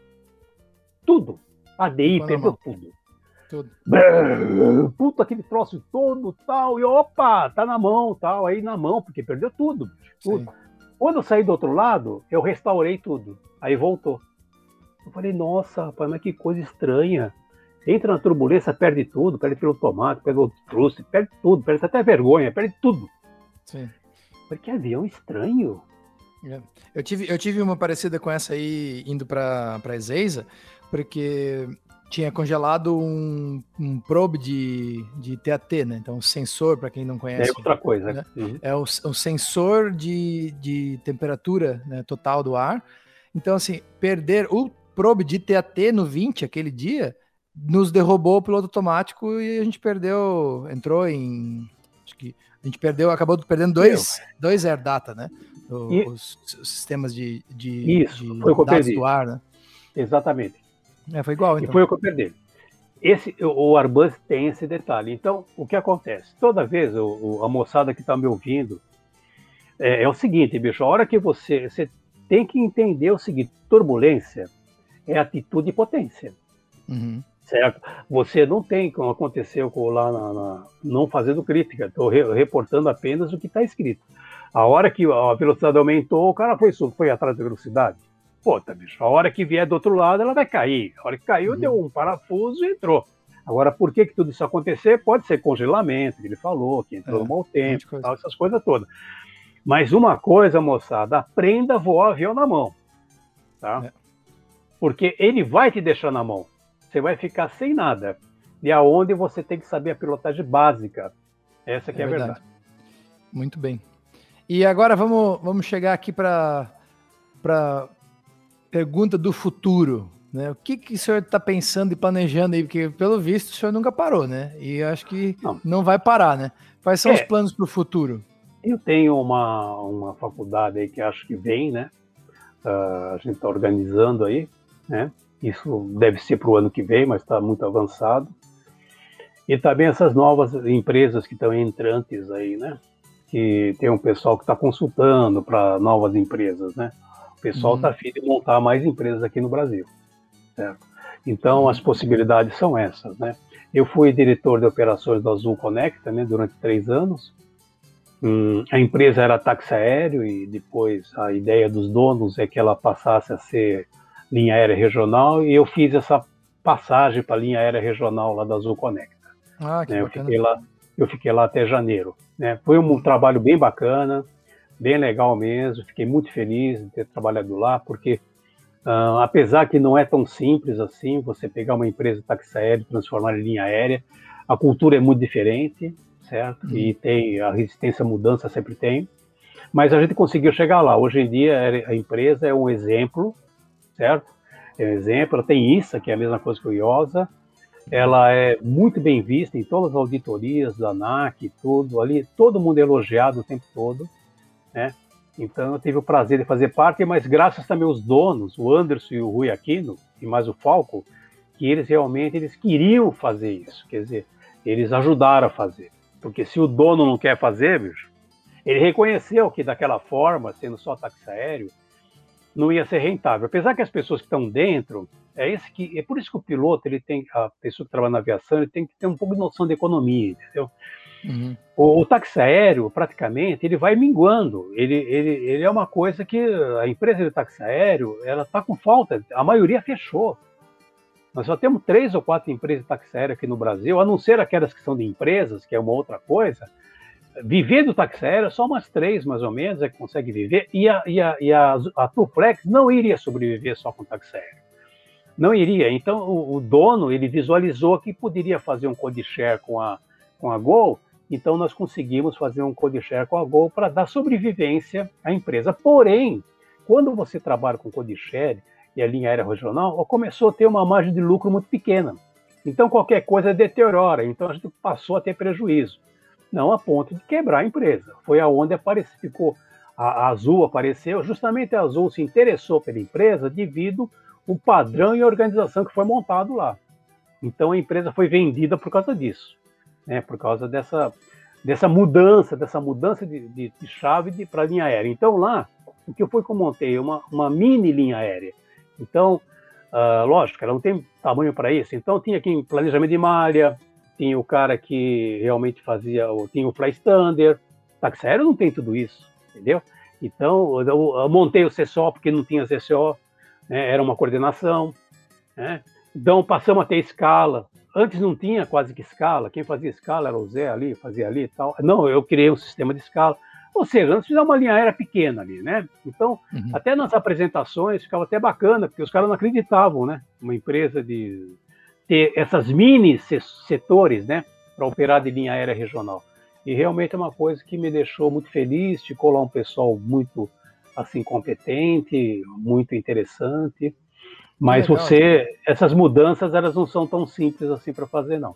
Tudo. ADI perdeu tudo. Tudo. Puta, aquele troço todo, tal, e opa, tá na mão, tal, aí na mão, porque perdeu tudo, tudo. Quando eu saí do outro lado, eu restaurei tudo, aí voltou. Eu falei, nossa, rapaz, mas que coisa estranha. Entra na turbulência, perde tudo, perde piloto automático, perde o truce, perde tudo, perde até vergonha, perde tudo. Sim. Mas que avião estranho. É. Eu, tive, eu tive uma parecida com essa aí, indo para Ezeiza, porque tinha congelado um, um probe de, de TAT, né? Então, um sensor, para quem não conhece. É outra coisa. Né? Uhum. É um sensor de, de temperatura né, total do ar. Então, assim, perder o probe de TAT no 20 aquele dia nos derrubou o piloto automático e a gente perdeu, entrou em. Acho que a gente perdeu, acabou perdendo dois, dois Air Data, né? O, e... os, os, sistemas de, de, Isso, de foi dados do ar, né? Exatamente. É, foi igual, então. E foi o que eu perdi. Esse, o Arbus tem esse detalhe. Então, o que acontece? Toda vez o, o, a moçada que está me ouvindo, é, é, o seguinte, bicho, a hora que você, você tem que entender o seguinte, turbulência é atitude e potência. Uhum. Certo? Você não tem, como aconteceu lá na, na não fazendo crítica, estou re, reportando apenas o que está escrito. A hora que a velocidade aumentou, o cara foi, foi atrás da velocidade. Pô, tá, bicho, a hora que vier do outro lado, ela vai cair. A hora que caiu, uhum. deu um parafuso e entrou. Agora, por que, que tudo isso acontecer? Pode ser congelamento, que ele falou, que entrou é, no mau tempo, tal, essas coisas todas. Mas uma coisa, moçada, aprenda a voar avião na mão. Tá? É. Porque ele vai te deixar na mão. Você vai ficar sem nada. E aonde você tem que saber a pilotagem básica. Essa que é, é a verdade. verdade. Muito bem. E agora vamos, vamos chegar aqui para pergunta do futuro. Né? O que, que o senhor está pensando e planejando aí? Porque, pelo visto, o senhor nunca parou, né? E acho que não, não vai parar, né? Quais são é, os planos para o futuro? Eu tenho uma, uma faculdade aí que acho que vem, né? Uh, a gente está organizando aí, né? Isso deve ser para o ano que vem, mas está muito avançado. E também essas novas empresas que estão entrantes aí, né? Que tem um pessoal que está consultando para novas empresas, né? O pessoal está uhum. afim de montar mais empresas aqui no Brasil, certo? Então, as possibilidades são essas, né? Eu fui diretor de operações da Azul Conecta, né, durante três anos. Hum, a empresa era táxi aéreo e depois a ideia dos donos é que ela passasse a ser linha aérea regional e eu fiz essa passagem para a linha aérea regional lá da Azul Conecta. Ah, que né? eu, fiquei lá, eu fiquei lá até janeiro. Né? Foi um trabalho bem bacana, bem legal mesmo. Fiquei muito feliz de ter trabalhado lá, porque uh, apesar que não é tão simples assim, você pegar uma empresa táxi aéreo e transformar em linha aérea, a cultura é muito diferente, certo? Uhum. E tem a resistência à mudança sempre tem. Mas a gente conseguiu chegar lá. Hoje em dia a empresa é um exemplo, certo? É um exemplo. Ela tem ISA, que é a mesma coisa que o IOSA, ela é muito bem vista em todas as auditorias da ANAC tudo ali, todo mundo é elogiado o tempo todo, né? Então eu tive o prazer de fazer parte, mas graças também aos donos, o Anderson e o Rui Aquino, e mais o Falco, que eles realmente eles queriam fazer isso, quer dizer, eles ajudaram a fazer. Porque se o dono não quer fazer, bicho, ele reconheceu que daquela forma, sendo só táxi aéreo, não ia ser rentável. Apesar que as pessoas que estão dentro, é esse que é por isso que o piloto ele tem a pessoa que trabalha na aviação ele tem que ter um pouco de noção de economia, entendeu? Uhum. O, o, táxi aéreo praticamente ele vai minguando. Ele, ele, ele é uma coisa que a empresa de táxi aéreo ela está com falta. A maioria fechou. Nós só temos três ou quatro empresas de táxi aéreo aqui no Brasil, a não ser aquelas que são de empresas, que é uma outra coisa. Viver do táxi aéreo, só umas três mais ou menos é que consegue viver, e a, e a, e a, a Tuflex não iria sobreviver só com táxi aéreo não iria. Então o, o, dono ele visualizou que poderia fazer um code share com a com a Gol. Então nós conseguimos fazer um code share com a Gol para dar sobrevivência à empresa. Porém, quando você trabalha com code share e a linha aérea regional, começou a ter uma margem de lucro muito pequena. Então qualquer coisa deteriora. Então a gente passou a ter prejuízo. Não a ponto de quebrar a empresa. Foi aonde apareceu, ficou a, a Azul apareceu. Justamente a Azul se interessou pela empresa devido o padrão e organização que foi montado lá. Então a empresa foi vendida por causa disso, né? por causa dessa, dessa mudança, dessa mudança de, de, de chave para a linha aérea. Então lá, o que foi que eu montei? Uma, uma mini linha aérea. Então, uh, lógico, ela não tem tamanho para isso. Então tinha aqui planejamento de malha, tinha o cara que realmente fazia, tinha o fly standard, táxi aéreo não tem tudo isso, entendeu? Então eu, montei o CSO porque não tinha CSO, né? era uma coordenação. Né? Então passamos a ter escala. Antes não tinha quase que escala, quem fazia escala era o Zé ali, fazia ali e tal. Não, eu criei um sistema de escala. Ou seja, antes fizemos uma linha aérea pequena ali, né? Então, uhum. até nas apresentações ficava até bacana, porque os caras não acreditavam, né? Uma empresa de ter essas mini setores, né? Para operar de linha aérea regional. E realmente é uma coisa que me deixou muito feliz, ficou lá um pessoal muito assim competente, muito interessante. Mas Legal, você, essas mudanças, elas não são tão simples assim para fazer, não.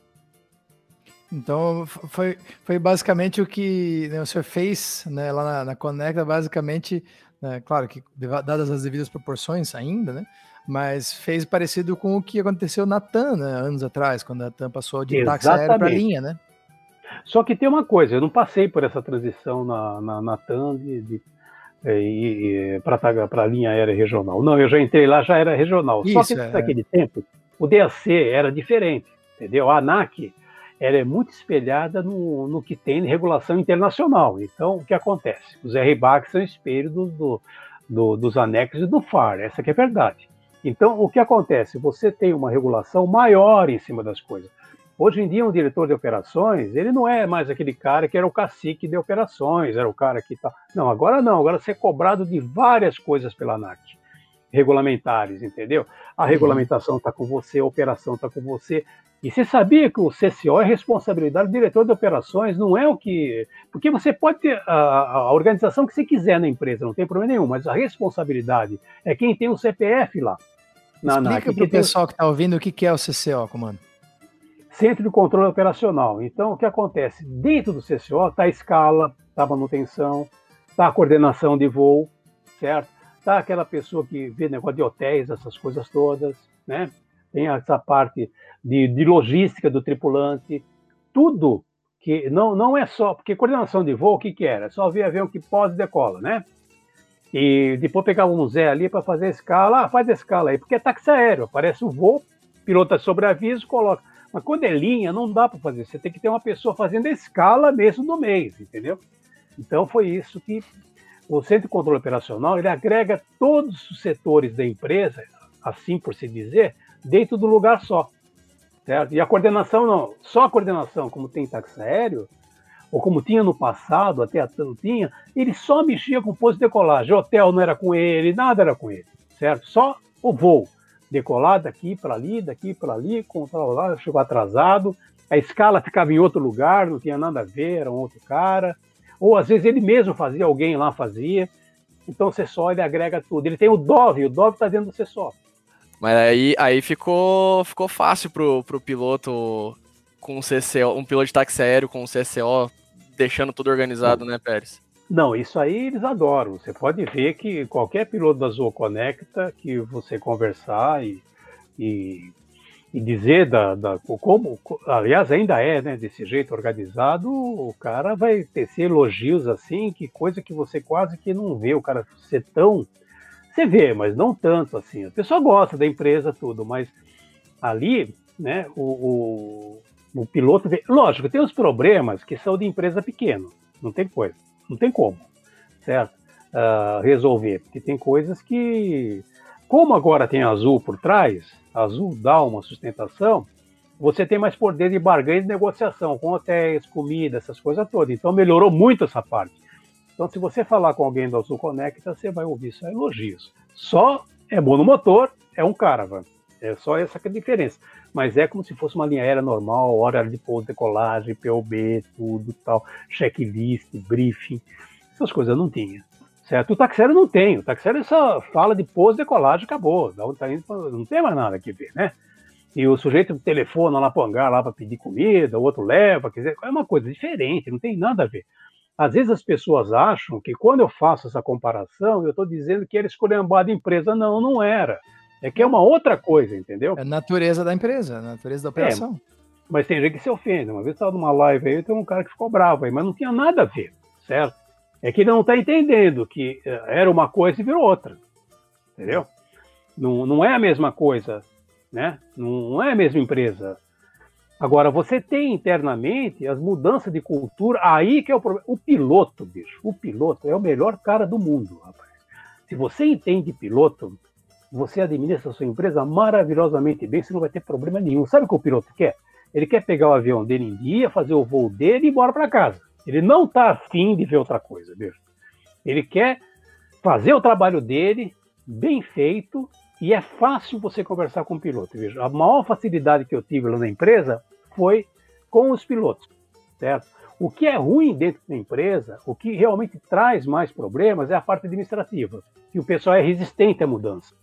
Então, foi, foi basicamente o que né, o senhor fez né, lá na, na Conecta, basicamente, né, claro que dadas as devidas proporções ainda, né? Mas fez parecido com o que aconteceu na TAM, né, anos atrás, quando a TAM passou de táxi aéreo para linha, né? Só que tem uma coisa, eu não passei por essa transição na, na, na TAM de, de é, para a linha aérea regional. Não, eu já entrei lá, já era regional. Isso, Só que é. naquele tempo, o DAC era diferente, entendeu? A ANAC ela é muito espelhada no, no que tem de regulação internacional. Então, o que acontece? Os RBAC são espelho do, do, do, dos anexos e do FAR, essa que é a verdade. Então, o que acontece? Você tem uma regulação maior em cima das coisas. Hoje em dia, um diretor de operações, ele não é mais aquele cara que era o cacique de operações, era o cara que tá. Não, agora não, agora você é cobrado de várias coisas pela ANAC, regulamentares, entendeu? A uhum. regulamentação está com você, a operação está com você. E você sabia que o CCO é responsabilidade do diretor de operações, não é o que. Porque você pode ter a, a organização que você quiser na empresa, não tem problema nenhum, mas a responsabilidade é quem tem o CPF lá. Não, Explica para o pessoal que está ouvindo o que é o CCO, comando. Centro de Controle Operacional. Então, o que acontece? Dentro do CCO está a escala, está a manutenção, está a coordenação de voo, certo? Está aquela pessoa que vê negócio de hotéis, essas coisas todas, né? Tem essa parte de, de logística do tripulante, tudo que não, não é só, porque coordenação de voo, o que, que era? Só via avião que pós e decola, né? E depois pegava um Zé ali para fazer a escala, ah, faz a escala aí, porque é táxi aéreo, aparece o voo, pilota sobre aviso, coloca. Mas quando é linha, não dá para fazer, você tem que ter uma pessoa fazendo a escala mesmo no mês, entendeu? Então foi isso que o Centro de Controle Operacional, ele agrega todos os setores da empresa, assim por se dizer, dentro do lugar só. Certo? E a coordenação não, só a coordenação, como tem táxi aéreo, ou como tinha no passado, até a tinha, ele só mexia com o posto de decolagem. O hotel não era com ele, nada era com ele, certo? Só o voo. Decolar daqui para ali, daqui para ali, controlar, chegou atrasado, a escala ficava em outro lugar, não tinha nada a ver, era um outro cara. Ou às vezes ele mesmo fazia, alguém lá fazia. Então o CESO ele agrega tudo. Ele tem o DOV, o DOV está dentro do CESO. Mas aí, aí ficou, ficou fácil pro, pro piloto com o CCO, um piloto de táxi aéreo com o CCO, deixando tudo organizado, né, Pérez? Não, isso aí eles adoram. Você pode ver que qualquer piloto da Zoa Conecta que você conversar e, e, e dizer da, da, como, aliás, ainda é, né, desse jeito organizado, o cara vai tecer elogios assim, que coisa que você quase que não vê o cara ser tão você vê, mas não tanto assim. A pessoa gosta da empresa, tudo, mas ali, né, o, o, o piloto vê. Lógico, tem os problemas que são de empresa pequena, não tem coisa, não tem como, certo? Uh, resolver, porque tem coisas que, como agora tem Azul por trás, Azul dá uma sustentação, você tem mais poder de barganha de negociação com hotéis, comida, essas coisas todas. Então melhorou muito essa parte. Então, se você falar com alguém da Azul Conecta, você vai ouvir só elogios. Só é monomotor, é um caravan. É só essa que é a diferença. Mas é como se fosse uma linha aérea normal, hora de pouso, decolagem, POB, tudo tal, checklist, briefing. Essas coisas não tinha. Certo? O taxério não tem. O taxério só fala de pouso, decolagem, acabou. Não tem mais nada que ver, né? E o sujeito telefona lá para hangar lá para pedir comida, o outro leva, quer dizer, é uma coisa diferente, não tem nada a ver. Às vezes as pessoas acham que quando eu faço essa comparação, eu estou dizendo que era escolhambada empresa. Não, não era. É que é uma outra coisa, entendeu? É a natureza da empresa, a natureza da operação. É, mas tem gente que se ofende. Uma vez estava numa live aí, tem um cara que ficou bravo aí, mas não tinha nada a ver, certo? É que ele não está entendendo que eh, era uma coisa e virou outra, entendeu? Não, não é a mesma coisa, né? Não, não é a mesma empresa. Agora, você tem internamente as mudanças de cultura, aí que é o problema. O piloto, bicho, o piloto é o melhor cara do mundo, rapaz. Se você entende piloto, você administra a sua empresa maravilhosamente bem, você não vai ter problema nenhum. Sabe o que o piloto quer? Ele quer pegar o avião dele em dia, fazer o voo dele e ir embora para casa. Ele não está afim de ver outra coisa, bicho. Ele quer fazer o trabalho dele bem feito e é fácil você conversar com o piloto. Veja, a maior facilidade que eu tive lá na empresa foi com os pilotos, certo? O que é ruim dentro da empresa, o que realmente traz mais problemas é a parte administrativa, que o pessoal é resistente à mudança,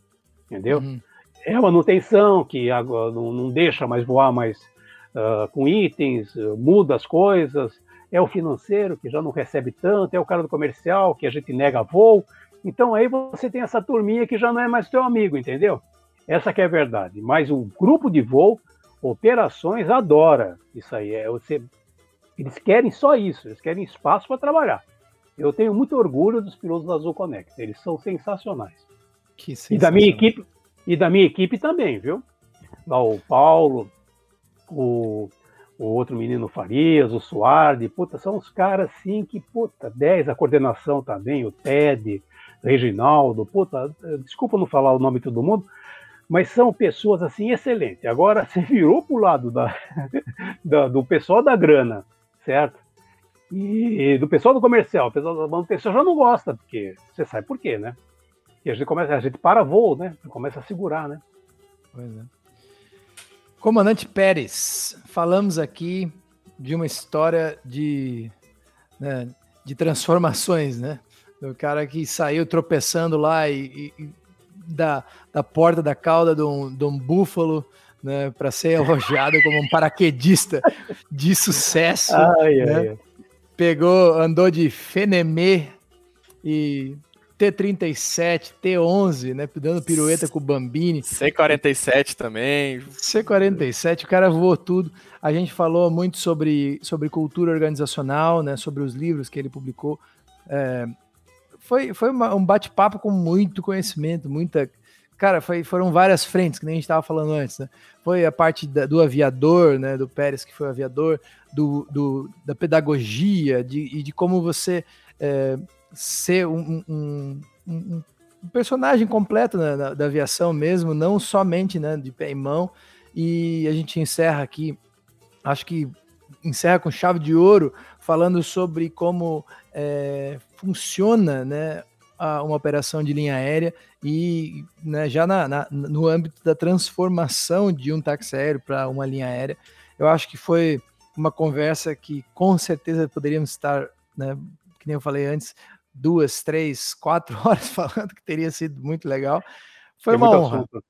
entendeu? Uhum. É a manutenção que não, não deixa mais voar mais uh, com itens, muda as coisas, é o financeiro que já não recebe tanto, é o cara do comercial que a gente nega voo. Então aí você tem essa turminha que já não é mais teu amigo, entendeu? Essa que é a verdade. Mas o grupo de voo Operações adora isso aí. É você, eles querem só isso, eles querem espaço para trabalhar. Eu tenho muito orgulho dos pilotos da Azul Connect, eles são sensacionais. E da minha equipe e da minha equipe também, viu? O Paulo, o, o outro menino Farias, o Suardi, puta, são os caras assim que, puta, 10, a coordenação também, o Ted, Reginaldo, puta, desculpa não falar o nome de todo mundo, mas são pessoas assim excelentes. Agora [LAUGHS] você virou para o lado da, [LAUGHS] da, do pessoal da grana, certo? E do pessoal do comercial, o pessoal da manutenção já não gosta, porque você sabe por quê, né? E a gente começa, a gente para voo, né? Começa a segurar, né? Pois é. Comandante Pérez, falamos aqui de uma história de, né, de transformações, né? Do cara que saiu tropeçando lá e, e da, da porta da cauda de um, de um búfalo, né, para ser elogiado como um paraquedista de sucesso. Ai, né? ai, ai. Pegou, andou de Fenemê e T37, T11, né? Dando pirueta com o Bambini. C47 também. C47, o cara voou tudo. A gente falou muito sobre, sobre cultura organizacional, né? Sobre os livros que ele publicou. É, foi foi uma, um bate-papo com muito conhecimento, muita. Cara, foi, foram várias frentes, que nem a gente estava falando antes, né? Foi a parte da, do aviador, né? Do Pérez, que foi aviador, do, do da pedagogia, de, e de como você. É, ser um, um, um, um personagem completo né, da, da, aviação mesmo, não somente né, de pé e mão. E a gente encerra aqui, acho que encerra com chave de ouro, falando sobre como é, funciona né, a, uma operação de linha aérea e né, já na, na, no âmbito da transformação de um táxi aéreo para uma linha aérea. Eu acho que foi uma conversa que com certeza poderíamos estar, né, que nem eu falei antes, duas, três, quatro [LAUGHS] horas falando que teria sido muito legal. Foi Tem uma honra. Assunto.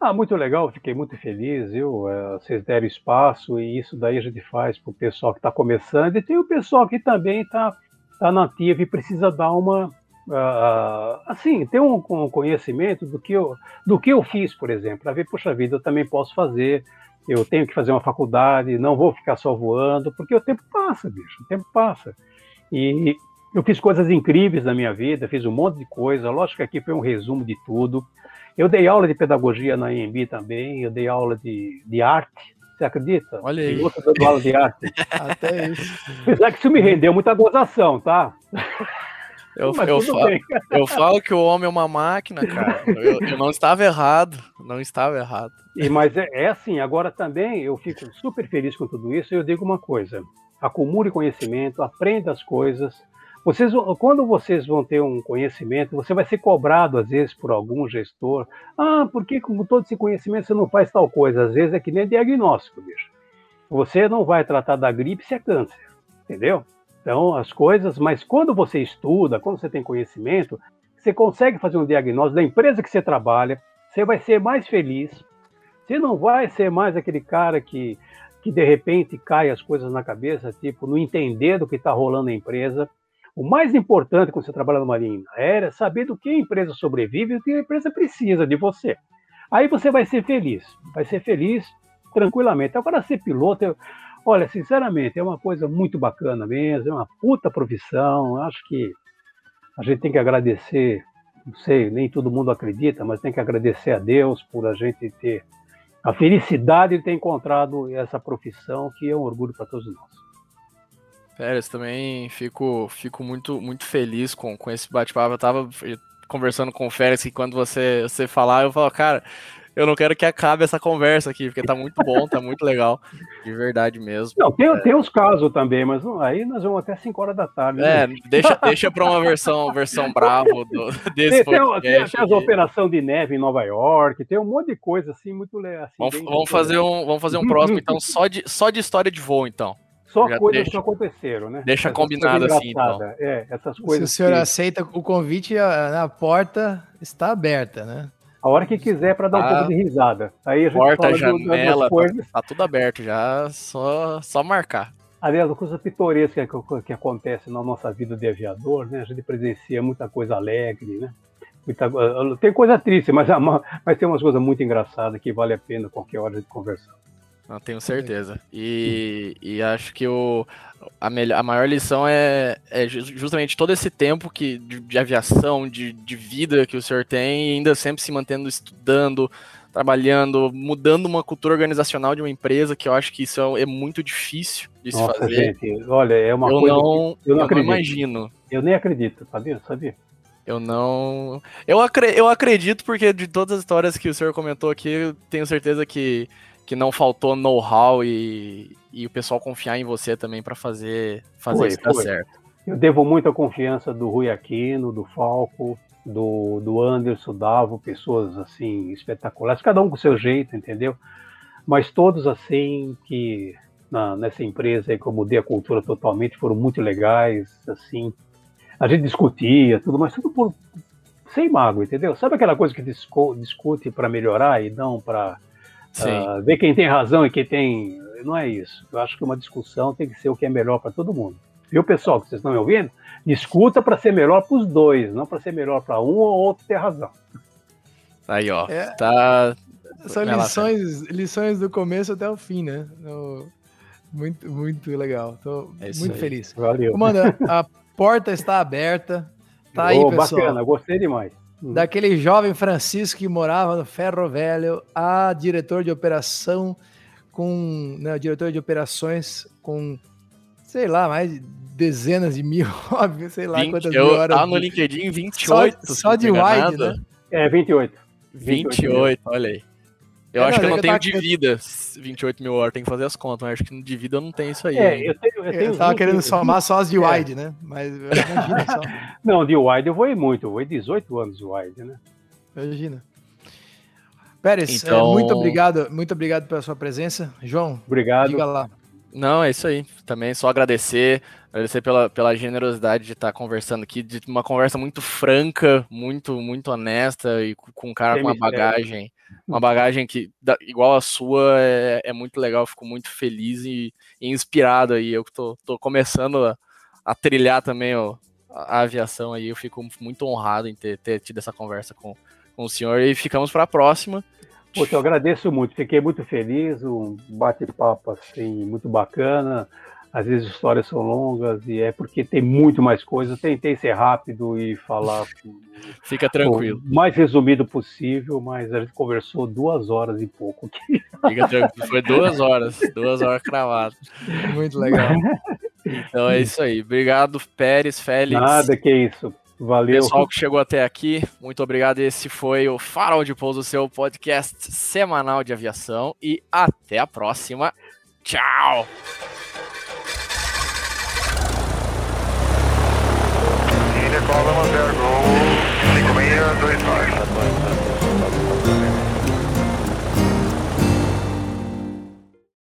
Ah, muito legal, fiquei muito feliz, viu? É, vocês deram espaço e isso daí a gente faz para o pessoal que está começando e tem o pessoal que também está tá nativo e precisa dar uma. Uh, assim, ter um, um, conhecimento do que, eu, do que eu fiz, por exemplo, para ver, puxa vida, eu também posso fazer, eu tenho que fazer uma faculdade, não vou ficar só voando, porque o tempo passa, bicho, o tempo passa. E eu fiz coisas incríveis na minha vida, fiz um monte de coisa. Lógico que aqui foi um resumo de tudo. Eu dei aula de pedagogia na EMB também, eu dei aula de, de arte. Você acredita? Olha aí. Outra dando aula de arte. [LAUGHS] Até isso. Apesar que isso me rendeu muita gozação, tá? Eu, eu, falo, eu, falo, que o homem é uma máquina, cara. Eu, eu, não estava errado. Não estava errado. E, mas é, é, assim, agora também eu fico super feliz com tudo isso. E eu digo uma coisa: acumule conhecimento, aprenda as coisas, vocês, quando vocês vão ter um conhecimento, você vai ser cobrado às vezes por algum gestor. Ah, por que com todo esse conhecimento você não faz tal coisa? Às vezes é que nem diagnóstico, bicho. Você não vai tratar da gripe se é câncer, entendeu? Então, as coisas, mas quando você estuda, quando você tem conhecimento, você consegue fazer um diagnóstico da empresa que você trabalha, você vai ser mais feliz. Você não vai ser mais aquele cara que, que de repente cai as coisas na cabeça, tipo, não entender do que está rolando na empresa. O mais importante quando você trabalha numa linha aérea é saber do que a empresa sobrevive e do que a empresa precisa de você. Aí você vai ser feliz, vai ser feliz tranquilamente. Agora, ser piloto, eu, olha, sinceramente, é uma coisa muito bacana mesmo, é uma puta profissão. Acho que a gente tem que agradecer, não sei, nem todo mundo acredita, mas tem que agradecer a Deus por a gente ter a felicidade de ter encontrado essa profissão, que é um orgulho para todos nós. Férias, também fico, fico muito, muito feliz com, com esse bate-papo. Eu tava conversando com o Férias que quando você, você falar, eu falo, cara, eu não quero que acabe essa conversa aqui, porque tá muito bom, tá muito legal, de verdade mesmo. Não, tem, é... tem uns casos também, mas aí nós vamos até 5 horas da tarde. É, né? deixa, deixa para uma versão, versão bravo do, [LAUGHS] desse tem, podcast. Tem, tem as operações de neve em Nova York, tem um monte de coisa assim, muito legal. Assim, vamos, vamos fazer um, vamos fazer um próximo, então, só de, só de história de voo, então. Só Já coisas deixa, que aconteceram, né? Deixa essas combinado assim, então. É, essas coisas. Se o senhor que... aceita o convite, a, a, porta está aberta, né? A hora que quiser para dar um pouco de risada. Aí a gente porta, fala janela, do, coisas. Tá, tá, tudo aberto já, só, só marcar. Aliás, uma coisa pitoresca que, que acontece na nossa vida de aviador, né? A gente presencia muita coisa alegre, né? Muita, tem coisa triste, mas, [LAUGHS] mas tem umas coisas muito engraçadas que vale a pena qualquer hora de conversar. Não tenho certeza. E, e acho que o, a, melhor, a maior lição é, é justamente todo esse tempo que, de, de, aviação, de, de vida que o senhor tem, e ainda sempre se mantendo estudando, trabalhando, mudando uma cultura organizacional de uma empresa, que eu acho que isso é, é muito difícil de Nossa, se fazer. Gente, olha, é uma eu coisa não, eu não, eu não imagino. Eu nem acredito, sabia? sabia? Eu não. Eu, acre... eu acredito porque de todas as histórias que o senhor comentou aqui, eu tenho certeza que que não faltou know-how e, e o pessoal confiar em você também para fazer, fazer foi, isso dar certo. Eu devo muita confiança do Rui Aquino, do Falco, do, do Anderson, Davo, pessoas assim espetaculares, cada um com o seu jeito, entendeu? Mas todos assim que na, nessa empresa aí que eu mudei a cultura totalmente foram muito legais, assim. A gente discutia tudo, mas tudo por sem mágoa, entendeu? Sabe aquela coisa que discu discute para melhorar e não para uh, ver quem tem razão e quem tem. Não é isso. Eu acho que uma discussão tem que ser o que é melhor para todo mundo. Viu, pessoal, que vocês estão me ouvindo? Discuta para ser melhor para os dois, não para ser melhor para um ou outro ter razão. Aí, ó. É, tá. São lições, lições do começo até o fim, né? No... Muito, muito legal. Tô é muito aí. feliz. Valeu. Comanda, a porta está aberta. Tá aí, oh, pessoal. Bacana, gostei demais. Hum. Daquele jovem Francisco que morava no Ferro Velho a diretor de operação com. Né, diretor de operações com, sei lá, mais dezenas de mil, [LAUGHS] óbvio, sei lá 20, quantas eu, mil horas. Tá no LinkedIn 28. Só, só de wide, né? É, 28. 28, 28 olha aí. Eu é, acho não, que eu não tenho de vida 28 mil horas, tem que fazer as contas, mas acho que de vida eu não tenho isso aí. É, eu, tenho, eu, tenho eu tava querendo somar só as de é. wide, é. né? Mas imagina só. [LAUGHS] não, de wide eu vou muito, eu vou 18 anos de wide, né? Imagina. Pérez, então... é, muito obrigado, muito obrigado pela sua presença. João, obrigado. diga lá. Não, é isso aí. Também só agradecer, agradecer pela, pela generosidade de estar conversando aqui, de uma conversa muito franca, muito muito honesta e com um cara com uma bagagem, uma bagagem que igual a sua é, é muito legal. Fico muito feliz e, e inspirado aí. Eu que tô, tô começando a, a trilhar também ó, a, aviação aí. Eu fico muito honrado em ter, ter tido essa conversa com, com o senhor e ficamos para a próxima. Poxa, eu agradeço muito, fiquei muito feliz, um bate-papo assim, muito bacana. Às vezes histórias são longas e é porque tem muito mais coisas. Tentei ser rápido e falar. [LAUGHS] Fica tranquilo. O mais resumido possível, mas a gente conversou duas horas e pouco. [LAUGHS] Fica tranquilo, foi duas horas, duas horas cravadas. Muito legal. Então é isso aí. Obrigado, Pérez, Félix. Nada, que isso. Valeu. Pessoal que chegou até aqui, muito obrigado. Esse foi o Farol de Pouso, seu podcast semanal de aviação. E até a próxima. Tchau! Bravo, Lima Gol 5625.